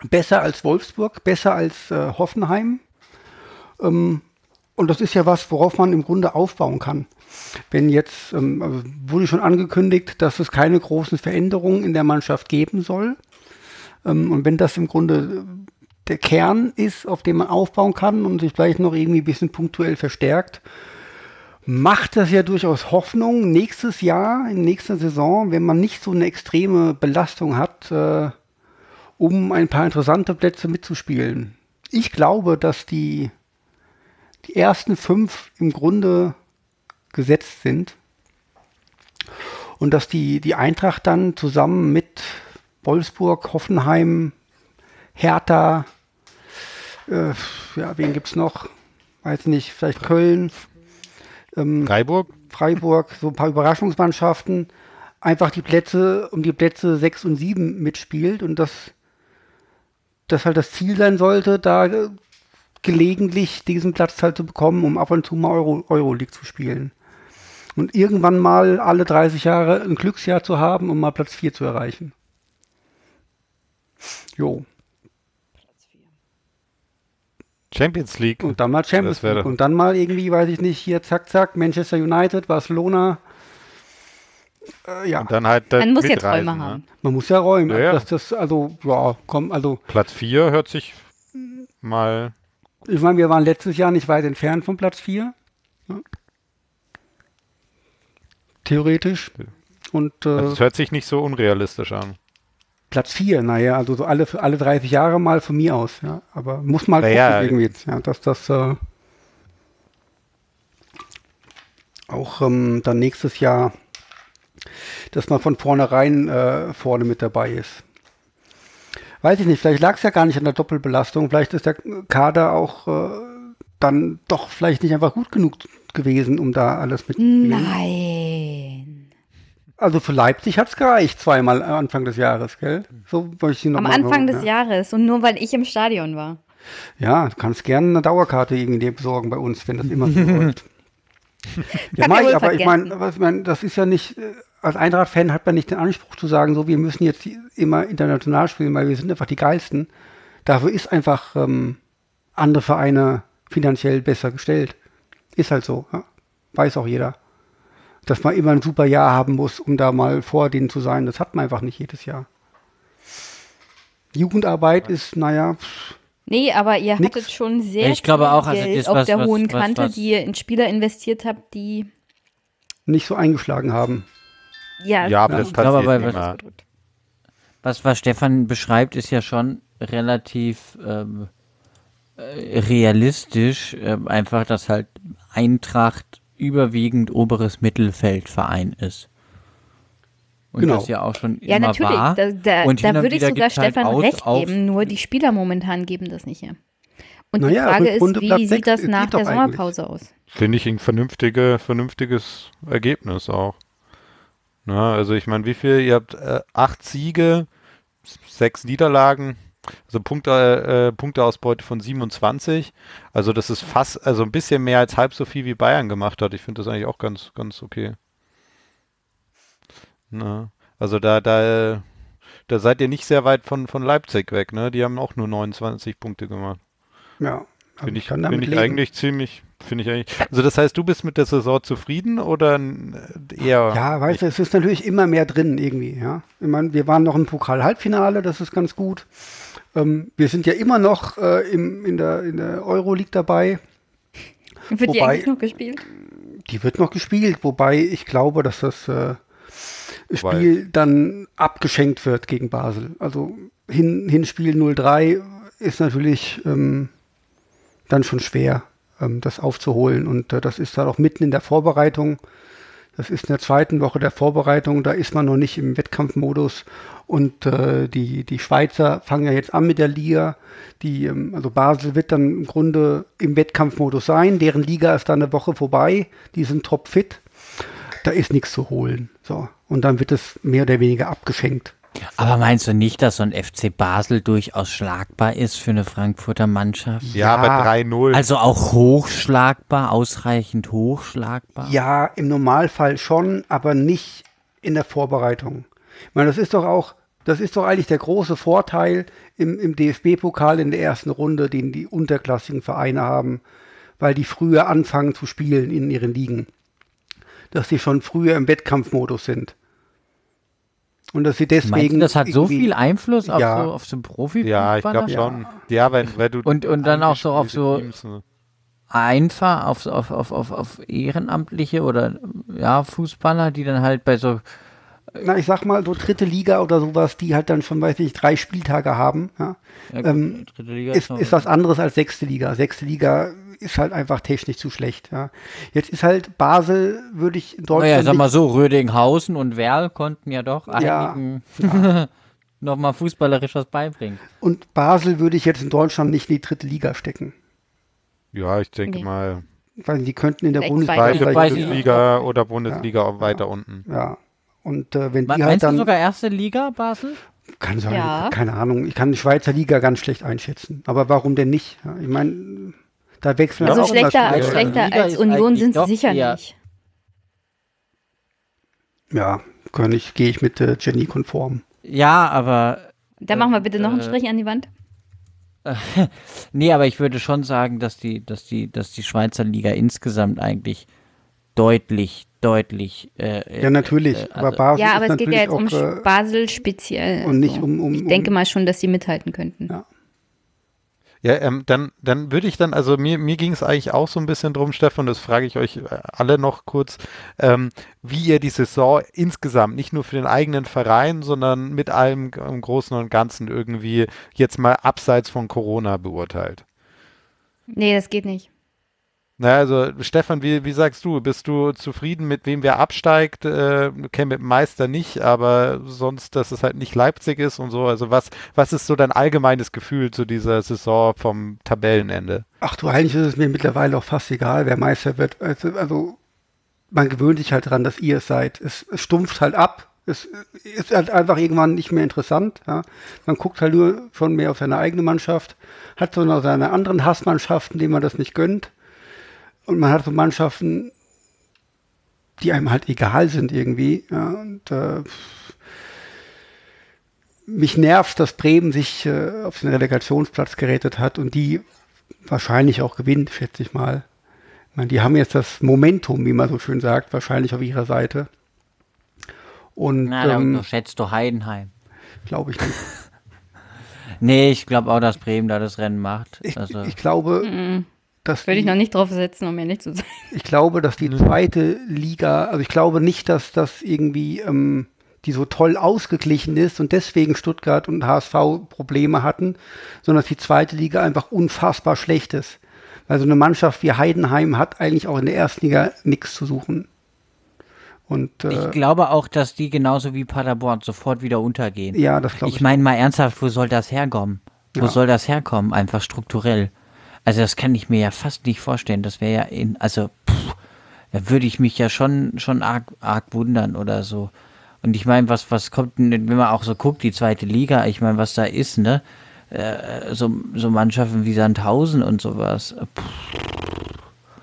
Speaker 2: Besser als Wolfsburg, besser als äh, Hoffenheim. Ähm, und das ist ja was, worauf man im Grunde aufbauen kann. Wenn jetzt, ähm, wurde schon angekündigt, dass es keine großen Veränderungen in der Mannschaft geben soll. Ähm, und wenn das im Grunde der Kern ist, auf dem man aufbauen kann und sich vielleicht noch irgendwie ein bisschen punktuell verstärkt, macht das ja durchaus Hoffnung nächstes Jahr, in nächster Saison, wenn man nicht so eine extreme Belastung hat, äh, um ein paar interessante Plätze mitzuspielen. Ich glaube, dass die die ersten fünf im Grunde gesetzt sind. Und dass die, die Eintracht dann zusammen mit Wolfsburg, Hoffenheim, Hertha, äh, ja, wen gibt es noch? Weiß nicht, vielleicht Köln,
Speaker 5: ähm, Freiburg.
Speaker 2: Freiburg, so ein paar Überraschungsmannschaften, einfach die Plätze, um die Plätze 6 und 7 mitspielt und das, das halt das Ziel sein sollte, da gelegentlich diesen Platz halt zu bekommen, um ab und zu mal Euro, Euroleague zu spielen. Und irgendwann mal alle 30 Jahre ein Glücksjahr zu haben, um mal Platz 4 zu erreichen. Jo.
Speaker 5: Champions League.
Speaker 2: Und dann mal Champions League. Und dann mal irgendwie, weiß ich nicht, hier zack, zack, Manchester United, Barcelona.
Speaker 5: Äh, ja. Und dann halt
Speaker 3: Man muss ja Träume ne? haben.
Speaker 2: Man muss ja räumen. Ja, ja. Das, das, also, ja, komm, also.
Speaker 5: Platz 4 hört sich mal
Speaker 2: ich meine, wir waren letztes Jahr nicht weit entfernt von Platz 4. Ja. Theoretisch. Und, äh,
Speaker 5: also das hört sich nicht so unrealistisch an.
Speaker 2: Platz 4, naja, also so alle, alle 30 Jahre mal von mir aus, ja. Aber muss mal
Speaker 5: naja,
Speaker 2: gucken, irgendwie, ja, dass das äh, auch ähm, dann nächstes Jahr, dass man von vornherein äh, vorne mit dabei ist weiß ich nicht, vielleicht lag es ja gar nicht an der Doppelbelastung, vielleicht ist der Kader auch äh, dann doch vielleicht nicht einfach gut genug gewesen, um da alles mit.
Speaker 3: Nein.
Speaker 2: Also für Leipzig hat es gereicht, zweimal Anfang des Jahres, gell?
Speaker 3: So ich noch Am Anfang hören, des ja. Jahres und nur weil ich im Stadion war.
Speaker 2: Ja, du kannst gerne eine Dauerkarte irgendwie besorgen bei uns, wenn das immer so läuft. ja, Mai, aber vergessen. ich meine, ich mein, das ist ja nicht, äh, als Eintracht-Fan hat man nicht den Anspruch zu sagen, so, wir müssen jetzt immer international spielen, weil wir sind einfach die Geilsten. Dafür ist einfach ähm, andere Vereine finanziell besser gestellt. Ist halt so. Ja? Weiß auch jeder. Dass man immer ein super Jahr haben muss, um da mal vor denen zu sein, das hat man einfach nicht jedes Jahr. Jugendarbeit ist, naja,
Speaker 3: Nee, aber ihr
Speaker 2: Nix.
Speaker 3: hattet schon sehr
Speaker 4: Ich glaube
Speaker 3: viel
Speaker 4: auch, also
Speaker 3: Geld
Speaker 4: das,
Speaker 3: auf
Speaker 4: was-
Speaker 3: der
Speaker 4: was-
Speaker 3: hohen
Speaker 4: was-
Speaker 3: Kante,
Speaker 4: was-
Speaker 3: die ihr in Spieler investiert habt, die
Speaker 2: Nicht so eingeschlagen haben.
Speaker 3: ja,
Speaker 5: Ja, aber das
Speaker 4: ich glaube
Speaker 5: passiert
Speaker 4: aber,
Speaker 5: nicht
Speaker 4: was-
Speaker 5: mehr.
Speaker 4: Was, was Stefan beschreibt, ist ja schon relativ ähm, äh, realistisch. Ähm, einfach, dass halt Eintracht überwiegend oberes Mittelfeldverein ist. Und
Speaker 2: Genau.
Speaker 4: das ja auch schon
Speaker 3: Ja,
Speaker 4: immer
Speaker 3: natürlich.
Speaker 4: war.
Speaker 3: Da, da,
Speaker 4: Und
Speaker 3: da würde ich sogar
Speaker 4: halt
Speaker 3: Stefan
Speaker 4: Aus-
Speaker 3: recht geben, nur die Spieler momentan geben das nicht her. Und die
Speaker 2: Naja,
Speaker 3: Frage ist, wie sieht das
Speaker 2: geht
Speaker 3: nach der
Speaker 2: eigentlich.
Speaker 3: Sommerpause aus?
Speaker 5: Finde ich ein vernünftige, vernünftiges Ergebnis auch. Na, also ich meine, wie viel? Ihr habt äh, acht Siege, sechs Niederlagen, also Punkte, äh, Punkteausbeute von 27. Also das ist fast, also ein bisschen mehr als halb so viel wie Bayern gemacht hat. Ich finde das eigentlich auch ganz, ganz okay. Na, also da, da, da seid ihr nicht sehr weit von, von Leipzig weg, ne? Die haben auch nur 29 Punkte gemacht.
Speaker 2: Ja. Also
Speaker 5: Finde ich,
Speaker 2: kann damit
Speaker 5: find ich
Speaker 2: leben.
Speaker 5: eigentlich ziemlich, finde ich eigentlich. Also das heißt, du bist mit der Saison zufrieden oder n- eher?
Speaker 2: Ja, weißt du, es ist natürlich immer mehr drin irgendwie, ja. Ich meine, wir waren noch im Pokal-Halbfinale, das ist ganz gut. Ähm, wir sind ja immer noch äh, im, in der, in der Euroleague dabei.
Speaker 3: Wird die
Speaker 2: Wobei-
Speaker 3: eigentlich noch gespielt?
Speaker 2: Die wird noch gespielt, wobei ich glaube, dass das äh,
Speaker 5: Wobei-
Speaker 2: Spiel dann abgeschenkt wird gegen Basel. Also hin, Hinspiel 0-3 ist natürlich ähm, dann schon schwer, ähm, das aufzuholen. Und äh, das ist dann auch mitten in der Vorbereitung. Das ist in der zweiten Woche der Vorbereitung, da ist man noch nicht im Wettkampfmodus. Und äh, die, die Schweizer fangen ja jetzt an mit der Liga. Die, ähm, also Basel wird dann im Grunde im Wettkampfmodus sein. Deren Liga ist dann eine Woche vorbei. Die sind topfit. Da ist nichts zu holen. So. Und dann wird es mehr oder weniger abgeschenkt.
Speaker 4: Aber meinst du nicht, dass so ein FC Basel durchaus schlagbar ist für eine Frankfurter Mannschaft?
Speaker 5: Ja, aber 3-0.
Speaker 4: Also auch hochschlagbar, ausreichend hochschlagbar?
Speaker 2: Ja, im Normalfall schon, aber nicht in der Vorbereitung. Ich meine, das ist doch auch, das ist doch eigentlich der große Vorteil im, im DFB-Pokal in der ersten Runde, den die unterklassigen Vereine haben, weil die früher anfangen zu spielen in ihren Ligen. Dass sie schon früher im Wettkampfmodus sind. Und dass sie deswegen.
Speaker 4: Meinst du, das hat so viel Einfluss auf
Speaker 2: Ja.
Speaker 4: so, auf so Profi?
Speaker 5: ja, ich glaube schon. Ja, wenn, wenn du
Speaker 4: Und- und dann auch so auf so-
Speaker 5: Teams, ne?
Speaker 4: Einfach auf, auf, auf, auf, auf Ehrenamtliche oder ja, Fußballer, die dann halt bei so
Speaker 2: Na, ich sag mal, so dritte Liga oder sowas, die halt dann schon, weiß ich, drei Spieltage haben. Ja.
Speaker 4: ja, gut,
Speaker 2: Ähm,
Speaker 4: dritte Liga
Speaker 2: ist, ist was anderes als sechste Liga. Sechste Liga ist halt einfach technisch zu schlecht. Ja. Jetzt ist halt Basel, würde ich in Deutschland.
Speaker 4: Naja, sag mal
Speaker 2: nicht-
Speaker 4: so, Rödinghausen und Werl konnten ja doch
Speaker 2: Ja,
Speaker 4: einigen nochmal fußballerisch was beibringen.
Speaker 2: und Basel würde ich jetzt in Deutschland nicht in die dritte Liga stecken.
Speaker 5: Ja, ich denke
Speaker 3: Nee.
Speaker 5: mal,
Speaker 2: Weil die könnten in der Bundesliga
Speaker 4: nicht.
Speaker 5: Bundesliga oder Bundesliga auch weiter unten.
Speaker 2: Ja. Und äh, wenn die halt
Speaker 4: Meinst du
Speaker 2: dann.
Speaker 4: sogar erste Liga, Basel?
Speaker 2: Kann sein,
Speaker 3: Ja.
Speaker 2: keine Ahnung. Ich kann die Schweizer Liga ganz schlecht einschätzen. Aber warum denn nicht? Ich meine, da wechseln
Speaker 3: Also
Speaker 2: auch immer
Speaker 3: schlechter,
Speaker 2: Spieler.
Speaker 3: schlechter als Union sind sie sicher
Speaker 4: eher-
Speaker 3: nicht.
Speaker 2: Ja, kann ich, gehe ich mit äh, Jenny konform.
Speaker 4: Ja, aber
Speaker 3: Da machen wir bitte noch einen
Speaker 4: äh,
Speaker 3: Strich an die Wand.
Speaker 4: nee, aber ich würde schon sagen, dass die, dass die, dass die Schweizer Liga insgesamt eigentlich deutlich, deutlich. Äh,
Speaker 2: Ja, natürlich.
Speaker 4: äh,
Speaker 2: aber
Speaker 4: also-
Speaker 2: Basel
Speaker 3: Ja, aber
Speaker 2: ist
Speaker 3: es geht ja jetzt um
Speaker 2: auch, äh,
Speaker 3: Basel speziell.
Speaker 2: und nicht
Speaker 3: also.
Speaker 2: um- um-
Speaker 3: ich denke mal schon, dass sie mithalten könnten.
Speaker 2: Ja.
Speaker 5: Ja, ähm, dann, dann würde ich dann, also mir, mir ging es eigentlich auch so ein bisschen drum, Stefan, das frage ich euch äh, alle noch kurz, ähm, wie ihr die Saison insgesamt, nicht nur für den eigenen Verein, sondern mit allem im Großen und Ganzen irgendwie jetzt mal abseits von Corona beurteilt.
Speaker 3: Nee, das geht nicht.
Speaker 5: Na, also Stefan, wie, wie sagst du, bist du zufrieden mit wem wer absteigt? Äh, okay, mit dem Meister nicht, aber sonst, dass es halt nicht Leipzig ist und so. Also was, was ist so dein allgemeines Gefühl zu dieser Saison vom Tabellenende?
Speaker 2: Ach du, eigentlich ist es mir mittlerweile auch fast egal, wer Meister wird. Also, also man gewöhnt sich halt dran, dass ihr es seid. Es, es stumpft halt ab. Es ist halt einfach irgendwann nicht mehr interessant. Ja. Man guckt halt nur schon mehr auf seine eigene Mannschaft, hat so noch seine anderen Hassmannschaften, denen man das nicht gönnt. Und man hat so Mannschaften, die einem halt egal sind irgendwie. Ja. Und äh, mich nervt, dass Bremen sich äh, auf den Relegationsplatz gerettet hat und die wahrscheinlich auch gewinnt, schätze ich mal. Ich meine, die haben jetzt das Momentum, wie man so schön sagt, wahrscheinlich auf ihrer Seite. Und
Speaker 4: Na, da
Speaker 2: ähm,
Speaker 4: unterschätzt du Heidenheim.
Speaker 2: glaube ich nicht.
Speaker 4: Nee, ich glaube auch, dass Bremen da das Rennen macht.
Speaker 2: Ich,
Speaker 4: Also,
Speaker 2: ich glaube,
Speaker 3: Mhm.
Speaker 2: Dass
Speaker 3: Würde ich
Speaker 2: die-
Speaker 3: noch nicht drauf setzen, um ehrlich zu sein.
Speaker 2: Ich glaube, dass die zweite Liga, also ich glaube nicht, dass das irgendwie ähm, die so toll ausgeglichen ist und deswegen Stuttgart und HSV Probleme hatten, sondern dass die zweite Liga einfach unfassbar schlecht ist. Weil so eine Mannschaft wie Heidenheim hat eigentlich auch in der ersten Liga nichts zu suchen. Und äh,
Speaker 4: ich glaube auch, dass die genauso wie Paderborn sofort wieder untergehen.
Speaker 2: ja, das glaube ich.
Speaker 4: Ich meine mal ernsthaft, wo soll das herkommen? Wo
Speaker 2: Ja.
Speaker 4: soll das herkommen? Einfach strukturell. Also das kann ich mir ja fast nicht vorstellen. Das wäre ja in, also pff, da würde ich mich ja schon schon arg, arg wundern oder so. Und ich meine, was was kommt denn, wenn man auch so guckt, die zweite Liga, ich meine, was da ist, ne? Äh, so, so Mannschaften wie Sandhausen und sowas. Pff,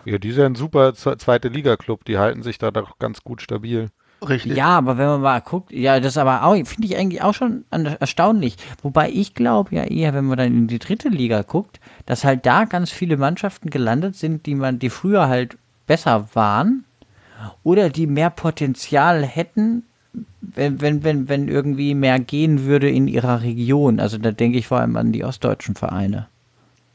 Speaker 5: Ja, die sind ein super zweite Liga-Club, die halten sich da doch ganz gut stabil.
Speaker 2: Richtig.
Speaker 4: Ja, aber wenn man mal guckt, ja, das aber auch, finde ich eigentlich auch schon erstaunlich. Wobei ich glaube ja eher, wenn man dann in die dritte Liga guckt, dass halt da ganz viele Mannschaften gelandet sind, die man, die früher halt besser waren oder die mehr Potenzial hätten, wenn, wenn, wenn, wenn irgendwie mehr gehen würde in ihrer Region. Also da denke ich vor allem an die ostdeutschen Vereine.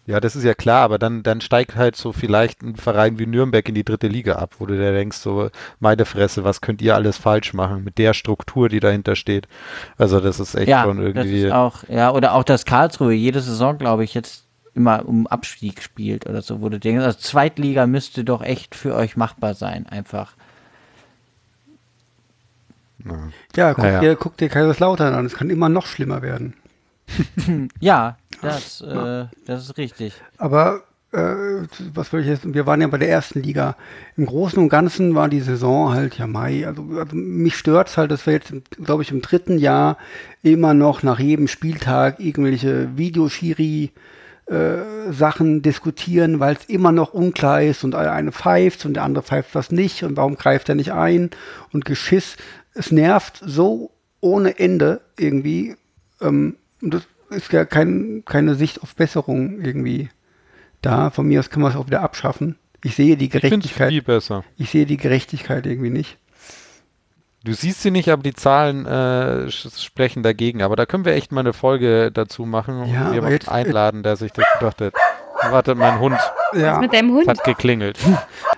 Speaker 5: Ja, das ist ja klar, aber dann, dann steigt halt so vielleicht ein Verein wie Nürnberg in die dritte Liga ab, wo du dir denkst, so, meine Fresse, was könnt ihr alles falsch machen mit der Struktur, die dahinter steht. Also das ist echt
Speaker 4: ja,
Speaker 5: schon
Speaker 4: das
Speaker 5: irgendwie.
Speaker 4: ist auch, ja, oder auch das Karlsruhe jede Saison, glaube ich, jetzt immer um Abstieg spielt oder so, wo du denkst, also Zweitliga müsste doch echt für euch machbar sein, einfach.
Speaker 2: Ja, guck,
Speaker 5: Ja, ja.
Speaker 2: Dir, guck dir Kaiserslautern an. Es kann immer noch schlimmer werden.
Speaker 4: Ja, das, äh, das ist richtig.
Speaker 2: Aber äh, was will ich jetzt? Wir waren ja bei der ersten Liga. Im Großen und Ganzen war die Saison halt ja Mai. Also, also mich stört's halt, dass wir jetzt, glaube ich, im dritten Jahr immer noch nach jedem Spieltag irgendwelche Videoschiri äh, Sachen diskutieren, weil es immer noch unklar ist und eine pfeift und der andere pfeift was nicht und warum greift er nicht ein und Geschiss. Es nervt so ohne Ende irgendwie. Ähm, und das ist ja kein, keine Sicht auf Besserung irgendwie da. Von mir aus kann man es auch wieder abschaffen. Ich sehe die
Speaker 5: ich
Speaker 2: Gerechtigkeit.
Speaker 5: viel besser.
Speaker 2: Ich sehe die Gerechtigkeit irgendwie nicht.
Speaker 5: Du siehst sie nicht, aber die Zahlen äh, sprechen dagegen. Aber da können wir echt mal eine Folge dazu machen und
Speaker 2: Ja,
Speaker 5: jemanden
Speaker 2: jetzt-
Speaker 5: einladen, der sich das gedacht hat. Warte, mein Hund
Speaker 2: Ja.
Speaker 3: Mit deinem Hund?
Speaker 5: hat geklingelt.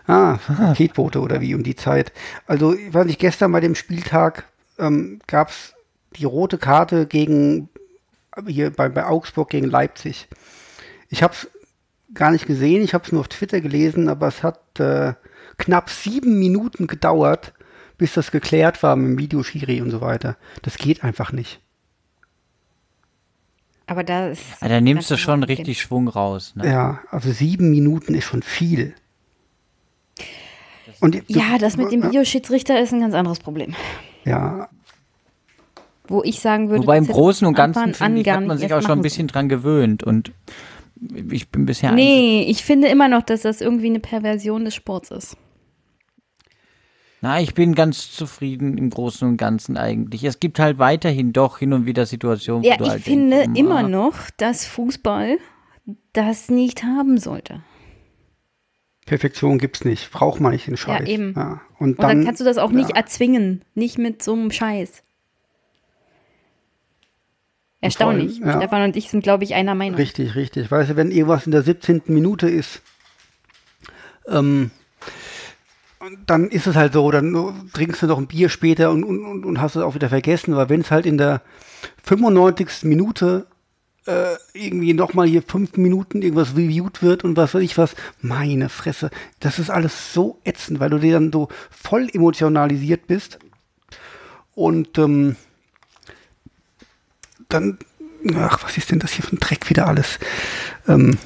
Speaker 2: Ah, Paketboote oder wie um die Zeit. Also, ich weiß nicht, gestern bei dem Spieltag ähm, gab es die rote Karte gegen hier bei, bei Augsburg gegen Leipzig. Ich habe es gar nicht gesehen, ich habe es nur auf Twitter gelesen, aber es hat äh, knapp sieben Minuten gedauert, bis das geklärt war mit dem Videoschiri und so weiter. Das geht einfach nicht.
Speaker 3: Aber da ist.
Speaker 4: Ja, da nimmst du schon richtig Schwung raus. Ne?
Speaker 2: Ja, also sieben Minuten ist schon viel. Und
Speaker 3: Ja, das mit dem Videoschiedsrichter ist ein ganz anderes Problem.
Speaker 2: Ja,
Speaker 3: Wo ich sagen würde,
Speaker 4: Wobei im Großen und Ganzen finde
Speaker 3: an
Speaker 4: ich, hat man
Speaker 3: nicht
Speaker 4: sich auch schon ein bisschen dran gewöhnt und ich bin bisher eigentlich-
Speaker 3: Nee, ich finde immer noch, dass das irgendwie eine Perversion des Sports ist.
Speaker 4: Na, ich bin ganz zufrieden im Großen und Ganzen eigentlich. Es gibt halt weiterhin doch hin und wieder Situationen,
Speaker 3: Ja,
Speaker 4: wo du
Speaker 3: ich
Speaker 4: halt
Speaker 3: finde
Speaker 4: denkst,
Speaker 3: immer
Speaker 4: ah,
Speaker 3: noch, dass Fußball das nicht haben sollte.
Speaker 2: Perfektion gibt's nicht. Braucht man nicht den Scheiß.
Speaker 3: eben.
Speaker 2: Ja. Und
Speaker 3: Und dann,
Speaker 2: dann,
Speaker 3: kannst du das auch nicht
Speaker 2: ja.
Speaker 3: erzwingen. Nicht mit so einem Scheiß. Erstaunlich.
Speaker 2: ja.
Speaker 3: Stefan und ich sind, glaube ich, einer Meinung.
Speaker 2: Richtig, richtig. Weißt du, wenn irgendwas in der 17. Minute ist, ähm, dann ist es halt so, dann trinkst du noch ein Bier später und, und, und- hast es auch wieder vergessen. Aber wenn es halt in der 95. Minute äh, irgendwie nochmal hier fünf Minuten irgendwas reviewed wird und was weiß ich was, meine Fresse, das ist alles so ätzend, weil du dir dann so voll emotionalisiert bist. Und ähm, dann, ach, was ist denn das hier für ein Dreck wieder alles? Ähm,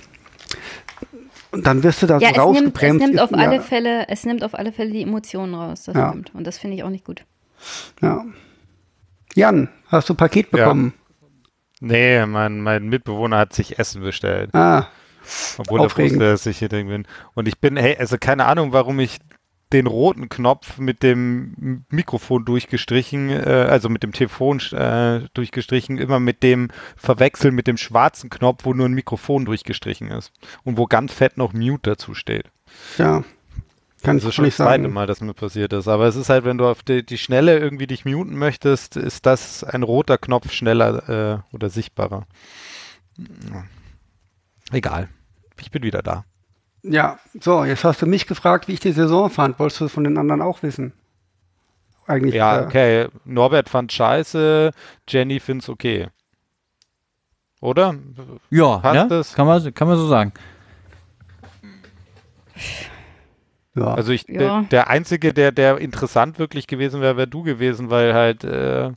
Speaker 2: und dann wirst du da
Speaker 3: Ja,
Speaker 2: so
Speaker 3: es nimmt, es
Speaker 2: rausgebremst.
Speaker 3: nimmt auf
Speaker 2: ja,
Speaker 3: alle Fälle, es nimmt auf alle Fälle die Emotionen raus. Das
Speaker 2: Ja.
Speaker 3: stimmt. Und das finde ich auch nicht gut.
Speaker 2: Ja. Jan, hast du ein Paket
Speaker 5: Ja.
Speaker 2: bekommen?
Speaker 5: Nee, mein, mein Mitbewohner hat sich Essen bestellt.
Speaker 2: Ah,
Speaker 5: Obwohl
Speaker 2: Aufregend.
Speaker 5: er wusste, dass ich hier drin bin. Und ich bin, hey, also keine Ahnung, warum ich den roten Knopf mit dem Mikrofon durchgestrichen, äh, also mit dem Telefon äh, durchgestrichen, immer mit dem verwechseln mit dem schwarzen Knopf, wo nur ein Mikrofon durchgestrichen ist. Und wo ganz fett noch Mute dazu steht.
Speaker 2: ja. Kann
Speaker 5: Das ist
Speaker 2: ich
Speaker 5: schon das zweite. Mal, dass mir passiert ist. Aber es ist halt, wenn du auf die, die Schnelle irgendwie dich muten möchtest, ist das ein roter Knopf schneller äh, oder sichtbarer. Egal. Ich bin wieder da.
Speaker 2: Ja, so, jetzt hast du mich gefragt, wie ich die Saison fand. Wolltest du es von den anderen auch wissen? Eigentlich.
Speaker 5: Ja,
Speaker 2: äh,
Speaker 5: okay. Norbert fand scheiße, Jenny find's okay. Oder?
Speaker 4: Ja,
Speaker 5: Passt
Speaker 4: ne?
Speaker 5: das?
Speaker 4: Kann, man, kann man so sagen.
Speaker 2: ja.
Speaker 5: Also ich,
Speaker 3: Ja.
Speaker 5: der, der Einzige, der, der interessant wirklich gewesen wäre, wäre du gewesen, weil halt, äh,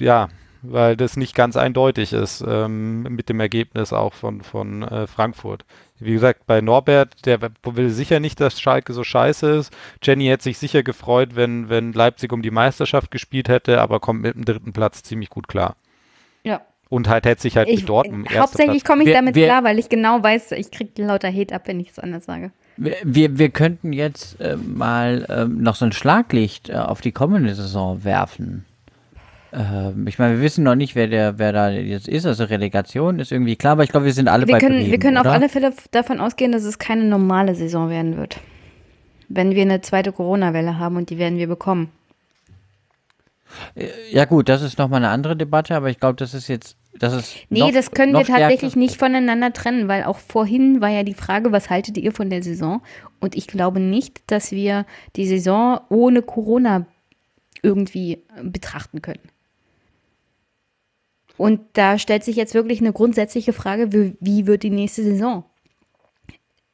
Speaker 5: ja, weil das nicht ganz eindeutig ist ähm, mit dem Ergebnis auch von, von äh, Frankfurt. Wie gesagt, bei Norbert, der will sicher nicht, dass Schalke so scheiße ist. Jenny hätte sich sicher gefreut, wenn, wenn Leipzig um die Meisterschaft gespielt hätte, aber kommt mit dem dritten Platz ziemlich gut klar.
Speaker 3: Ja.
Speaker 5: Und halt hätte sich halt
Speaker 3: Ich,
Speaker 5: mit Dortmund
Speaker 3: hauptsächlich komme ich
Speaker 4: Wir-
Speaker 3: damit
Speaker 4: wir-
Speaker 3: klar, weil ich genau weiß, ich kriege lauter Hate ab, wenn ich es anders sage.
Speaker 4: Wir, wir, wir könnten jetzt äh, mal ähm, noch so ein Schlaglicht äh, auf die kommende Saison werfen. Ähm, ich meine, wir wissen noch nicht, wer der, wer da jetzt ist. Also Relegation ist irgendwie klar, aber ich glaube, wir sind alle
Speaker 3: Wir
Speaker 4: bei
Speaker 3: können,
Speaker 4: Bremen,
Speaker 3: wir können auf
Speaker 4: oder?
Speaker 3: alle Fälle davon ausgehen, dass es keine normale Saison werden wird. Wenn wir eine zweite Corona-Welle haben und die werden wir bekommen.
Speaker 4: Ja gut, das ist nochmal eine andere Debatte, aber ich glaube, das ist jetzt, das ist
Speaker 3: Nee,
Speaker 4: noch,
Speaker 3: das können wir tatsächlich nicht voneinander trennen, weil auch vorhin war ja die Frage, was haltet ihr von der Saison? Und ich glaube nicht, dass wir die Saison ohne Corona irgendwie äh, betrachten können. Und da stellt sich jetzt wirklich eine grundsätzliche Frage, wie, wie wird die nächste Saison?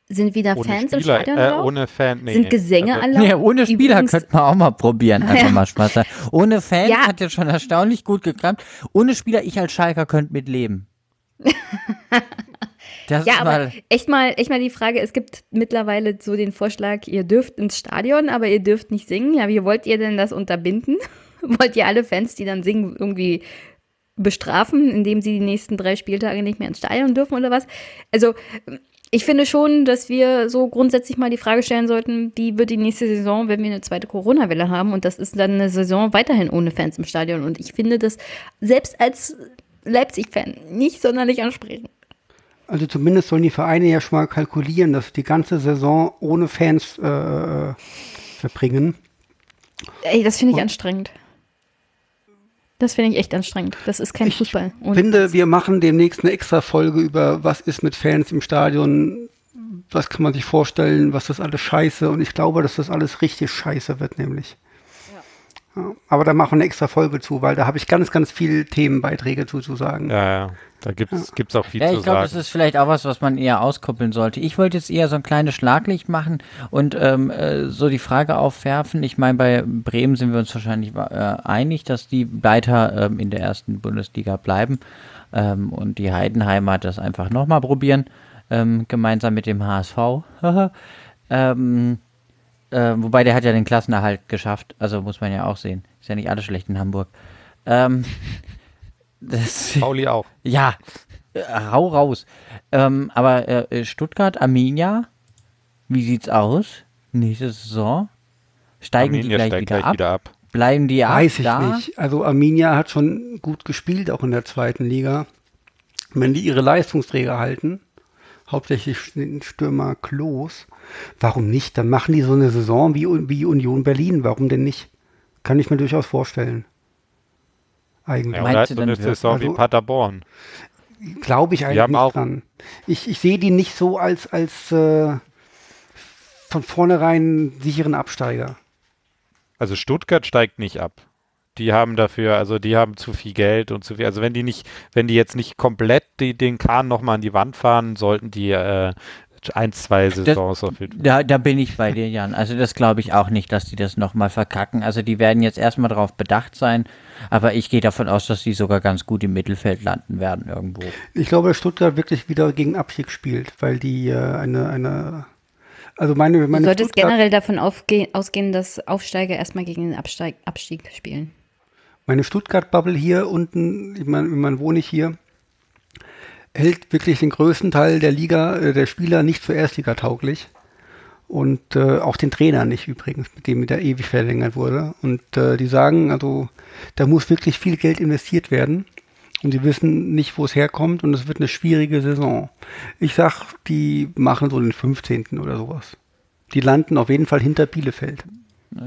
Speaker 3: Sind wieder
Speaker 5: ohne
Speaker 3: Fans im
Speaker 5: Spieler,
Speaker 3: Stadion
Speaker 5: äh, ohne Fan, nee.
Speaker 3: Sind Gesänge
Speaker 5: Also-
Speaker 3: erlaubt?
Speaker 4: Nee, ohne Spieler
Speaker 3: Übrigens-
Speaker 4: könnte man auch mal probieren. Einfach
Speaker 3: Ja.
Speaker 4: mal Spaß haben. Ohne Fans
Speaker 3: Ja.
Speaker 4: hat ja schon erstaunlich gut geklappt. Ohne Spieler, ich als Schalker könnte mitleben. Das
Speaker 3: Ja, aber
Speaker 4: mal,
Speaker 3: echt mal, echt mal die Frage, es gibt mittlerweile so den Vorschlag, ihr dürft ins Stadion, aber ihr dürft nicht singen. Ja, wie wollt ihr denn das unterbinden? wollt ihr alle Fans, die dann singen, irgendwie bestrafen, indem sie die nächsten drei Spieltage nicht mehr ins Stadion dürfen oder was? Also, ich finde schon, dass wir so grundsätzlich mal die Frage stellen sollten, wie wird die nächste Saison, wenn wir eine zweite Corona-Welle haben? Und das ist dann eine Saison weiterhin ohne Fans im Stadion. Und ich finde das selbst als Leipzig-Fan nicht sonderlich ansprechend.
Speaker 2: Also zumindest sollen die Vereine ja schon mal kalkulieren, dass sie die ganze Saison ohne Fans äh, verbringen.
Speaker 3: Ey, das finde ich
Speaker 2: Und-
Speaker 3: anstrengend. Das finde ich echt anstrengend. Das ist kein
Speaker 2: Ich
Speaker 3: Fußball.
Speaker 2: Ich finde, wir machen demnächst eine extra Folge über, was ist mit Fans im Stadion, was kann man sich vorstellen, was ist alles scheiße. Und ich glaube, dass das alles richtig scheiße wird, nämlich. Ja, aber da machen wir eine extra Folge zu, weil da habe ich ganz, ganz viele Themenbeiträge zu, zu sagen.
Speaker 5: Ja, ja. Da gibt's gibt's auch viel
Speaker 4: ja,
Speaker 5: zu
Speaker 4: ich glaube,
Speaker 5: sagen.
Speaker 4: das ist vielleicht auch was, was man eher auskoppeln sollte. Ich wollte jetzt eher so ein kleines Schlaglicht machen und ähm, äh, so die Frage aufwerfen. Ich meine, bei Bremen sind wir uns wahrscheinlich äh, einig, dass die weiter ähm, in der ersten Bundesliga bleiben. Ähm, und die Heidenheimer das einfach nochmal probieren, ähm, gemeinsam mit dem HSV. ähm, äh, wobei der hat ja den Klassenerhalt geschafft, also muss man ja auch sehen. Ist ja nicht alles schlecht in Hamburg. Ähm, das,
Speaker 5: Pauli auch.
Speaker 4: ja, äh, hau raus. Ähm, aber äh, Stuttgart, Arminia, wie sieht's aus? Nächste Saison? Steigen die
Speaker 5: Arminia
Speaker 4: gleich,
Speaker 5: steigt
Speaker 4: wieder,
Speaker 5: gleich
Speaker 4: ab?
Speaker 5: wieder ab.
Speaker 4: Bleiben die ab?
Speaker 2: Weiß ich
Speaker 4: da?
Speaker 2: nicht. Also Arminia hat schon gut gespielt, auch in der zweiten Liga. Wenn die ihre Leistungsträger halten, hauptsächlich den Stürmer Klos, warum nicht? Dann machen die so eine Saison wie, wie Union Berlin. Warum denn nicht? Kann ich mir durchaus vorstellen. Eigentlich.
Speaker 5: Ja,
Speaker 4: Meinst
Speaker 5: oder
Speaker 4: du
Speaker 5: so eine? Saison wie
Speaker 2: Also-
Speaker 5: Paderborn.
Speaker 2: Glaube ich eigentlich
Speaker 5: haben
Speaker 2: nicht
Speaker 5: auch-
Speaker 2: dran. Ich, ich sehe die nicht so als, als äh, von vornherein sicheren Absteiger.
Speaker 5: Also Stuttgart steigt nicht ab. Die haben dafür, also die haben zu viel Geld und zu viel. Also wenn die nicht, wenn die jetzt nicht komplett die, den Kahn nochmal an die Wand fahren, sollten die äh, ein, zwei Saisons auf jeden Fall.
Speaker 4: Da, da bin ich bei dir, Jan. Also das glaube ich auch nicht, dass die das nochmal verkacken. Also die werden jetzt erstmal darauf bedacht sein, aber ich gehe davon aus, dass die sogar ganz gut im Mittelfeld landen werden irgendwo.
Speaker 2: Ich glaube, dass Stuttgart wirklich wieder gegen Abstieg spielt, weil die äh, eine, eine, also meine,
Speaker 3: Du
Speaker 2: meine
Speaker 3: solltest
Speaker 2: Stuttgart-
Speaker 3: generell davon aufge ausgehen, dass Aufsteiger erstmal gegen den Absteig Abstieg spielen.
Speaker 2: Meine Stuttgart-Bubble hier unten, ich meine, meine, wohne ich hier, hält wirklich den größten Teil der Liga, äh, der Spieler nicht für Erstliga tauglich. Und äh, auch den Trainer nicht übrigens, mit dem der ewig verlängert wurde. Und äh, die sagen, also da muss wirklich viel Geld investiert werden. Und die wissen nicht, wo es herkommt. Und es wird eine schwierige Saison. Ich sag, die machen so den 15. oder sowas. Die landen auf jeden Fall hinter Bielefeld.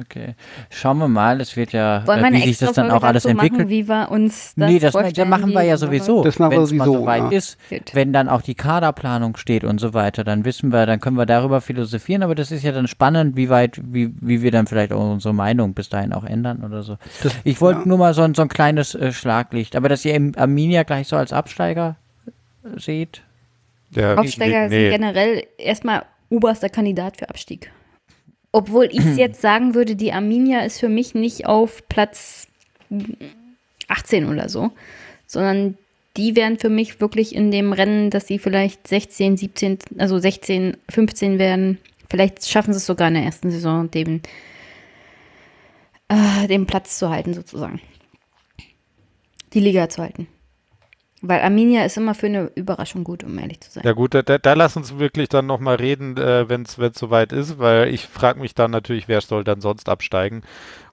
Speaker 4: Okay. Schauen wir mal, es wird ja,
Speaker 3: Wollen wir
Speaker 4: äh,
Speaker 3: eine
Speaker 4: wie sich das dann auch alles entwickelt.
Speaker 3: Machen, wie wir uns das
Speaker 4: Nee, das, das
Speaker 3: vorstellen,
Speaker 4: machen wir ja sowieso.
Speaker 2: Das machen wir sowieso,
Speaker 4: soweit
Speaker 2: ja.
Speaker 4: ist, wenn dann auch die Kaderplanung steht und so weiter, dann wissen wir, dann können wir darüber philosophieren, aber das ist ja dann spannend, wie weit, wie, wie wir dann vielleicht auch unsere Meinung bis dahin auch ändern oder so. ich wollte
Speaker 2: ja.
Speaker 4: nur mal so, ein- so ein kleines äh, Schlaglicht, aber dass ihr Arminia gleich so als Absteiger seht.
Speaker 5: Ja,
Speaker 3: Aufsteiger
Speaker 5: nee,
Speaker 3: sind generell erstmal oberster Kandidat für Abstieg. Obwohl ich jetzt sagen würde, die Arminia ist für mich nicht auf Platz 18 oder so, sondern die wären für mich wirklich in dem Rennen, dass sie vielleicht 16, 17, also 16, 15 werden. Vielleicht schaffen sie es sogar in der ersten Saison, den, äh, den Platz zu halten, sozusagen. Die Liga zu halten. Weil Arminia ist immer für eine Überraschung gut, um ehrlich zu sein.
Speaker 5: Ja gut, da, da, da lass uns wirklich dann nochmal reden, äh, wenn es soweit ist, weil ich frage mich dann natürlich, wer soll dann sonst absteigen.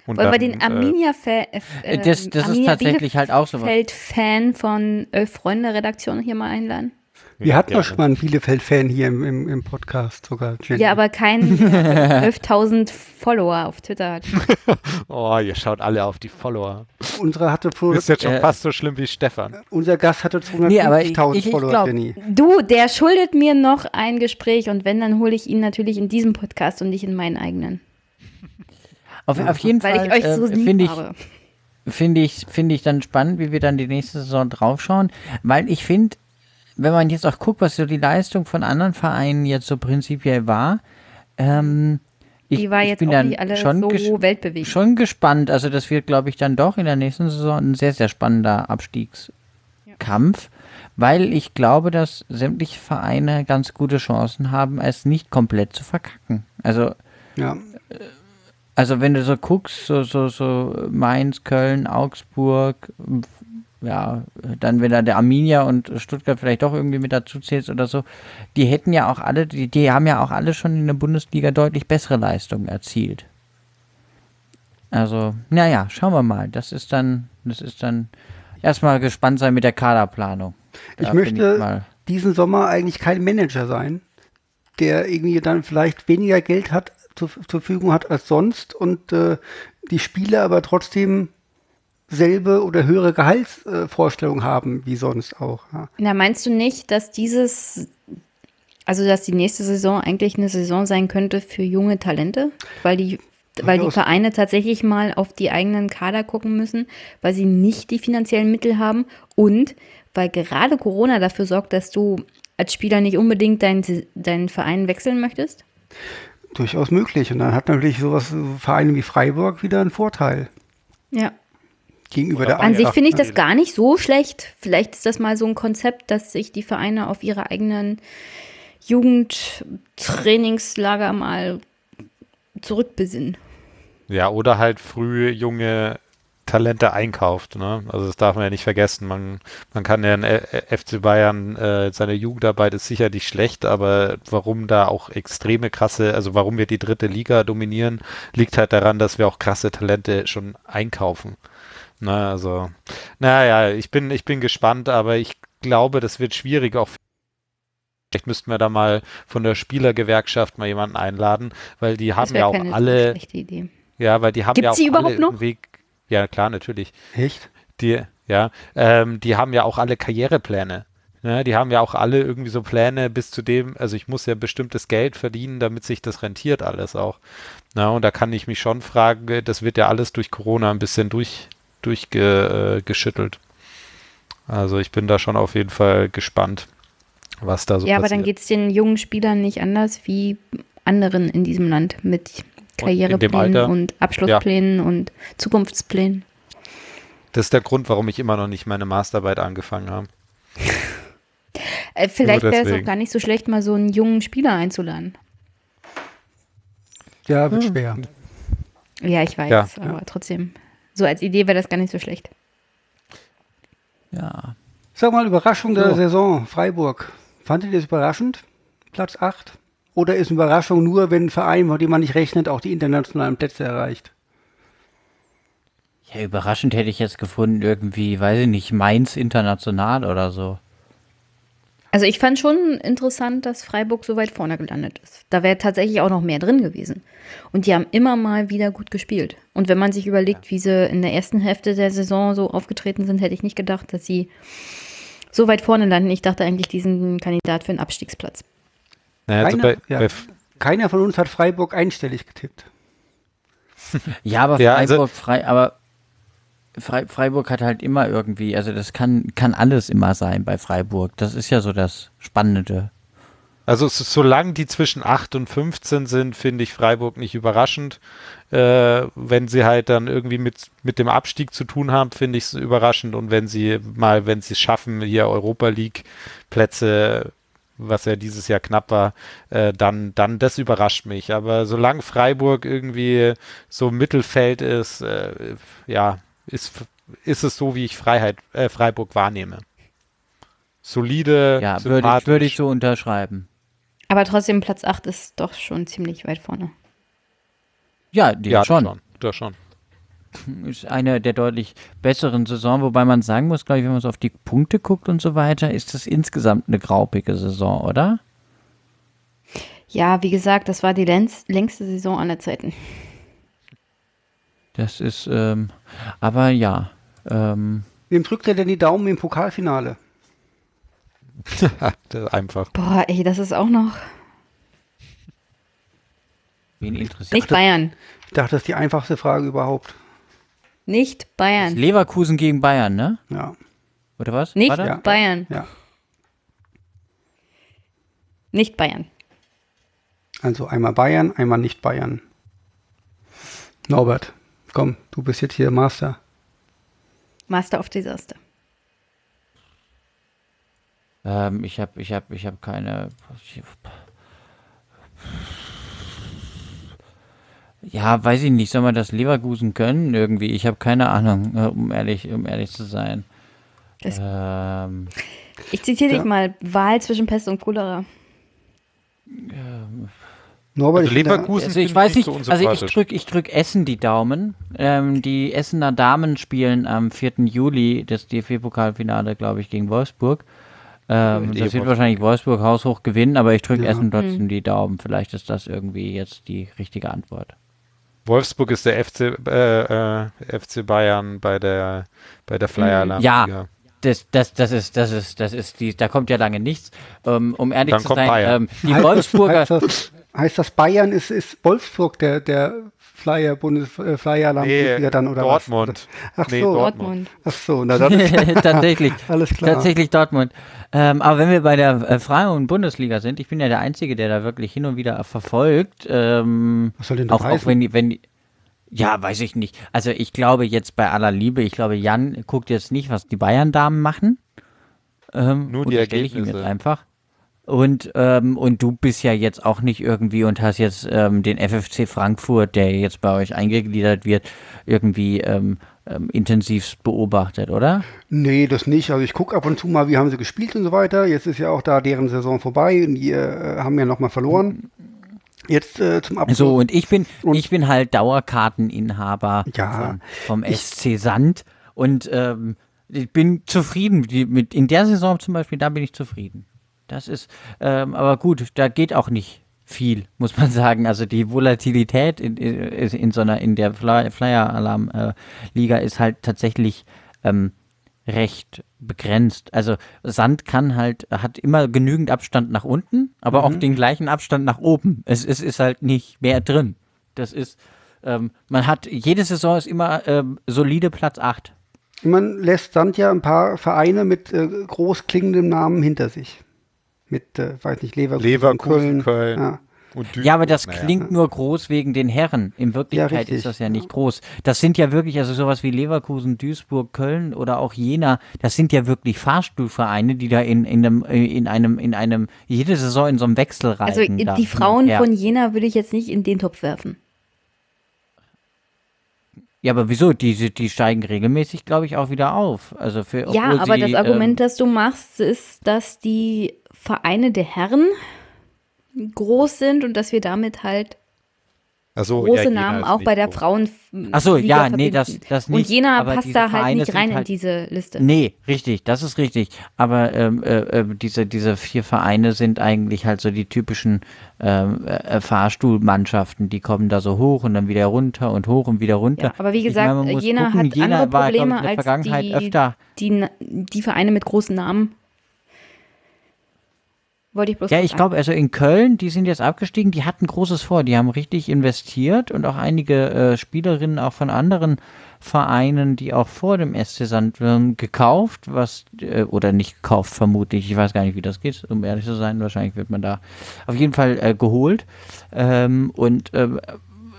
Speaker 5: Und
Speaker 3: Wollen wir den
Speaker 5: äh,
Speaker 3: Arminia-Fan
Speaker 4: Äh, das- das ist tatsächlich halt auch so was.
Speaker 3: Fan von Elf Freunde Redaktion hier mal einladen?
Speaker 2: Wir hatten doch schon mal einen Bielefeld-Fan hier im, im, im Podcast sogar. Jenny.
Speaker 3: Ja, aber kein äh, 11.000 Follower auf Twitter hat.
Speaker 5: Oh, ihr schaut alle auf die Follower.
Speaker 2: Unsere hatte vor,
Speaker 5: Ist jetzt schon
Speaker 4: Äh,
Speaker 5: fast so schlimm wie Stefan.
Speaker 2: unser Gast hatte
Speaker 4: Nee, aber ich-
Speaker 2: 250.000
Speaker 4: ich- ich
Speaker 2: Follower,
Speaker 4: glaub-
Speaker 2: Jenny.
Speaker 3: Du, der schuldet mir noch ein Gespräch und wenn, dann hole ich ihn natürlich in diesem Podcast und nicht in meinen eigenen.
Speaker 4: Auf, auf jeden
Speaker 3: Weil
Speaker 4: Fall
Speaker 3: ich euch so
Speaker 4: äh,
Speaker 3: lieb
Speaker 4: finde ich,
Speaker 3: habe.
Speaker 4: finde ich, finde ich dann spannend, wie wir dann die nächste Saison draufschauen, weil ich finde, wenn man jetzt auch guckt, was so die Leistung von anderen Vereinen jetzt so prinzipiell war, ähm, ich,
Speaker 3: Die war
Speaker 4: ich
Speaker 3: jetzt
Speaker 4: bin
Speaker 3: auch
Speaker 4: dann
Speaker 3: alle
Speaker 4: schon,
Speaker 3: so
Speaker 4: ges
Speaker 3: weltbewegend.
Speaker 4: schon gespannt. Also das wird, glaube ich, dann doch in der nächsten Saison ein sehr, sehr spannender Abstiegskampf, weil ich glaube, dass sämtliche Vereine ganz gute Chancen haben, es nicht komplett zu verkacken. Also
Speaker 2: Ja.
Speaker 4: also wenn du so guckst, so, so, so Mainz, Köln, Augsburg, ja, dann wenn da der Arminia und Stuttgart vielleicht doch irgendwie mit dazu zählst oder so, die hätten ja auch alle, die, die haben ja auch alle schon in der Bundesliga deutlich bessere Leistungen erzielt. Also, naja, schauen wir mal. Das ist dann, das ist dann erstmal gespannt sein mit der Kaderplanung.
Speaker 2: Ich
Speaker 4: Da bin
Speaker 2: möchte
Speaker 4: mal-
Speaker 2: diesen Sommer eigentlich kein Manager sein, der irgendwie dann vielleicht weniger Geld hat zur, zur Verfügung hat als sonst und äh, die Spieler aber trotzdem selbe oder höhere Gehaltsvorstellungen haben wie sonst auch. Ja.
Speaker 3: Na, meinst du nicht, dass dieses, also dass die nächste Saison eigentlich eine Saison sein könnte für junge Talente? Weil die, weil die. Vereine tatsächlich mal auf die eigenen Kader gucken müssen, weil sie nicht die finanziellen Mittel haben und weil gerade Corona dafür sorgt, dass du als Spieler nicht unbedingt deinen, deinen Verein wechseln möchtest?
Speaker 2: Durchaus möglich. Und dann hat natürlich sowas, so Vereine wie Freiburg wieder einen Vorteil
Speaker 3: Ja.
Speaker 2: Gegenüber
Speaker 5: Oder
Speaker 2: der
Speaker 3: An sich finde ich das gar nicht so schlecht. Vielleicht ist das mal so ein Konzept, dass sich die Vereine auf ihre eigenen Jugendtrainingslager mal zurückbesinnen.
Speaker 5: Ja, oder halt früh junge Talente einkauft. Ne? Also das darf man ja nicht vergessen. Man, man kann ja in äh, FC Bayern, äh, seine Jugendarbeit ist sicher nicht schlecht, aber warum da auch extreme krasse, also warum wir die dritte Liga dominieren, liegt halt daran, dass wir auch krasse Talente schon einkaufen. Na, also, naja, ich bin, ich bin gespannt, aber ich glaube, das wird schwierig auch Vielleicht müssten wir da mal von der Spielergewerkschaft mal jemanden einladen, weil die haben ja auch alle,
Speaker 3: schlechte Idee.
Speaker 5: ja, weil die haben
Speaker 3: Gibt's
Speaker 5: ja auch
Speaker 3: sie überhaupt
Speaker 5: alle
Speaker 3: noch?
Speaker 5: einen Weg. Ja, klar, natürlich.
Speaker 2: Echt?
Speaker 5: Die, ja, ähm, die haben ja auch alle Karrierepläne. Ne? Die haben ja auch alle irgendwie so Pläne bis zu dem, also ich muss ja bestimmtes Geld verdienen, damit sich das rentiert alles auch. Na, und da kann ich mich schon fragen, das wird ja alles durch Corona ein bisschen durch, durchgeschüttelt. Äh, geschüttelt. also ich bin da schon auf jeden Fall gespannt, was da so
Speaker 3: ja, aber
Speaker 5: passiert.
Speaker 3: dann geht es den jungen Spielern nicht anders wie anderen in diesem Land mit Karriereplänen
Speaker 5: Alter?
Speaker 3: und Abschlussplänen und Zukunftsplänen.
Speaker 5: das ist der Grund, warum ich immer noch nicht meine Masterarbeit angefangen habe.
Speaker 3: Äh, vielleicht wäre es auch gar nicht so schlecht, mal so einen jungen Spieler einzuladen.
Speaker 2: Ja, wird schwer.
Speaker 3: Ja, ich weiß,
Speaker 5: Ja.
Speaker 3: aber trotzdem. So als Idee wäre das gar nicht so schlecht.
Speaker 4: Ja.
Speaker 2: Sag mal, Überraschung der
Speaker 4: So.
Speaker 2: Saison, Freiburg. Fandet ihr das überraschend? Platz 8? Oder ist eine Überraschung nur, wenn ein Verein, von dem man nicht rechnet, auch die internationalen Plätze erreicht?
Speaker 4: Ja, überraschend hätte ich jetzt gefunden, irgendwie, weiß ich nicht, Mainz international oder so.
Speaker 3: Also ich fand schon interessant, dass Freiburg so weit vorne gelandet ist. Da wäre tatsächlich auch noch mehr drin gewesen. Und die haben immer mal wieder gut gespielt. Und wenn man sich überlegt, wie sie in der ersten Hälfte der Saison so aufgetreten sind, hätte ich nicht gedacht, dass sie so weit vorne landen. Ich dachte eigentlich, die sind ein Kandidat für einen Abstiegsplatz.
Speaker 5: Naja, also
Speaker 2: Keiner,
Speaker 5: bei,
Speaker 2: ja,
Speaker 5: bei,
Speaker 2: keiner von uns hat Freiburg einstellig getippt.
Speaker 4: Ja, aber
Speaker 5: Ja,
Speaker 4: Freiburg,
Speaker 5: also-
Speaker 4: frei, aber Frei, Freiburg hat halt immer irgendwie, also das kann, kann alles immer sein bei Freiburg. Das ist ja so das Spannende.
Speaker 5: Also so, solange die zwischen 8 und 15 sind, finde ich Freiburg nicht überraschend. Äh, wenn sie halt dann irgendwie mit, mit dem Abstieg zu tun haben, finde ich es überraschend. Und wenn sie mal, wenn sie es schaffen, hier Europa League Plätze, was ja dieses Jahr knapp war, äh, dann, dann das überrascht mich. Aber solange Freiburg irgendwie so Mittelfeld ist, äh, ja, ist, ist es so, wie ich Freiheit, äh, Freiburg wahrnehme. Solide,
Speaker 4: Ja, würde ich, würde ich so unterschreiben.
Speaker 3: Aber trotzdem, Platz 8 ist doch schon ziemlich weit vorne.
Speaker 4: Ja, die
Speaker 5: ja,
Speaker 4: schon.
Speaker 5: schon. Das schon.
Speaker 4: Ist eine der deutlich besseren Saison, wobei man sagen muss, glaube ich, wenn man so auf die Punkte guckt und so weiter, ist das insgesamt eine graupige Saison, oder?
Speaker 3: Ja, wie gesagt, das war die längst, längste Saison aller Zeiten.
Speaker 4: Das ist, ähm, aber ja, ähm,
Speaker 2: Wem drückt er denn die Daumen im Pokalfinale?
Speaker 5: Das ist einfach.
Speaker 3: Boah, ey, das ist auch noch.
Speaker 4: wen interessiert
Speaker 3: Nicht Bayern.
Speaker 2: Ich dachte, das ist die einfachste Frage überhaupt.
Speaker 3: Nicht Bayern.
Speaker 4: Leverkusen gegen Bayern, ne?
Speaker 2: Ja.
Speaker 4: Oder was?
Speaker 3: Nicht.
Speaker 2: Ja.
Speaker 3: Bayern.
Speaker 2: Ja.
Speaker 3: Nicht Bayern.
Speaker 2: Also einmal Bayern, einmal nicht Bayern. Norbert, komm, du bist jetzt hier Master.
Speaker 3: Master of Disaster.
Speaker 4: Ähm, ich habe ich hab, ich hab keine. Ja, weiß ich nicht. Soll man das Leverkusen können irgendwie? Ich habe keine Ahnung, äh, um ehrlich, um ehrlich zu sein. Ähm,
Speaker 3: Ich zitiere
Speaker 2: Ja.
Speaker 3: dich mal. Wahl zwischen Pest und Cholera.
Speaker 2: Norbert,
Speaker 5: Also
Speaker 2: ich bin da-
Speaker 5: Leverkusen
Speaker 4: also ich weiß nicht,
Speaker 5: so
Speaker 4: also ich
Speaker 5: unsympathisch.
Speaker 4: drück, ich drück Essen die Daumen. Ähm, die Essener Damen spielen am 4. Juli das DFB-Pokalfinale, glaube ich, gegen Wolfsburg. Ähm, das wird
Speaker 5: Wolfsburg.
Speaker 4: wahrscheinlich Wolfsburg haushoch gewinnen, aber ich drücke
Speaker 2: Ja.
Speaker 4: Essen trotzdem die Daumen. Vielleicht ist das irgendwie jetzt die richtige Antwort.
Speaker 5: Wolfsburg ist der FC, äh, äh, FC Bayern bei der, bei der Flyer Alarm.
Speaker 4: Ja. Das, das, das ist, das ist, das ist die, da kommt ja lange nichts. Ähm, um ehrlich
Speaker 5: Dann
Speaker 4: zu sein, ähm, die
Speaker 2: heißt
Speaker 4: Wolfsburger,
Speaker 2: Das, heißt, das, Bayern ist, ist Wolfsburg der, der Flyer, Bundes, äh, Flyer
Speaker 5: Nee,
Speaker 2: dann oder
Speaker 5: Dortmund.
Speaker 2: was? Ach
Speaker 5: Nee,
Speaker 2: so,
Speaker 5: Dortmund.
Speaker 2: Ach so, na dann ist
Speaker 4: tatsächlich,
Speaker 2: alles klar.
Speaker 4: tatsächlich Dortmund. Ähm, aber wenn wir bei der äh, Frauen-Bundesliga sind, ich bin ja der Einzige, der da wirklich hin und wieder verfolgt. Ähm,
Speaker 2: Was soll denn das
Speaker 4: auch, auch wenn die, wenn die, ja, weiß ich nicht. Also ich glaube jetzt bei aller Liebe, ich glaube, Jan guckt jetzt nicht, was die Bayern-Damen machen. Ähm,
Speaker 5: Nur die
Speaker 4: unterstelle ich ihm
Speaker 5: Ergebnisse.
Speaker 4: jetzt einfach. Und, ähm, und du bist ja jetzt auch nicht irgendwie und hast jetzt ähm, den FFC Frankfurt, der jetzt bei euch eingegliedert wird, irgendwie ähm, ähm, intensiv beobachtet, oder?
Speaker 2: Nee, das nicht. Also ich gucke ab und zu mal, wie haben sie gespielt und so weiter. Jetzt ist ja auch da deren Saison vorbei und die äh, haben ja nochmal verloren. Jetzt äh, zum Abschluss.
Speaker 4: So, und ich bin,
Speaker 2: Und-
Speaker 4: ich bin halt Dauerkarteninhaber
Speaker 2: Ja,
Speaker 4: vom, vom SC Sand und ähm, ich bin zufrieden. Mit, in der Saison zum Beispiel, da bin ich zufrieden. Das ist, ähm, aber gut, da geht auch nicht viel, muss man sagen. Also die Volatilität in, in, in so einer, in der Fly- Flyer-Alarm-Liga ist halt tatsächlich ähm, recht begrenzt. Also Sand kann halt, hat immer genügend Abstand nach unten, aber auch den gleichen Abstand nach oben. Es, es ist halt nicht mehr drin. Das ist, ähm, man hat, jede Saison ist immer ähm, solide Platz 8.
Speaker 2: Man lässt Sand ja ein paar Vereine mit äh, groß klingendem Namen hinter sich. Mit, äh, weiß nicht, Leverkusen,
Speaker 5: Leverkusen,
Speaker 2: Köln.
Speaker 5: Köln.
Speaker 2: Ja.
Speaker 4: Ja, aber das
Speaker 5: naja.
Speaker 4: klingt nur groß wegen den Herren. In Wirklichkeit
Speaker 2: richtig.
Speaker 4: ist das ja nicht groß. Das sind ja wirklich, also sowas wie Leverkusen, Duisburg, Köln oder auch Jena, das sind ja wirklich Fahrstuhlvereine, die da in, in einem, in einem, in einem, jede Saison in so einem Wechsel reiten.
Speaker 3: Also die
Speaker 4: hin und
Speaker 3: Frauen
Speaker 4: her.
Speaker 3: von Jena würde ich jetzt nicht in den Topf werfen.
Speaker 4: Ja, aber wieso? Die, die steigen regelmäßig, glaube ich, auch wieder auf. Also für,
Speaker 3: Ja, aber
Speaker 4: sie,
Speaker 3: das Argument,
Speaker 4: ähm,
Speaker 3: das du machst, ist, dass die Vereine der Herren groß sind und dass wir damit halt
Speaker 5: Also,
Speaker 3: große
Speaker 5: ja, Jena
Speaker 3: Namen auch bei der
Speaker 5: so.
Speaker 3: Frauen.
Speaker 4: Ach so,
Speaker 3: Liga
Speaker 4: ja, nee, das-
Speaker 3: verbinden.
Speaker 4: das
Speaker 3: Und
Speaker 4: nicht,
Speaker 3: Jena
Speaker 4: aber
Speaker 3: passt da halt
Speaker 4: Vereine
Speaker 3: nicht rein in
Speaker 4: halt-
Speaker 3: diese Liste.
Speaker 4: Nee, richtig, das ist richtig. Aber ähm, äh, äh, diese, diese vier Vereine sind eigentlich halt so die typischen ähm, äh, Fahrstuhlmannschaften. Die kommen da so hoch und dann wieder runter und hoch und wieder runter.
Speaker 3: Ja, aber wie gesagt,
Speaker 4: meine,
Speaker 3: Jena
Speaker 4: gucken,
Speaker 3: hat
Speaker 4: Jena
Speaker 3: andere
Speaker 4: war, glaub ich,
Speaker 3: Probleme
Speaker 4: in der
Speaker 3: als
Speaker 4: Vergangenheit
Speaker 3: die,
Speaker 4: öfter.
Speaker 3: die, Na- die Vereine mit großen Namen. Wollte ich bloß
Speaker 4: Ja, ich glaube, also in Köln, die sind jetzt abgestiegen, die hatten Großes vor, die haben richtig investiert und auch einige äh, Spielerinnen auch von anderen Vereinen, die auch vor dem SC Sandwürm gekauft, was, äh, oder nicht gekauft, vermutlich, ich weiß gar nicht, wie das geht, um ehrlich zu sein, wahrscheinlich wird man da auf jeden Fall äh, geholt. Ähm, und ähm,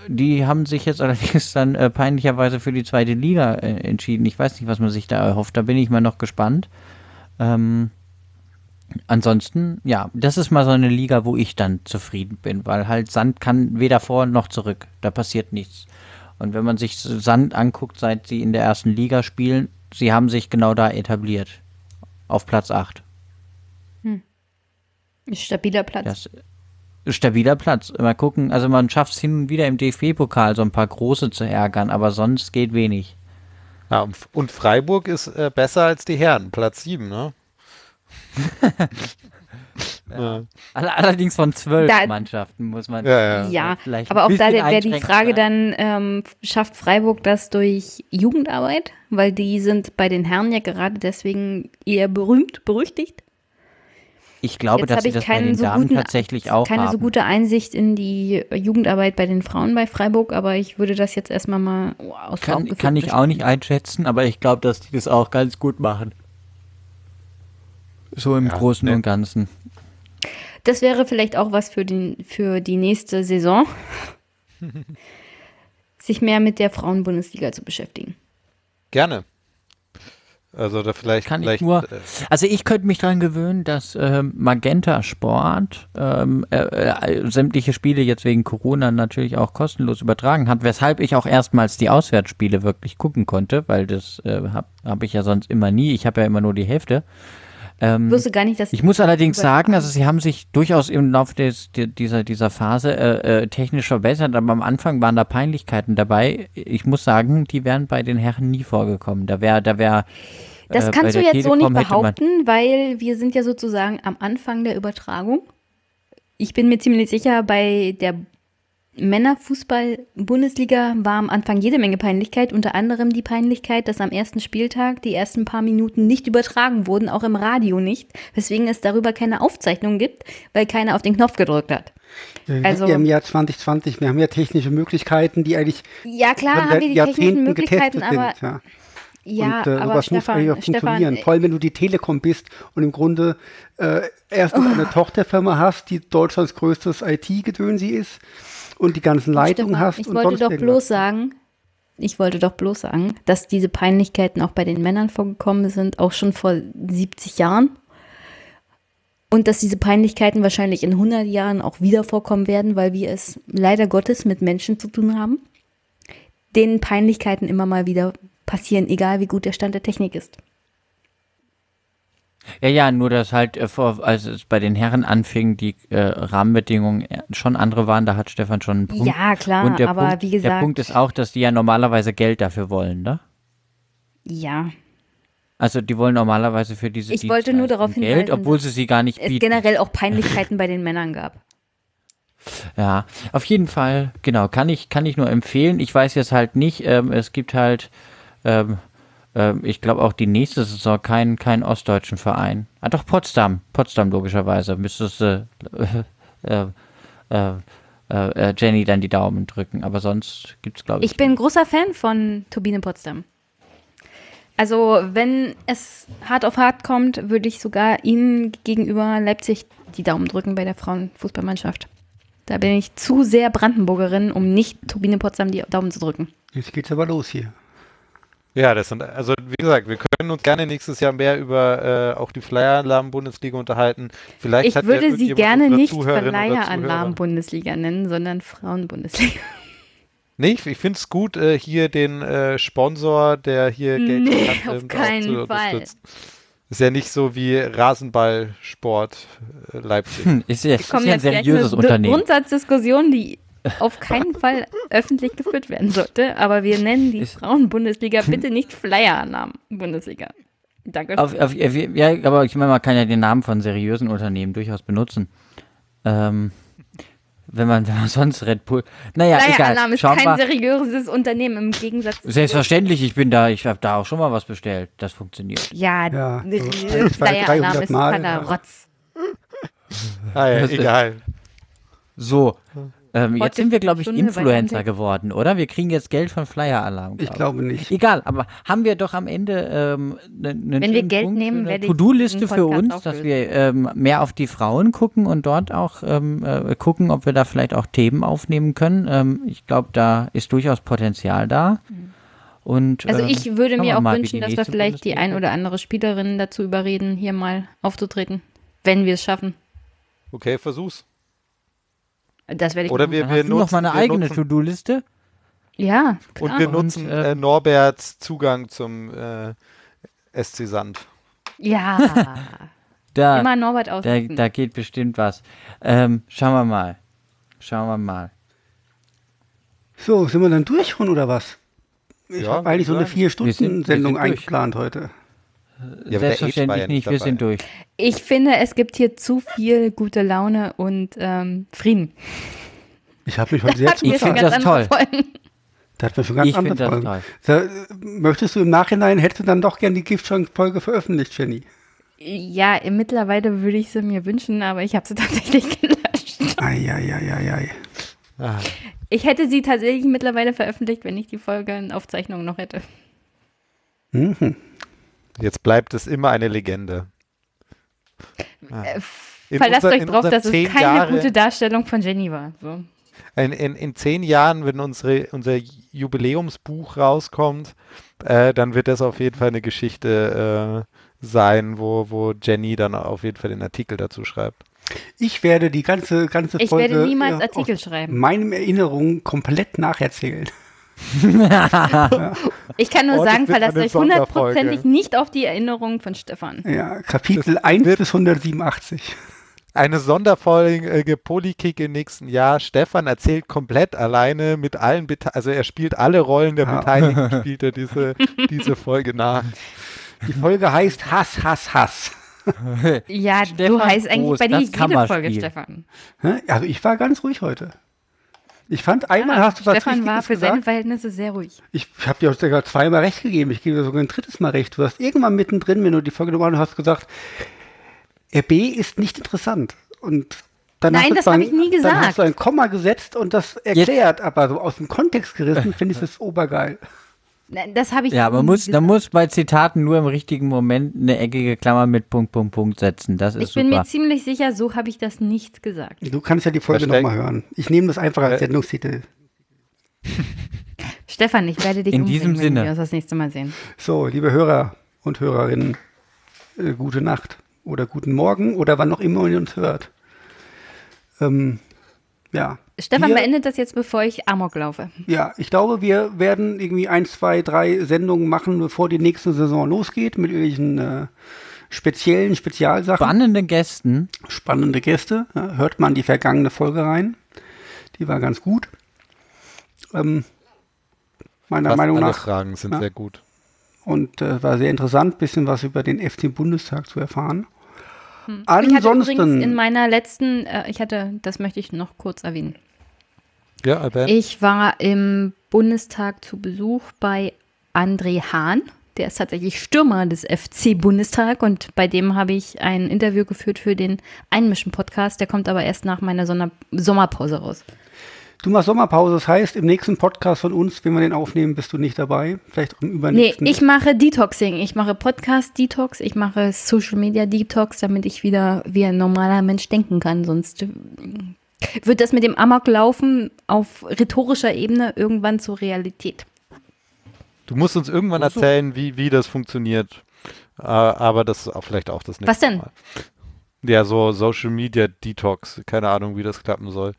Speaker 4: die haben sich jetzt allerdings dann äh, peinlicherweise für die zweite Liga äh, entschieden. Ich weiß nicht, was man sich da erhofft, da bin ich mal noch gespannt. Ähm, ansonsten, ja, das ist mal so eine Liga, wo ich dann zufrieden bin, weil halt Sand kann weder vor noch zurück. Da passiert nichts. Und wenn man sich Sand anguckt, seit sie in der ersten Liga spielen, sie haben sich genau da etabliert. Auf Platz 8.
Speaker 3: Ist stabiler Platz.
Speaker 4: Das stabiler Platz. Mal gucken, also man schafft es hin und wieder im DFB-Pokal so ein paar große zu ärgern, aber sonst geht wenig.
Speaker 5: Ja, und- und Freiburg ist äh, besser als die Herren, Platz 7, ne? ja.
Speaker 4: All- Allerdings von zwölf
Speaker 3: Da-
Speaker 4: Mannschaften muss man.
Speaker 5: Ja, ja.
Speaker 3: Ja,
Speaker 4: vielleicht
Speaker 3: aber auch da wäre die Frage dann, ähm, schafft Freiburg das durch Jugendarbeit? Weil die sind bei den Herren ja gerade deswegen eher berühmt, berüchtigt.
Speaker 4: Ich glaube,
Speaker 3: Jetzt
Speaker 4: dass
Speaker 3: habe
Speaker 4: sie
Speaker 3: ich
Speaker 4: das bei den
Speaker 3: so
Speaker 4: Damen
Speaker 3: guten,
Speaker 4: tatsächlich auch
Speaker 3: keine
Speaker 4: haben.
Speaker 3: so gute Einsicht in die Jugendarbeit bei den Frauen bei Freiburg, aber ich würde das jetzt erstmal mal aus
Speaker 4: Kann, kann ich auch nicht einschätzen, aber ich glaube, dass die das auch ganz gut machen. So im
Speaker 5: Ja,
Speaker 4: Großen
Speaker 5: ne.
Speaker 4: und Ganzen.
Speaker 3: Das wäre vielleicht auch was für, den, für die nächste Saison, sich mehr mit der Frauenbundesliga zu beschäftigen.
Speaker 5: Gerne. Also da vielleicht,
Speaker 4: Kann ich
Speaker 5: vielleicht
Speaker 4: nur-
Speaker 5: äh,
Speaker 4: Also ich könnte mich daran gewöhnen, dass ähm, Magenta Sport ähm, äh, äh, sämtliche Spiele jetzt wegen Corona natürlich auch kostenlos übertragen hat, weshalb ich auch erstmals die Auswärtsspiele wirklich gucken konnte, weil das äh, habe hab ich ja sonst immer nie. Ich habe ja immer nur die Hälfte. Ähm,
Speaker 3: Ich wusste gar nicht, dass
Speaker 4: Ich muss allerdings sagen, also sie haben sich durchaus im Laufe des, di- dieser, dieser Phase äh, äh, technisch verbessert, aber am Anfang waren da Peinlichkeiten dabei. Ich muss sagen, die wären bei den Herren nie vorgekommen. Da wäre, da wäre.
Speaker 3: Das
Speaker 4: äh,
Speaker 3: kannst du jetzt so nicht
Speaker 4: Telekom hätte man-
Speaker 3: behaupten, weil wir sind ja sozusagen am Anfang der Übertragung. Ich bin mir ziemlich sicher, bei der Männerfußball-Bundesliga war am Anfang jede Menge Peinlichkeit, unter anderem die Peinlichkeit, dass am ersten Spieltag die ersten paar Minuten nicht übertragen wurden, auch im Radio nicht, weswegen es darüber keine Aufzeichnung gibt, weil keiner auf den Knopf gedrückt hat.
Speaker 2: Wir
Speaker 3: Also-
Speaker 2: im Jahr 2020, wir haben ja technische Möglichkeiten, die eigentlich
Speaker 3: Ja, klar haben wir die technischen Möglichkeiten, aber
Speaker 2: sind. Ja.
Speaker 3: ja,
Speaker 2: und äh,
Speaker 3: aber
Speaker 2: sowas muss
Speaker 3: Stefan,
Speaker 2: ja funktionieren.
Speaker 3: Stefan,
Speaker 2: Vor allem, wenn du die Telekom bist und im Grunde äh, erstens
Speaker 3: Oh.
Speaker 2: eine Tochterfirma hast, die Deutschlands größtes IT-Gedönsi ist und die ganzen Leitungen
Speaker 3: Stefan,
Speaker 2: hast.
Speaker 3: ich
Speaker 2: und
Speaker 3: wollte doch
Speaker 2: irgendwas.
Speaker 3: bloß sagen, ich wollte doch bloß sagen, dass diese Peinlichkeiten auch bei den Männern vorgekommen sind, auch schon vor 70 Jahren. Und dass diese Peinlichkeiten wahrscheinlich in 100 Jahren auch wieder vorkommen werden, weil wir es leider Gottes mit Menschen zu tun haben, denen Peinlichkeiten immer mal wieder passieren, egal wie gut der Stand der Technik ist.
Speaker 4: Ja, ja, nur dass halt, äh, vor, als es bei den Herren anfing, die äh, Rahmenbedingungen äh, schon andere waren, da hat Stefan schon einen Punkt.
Speaker 3: Ja, klar,
Speaker 4: und der
Speaker 3: aber
Speaker 4: Punkt,
Speaker 3: wie
Speaker 4: Der
Speaker 3: gesagt-
Speaker 4: Punkt ist auch, dass die ja normalerweise Geld dafür wollen, ne?
Speaker 3: Ja,
Speaker 4: Also die wollen normalerweise für diese
Speaker 3: Ich wollte nur darauf
Speaker 4: Geld,
Speaker 3: hinweisen,
Speaker 4: obwohl sie sie gar nicht
Speaker 3: es
Speaker 4: bieten.
Speaker 3: generell auch Peinlichkeiten bei den Männern gab.
Speaker 4: Ja, auf jeden Fall, genau, kann ich, kann ich nur empfehlen. Ich weiß jetzt halt nicht, ähm, es gibt halt, ähm, ich glaube auch die nächste Saison keinen keinen ostdeutschen Verein. Ah, doch, Potsdam, Potsdam logischerweise. Müsstest du äh, äh, äh, äh, Jenny dann die Daumen drücken, aber sonst gibt's glaube ich.
Speaker 3: Ich bin großer Fan von Turbine Potsdam. Also, wenn es hart auf hart kommt, würde ich sogar Ihnen gegenüber Leipzig die Daumen drücken bei der Frauenfußballmannschaft. Da bin ich zu sehr Brandenburgerin, um nicht Turbine Potsdam die Daumen zu drücken.
Speaker 2: Jetzt geht's aber los hier.
Speaker 5: Ja, das sind, also wie gesagt, wir können uns gerne nächstes Jahr mehr über äh, auch die Flyer-Alarm-Bundesliga unterhalten. Vielleicht
Speaker 3: Ich
Speaker 5: hat ja
Speaker 3: würde sie gerne nicht
Speaker 5: Zuhörerinnen oder
Speaker 3: Verleiheralarm
Speaker 5: Zuhörer-
Speaker 3: Bundesliga nennen, sondern Frauenbundesliga.
Speaker 5: Nee, ich, ich finde es gut, äh, hier den äh, Sponsor, der hier Geld
Speaker 3: Nee,
Speaker 5: Hand
Speaker 3: auf keinen
Speaker 5: zu
Speaker 3: Fall.
Speaker 5: unterstützen. Ist ja nicht so wie Rasenballsport äh, Leipzig.
Speaker 4: Hm, ist ja, ist ja ein
Speaker 3: jetzt gleich
Speaker 4: seriöses
Speaker 3: eine
Speaker 4: Unternehmen.
Speaker 3: Grundsatzdiskussion, die auf keinen Fall öffentlich geführt werden sollte. Aber wir nennen die Frauen-Bundesliga bitte nicht Flyer-Namen-Bundesliga. Danke.
Speaker 4: Auf, auf, ja, aber ich meine, man kann ja den Namen von seriösen Unternehmen durchaus benutzen. Ähm, wenn man, wenn man sonst Red Bull. Naja, egal.
Speaker 3: Flyer-Alarm ist
Speaker 4: Schauen
Speaker 3: kein seriöses Unternehmen im Gegensatz zu.
Speaker 4: Selbstverständlich, ich bin da, ich habe da auch schon mal was bestellt. Das funktioniert.
Speaker 3: Ja,
Speaker 2: Ja, 300
Speaker 3: ist totaler. Rotz.
Speaker 5: Ah, ja, egal.
Speaker 4: So, ähm, jetzt sind wir, glaube ich,
Speaker 3: Stunde
Speaker 4: Influencer geworden, oder? Wir kriegen jetzt Geld von Flyer Alarm.
Speaker 2: Ich glaube nicht.
Speaker 4: Egal, aber haben wir doch am Ende ähm, ne, ne
Speaker 3: Wenn wir Geld nehmen, werde
Speaker 4: To-Do-Liste für uns, dass
Speaker 3: auflösen.
Speaker 4: wir ähm, mehr auf die Frauen gucken und dort auch ähm, äh, gucken, ob wir da vielleicht auch Themen aufnehmen können. Ähm, ich glaube, da ist durchaus Potenzial da. Und,
Speaker 3: Also
Speaker 4: ähm,
Speaker 3: ich würde mir auch wünschen, dass wir vielleicht die ein oder andere Spielerin dazu überreden, hier mal aufzutreten, wenn wir es schaffen.
Speaker 5: Okay, versuch's.
Speaker 3: Das werde ich
Speaker 5: Oder wir, wir
Speaker 4: hast du noch
Speaker 5: nutzen,
Speaker 4: mal eine
Speaker 5: wir
Speaker 4: eigene
Speaker 5: nutzen,
Speaker 4: To-Do-Liste.
Speaker 3: Ja,
Speaker 5: und
Speaker 3: klar.
Speaker 5: wir
Speaker 4: Und,
Speaker 5: nutzen
Speaker 4: äh,
Speaker 5: äh, Norberts Zugang zum äh, SC Sand.
Speaker 3: ja.
Speaker 4: Da,
Speaker 3: Immer Norbert
Speaker 4: da,
Speaker 3: ausnutzen.
Speaker 4: da geht bestimmt was. Ähm, schauen wir mal. Schauen wir mal.
Speaker 2: So, sind wir dann durch schon oder was? Ich
Speaker 5: Ja,
Speaker 2: habe eigentlich so eine.
Speaker 4: Wir wir
Speaker 2: Vier-Stunden-Sendung eingeplant heute.
Speaker 5: Ja,
Speaker 4: Selbstverständlich
Speaker 5: ja
Speaker 4: nicht, wir
Speaker 5: dabei.
Speaker 4: sind durch.
Speaker 3: Ich finde, es gibt hier zu viel gute Laune und ähm, Frieden.
Speaker 2: Ich habe mich heute sehr
Speaker 3: wir
Speaker 4: Ich
Speaker 3: schon
Speaker 4: find
Speaker 3: ganz
Speaker 4: das toll.
Speaker 2: Da hat man schon ganz
Speaker 4: Ich
Speaker 2: andere Folgen.
Speaker 4: toll.
Speaker 2: So, äh, möchtest du im Nachhinein, hättest du dann doch gern die Giftschrank-Folge veröffentlicht, Jenny?
Speaker 3: Ja, mittlerweile würde ich sie mir wünschen, aber ich habe sie tatsächlich gelöscht.
Speaker 2: Eieieiei.
Speaker 5: Ah,
Speaker 3: Ich hätte sie tatsächlich mittlerweile veröffentlicht, wenn ich die Folge in Aufzeichnung noch hätte.
Speaker 2: Mhm.
Speaker 5: Jetzt bleibt es immer eine Legende. Ah. In
Speaker 3: Verlasst
Speaker 5: unser-
Speaker 3: euch drauf, dass es
Speaker 5: zehn
Speaker 3: keine
Speaker 5: Jahre-
Speaker 3: gute Darstellung von Jenny war. So.
Speaker 5: In, in, in zehn Jahren, wenn unsere, unser Jubiläumsbuch rauskommt, äh, dann wird das auf jeden Fall eine Geschichte äh, sein, wo, wo Jenny dann auf jeden Fall den Artikel dazu schreibt.
Speaker 2: Ich werde die ganze, ganze
Speaker 3: Ich
Speaker 2: Folge
Speaker 3: werde niemals
Speaker 2: äh,
Speaker 3: Artikel schreiben.
Speaker 2: meinen Erinnerungen komplett nacherzählen.
Speaker 3: Ich kann nur
Speaker 5: Oh,
Speaker 3: sagen, verlasst euch hundertprozentig nicht auf die Erinnerungen von Stefan.
Speaker 2: Ja, Kapitel 1 bis 187.
Speaker 5: Eine Sonderfolge Polykick im nächsten Jahr. Stefan erzählt komplett alleine mit allen, Bete also er spielt alle Rollen der
Speaker 2: Ja.
Speaker 5: Beteiligten, spielt er diese, diese Folge nach.
Speaker 2: Die Folge heißt Hass, Hass, Hass.
Speaker 3: Ja, du
Speaker 4: Stefan
Speaker 3: heißt eigentlich
Speaker 4: Groß,
Speaker 3: bei dir
Speaker 4: das
Speaker 3: jede Folge. Stefan.
Speaker 2: Also ich war ganz ruhig heute. Ich fand, einmal
Speaker 3: Ja,
Speaker 2: hast du was
Speaker 3: Stefan war für seine
Speaker 2: gesagt.
Speaker 3: Verhältnisse sehr ruhig.
Speaker 2: Ich habe dir sogar zweimal recht gegeben. Ich gebe dir sogar ein drittes Mal recht. Du hast irgendwann mittendrin, wenn du die Folge gemacht hast, gesagt, RB ist nicht interessant. Und dann
Speaker 3: Nein,
Speaker 2: hast du
Speaker 3: das
Speaker 2: zwar
Speaker 3: hab
Speaker 2: ein-
Speaker 3: ich nie
Speaker 2: Dann
Speaker 3: gesagt.
Speaker 2: hast du ein Komma gesetzt und das erklärt, aber so aus dem Kontext gerissen finde ich das obergeil.
Speaker 3: Das habe ich
Speaker 4: Ja, man muss, man muss bei Zitaten nur im richtigen Moment eine eckige Klammer mit Punkt, Punkt, Punkt setzen. Das ist
Speaker 3: Ich bin
Speaker 4: super.
Speaker 3: mir ziemlich sicher, so habe ich das nicht gesagt.
Speaker 2: Du kannst ja die Folge nochmal hören. Ich nehme das einfach als
Speaker 5: Äh,
Speaker 2: Sendungstitel.
Speaker 3: Stefan, ich werde dich
Speaker 4: In
Speaker 3: umbringen,
Speaker 4: diesem
Speaker 3: wenn
Speaker 4: Sinne.
Speaker 3: wir uns das nächste Mal sehen.
Speaker 2: So, liebe Hörer und Hörerinnen, äh, gute Nacht oder guten Morgen oder wann auch immer ihr uns hört. Ähm, ja.
Speaker 3: Stefan
Speaker 2: Wir-
Speaker 3: beendet das jetzt, bevor ich Amok laufe.
Speaker 2: Ja, ich glaube, wir werden irgendwie ein, zwei, drei Sendungen machen, bevor die nächste Saison losgeht, mit irgendwelchen äh, speziellen Spezialsachen.
Speaker 4: Spannende Gästen.
Speaker 2: Spannende Gäste. Ja, hört man die vergangene Folge rein. Die war ganz gut. Ähm, meiner
Speaker 5: Fast
Speaker 2: Meinung
Speaker 5: alle
Speaker 2: nach.
Speaker 5: Fragen sind
Speaker 2: Ja.
Speaker 5: sehr gut.
Speaker 2: Und äh, war sehr interessant, bisschen was über den FC Bundestag zu erfahren.
Speaker 3: Ich hatte übrigens
Speaker 2: Ansonsten,
Speaker 3: in meiner letzten, äh, ich hatte, das möchte ich noch kurz erwähnen.
Speaker 5: Ja, Albert?
Speaker 3: Ich war im Bundestag zu Besuch bei André Hahn. Der ist tatsächlich Stürmer des FC Bundestag und bei dem habe ich ein Interview geführt für den Einmischen-Podcast. Der kommt aber erst nach meiner Sonder Sommerpause raus.
Speaker 2: Du machst Sommerpause, das heißt, im nächsten Podcast von uns, wenn wir den aufnehmen, bist du nicht dabei. Vielleicht auch im
Speaker 3: Nee,
Speaker 2: übernächsten.
Speaker 3: ich mache Detoxing. Ich mache Podcast-Detox. Ich mache Social-Media-Detox, damit ich wieder wie ein normaler Mensch denken kann. Sonst äh, wird das mit dem Amoklaufen auf rhetorischer Ebene irgendwann zur Realität.
Speaker 5: Du musst uns irgendwann erzählen, wie, wie das funktioniert. Äh, aber das ist auch vielleicht auch das nächste
Speaker 3: Was denn?
Speaker 5: Mal. Ja, so Social Media Detox. Keine Ahnung, wie das klappen soll.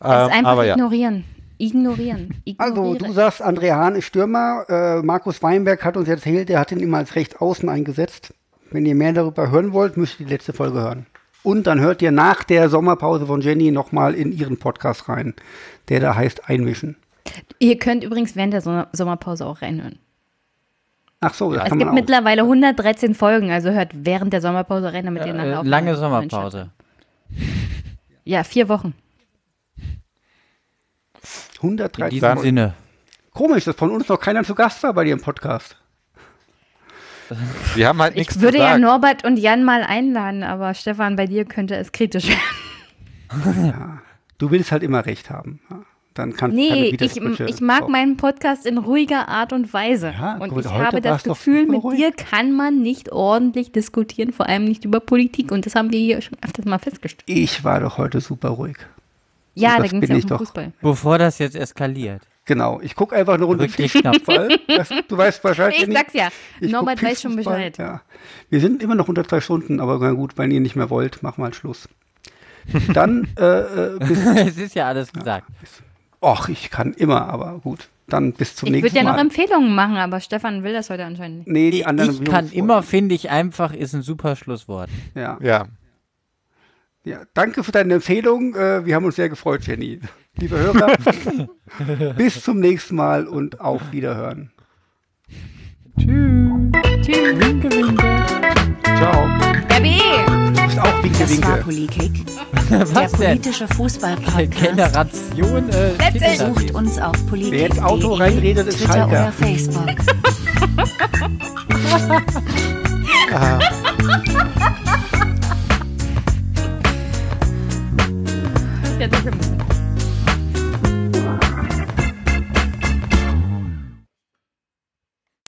Speaker 3: Das ist
Speaker 5: Ähm,
Speaker 3: einfach
Speaker 5: aber ja.
Speaker 3: ignorieren. Ignorieren.
Speaker 2: Also,
Speaker 3: Ignoriere.
Speaker 2: du sagst, André Hahn ist Stürmer. Äh, Markus Weinberg hat uns erzählt, der hat ihn immer als Rechtsaußen eingesetzt. Wenn ihr mehr darüber hören wollt, müsst ihr die letzte Folge hören. Und dann hört ihr nach der Sommerpause von Jenny nochmal in ihren Podcast rein, der da heißt Einmischen.
Speaker 3: Ihr könnt übrigens während der Sommer- Sommerpause auch reinhören.
Speaker 2: Ach so, das
Speaker 3: Es
Speaker 2: kann
Speaker 3: gibt
Speaker 2: man auch.
Speaker 3: mittlerweile 113 Folgen, also hört während der Sommerpause rein, damit ihr nachher
Speaker 4: Äh,
Speaker 3: auch
Speaker 4: lange Sommerpause.
Speaker 3: Ja, vier Wochen.
Speaker 4: In
Speaker 2: 113
Speaker 4: diesem
Speaker 2: Folgen.
Speaker 4: Sinne.
Speaker 2: Komisch, dass von uns noch keiner zu Gast war bei dir im Podcast.
Speaker 5: Wir haben halt nichts
Speaker 3: Ich würde
Speaker 5: zu
Speaker 3: ja. Norbert und Jan mal einladen, aber Stefan, bei dir könnte es kritisch werden.
Speaker 2: Du willst halt immer recht haben. Ja. Dann kann keine
Speaker 3: Nee, ich, ich mag meinen Podcast in ruhiger Art und Weise.
Speaker 2: Ja,
Speaker 3: und
Speaker 2: gut,
Speaker 3: ich habe das Gefühl, mit
Speaker 2: ruhig.
Speaker 3: dir kann man nicht ordentlich diskutieren, vor allem nicht über Politik. Und das haben wir hier schon öfters mal festgestellt.
Speaker 2: Ich war doch heute super ruhig.
Speaker 3: Ja, da ging es
Speaker 2: bin
Speaker 3: ja
Speaker 2: ich
Speaker 3: um
Speaker 2: doch.
Speaker 3: Fußball.
Speaker 4: Bevor das jetzt eskaliert.
Speaker 2: Genau, ich gucke einfach eine Runde. Fußball. Das, du weißt wahrscheinlich
Speaker 3: Ich sag's ja,
Speaker 2: Ich
Speaker 3: Norbert weiß schon
Speaker 2: Fußball,
Speaker 3: Bescheid.
Speaker 2: Ja. Wir sind immer noch unter zwei Stunden, aber na gut, wenn ihr nicht mehr wollt, machen wir halt Schluss. Dann, äh, äh, bis,
Speaker 4: es ist ja alles gesagt.
Speaker 2: Och, ich kann immer, aber gut. Dann bis zum
Speaker 3: Ich würde
Speaker 2: nächsten
Speaker 3: ja noch
Speaker 2: Mal.
Speaker 3: Empfehlungen machen, aber Stefan will das heute anscheinend nicht.
Speaker 2: nee, die anderen
Speaker 4: Ich kann immer, finde ich, einfach ist ein super Schlusswort.
Speaker 2: Ja.
Speaker 5: Ja.
Speaker 2: ja, danke für deine Empfehlung. Äh, wir haben uns sehr gefreut, Jenny. Liebe Hörer, bis zum nächsten Mal und auf Wiederhören.
Speaker 3: Tschüss. Tschüss.
Speaker 4: Winke, winke.
Speaker 2: Ciao.
Speaker 3: Gabi.
Speaker 2: Auch winke, winke.
Speaker 1: Das war Politik.
Speaker 4: Was der
Speaker 1: politische Fußballpodcast.
Speaker 4: Generation. Äh,
Speaker 1: Sucht uns auf Politik.
Speaker 2: Wer ins Auto reinredet, ist
Speaker 1: Twitter
Speaker 2: Schalter.
Speaker 1: oder Facebook.
Speaker 5: ah. Ja, das ist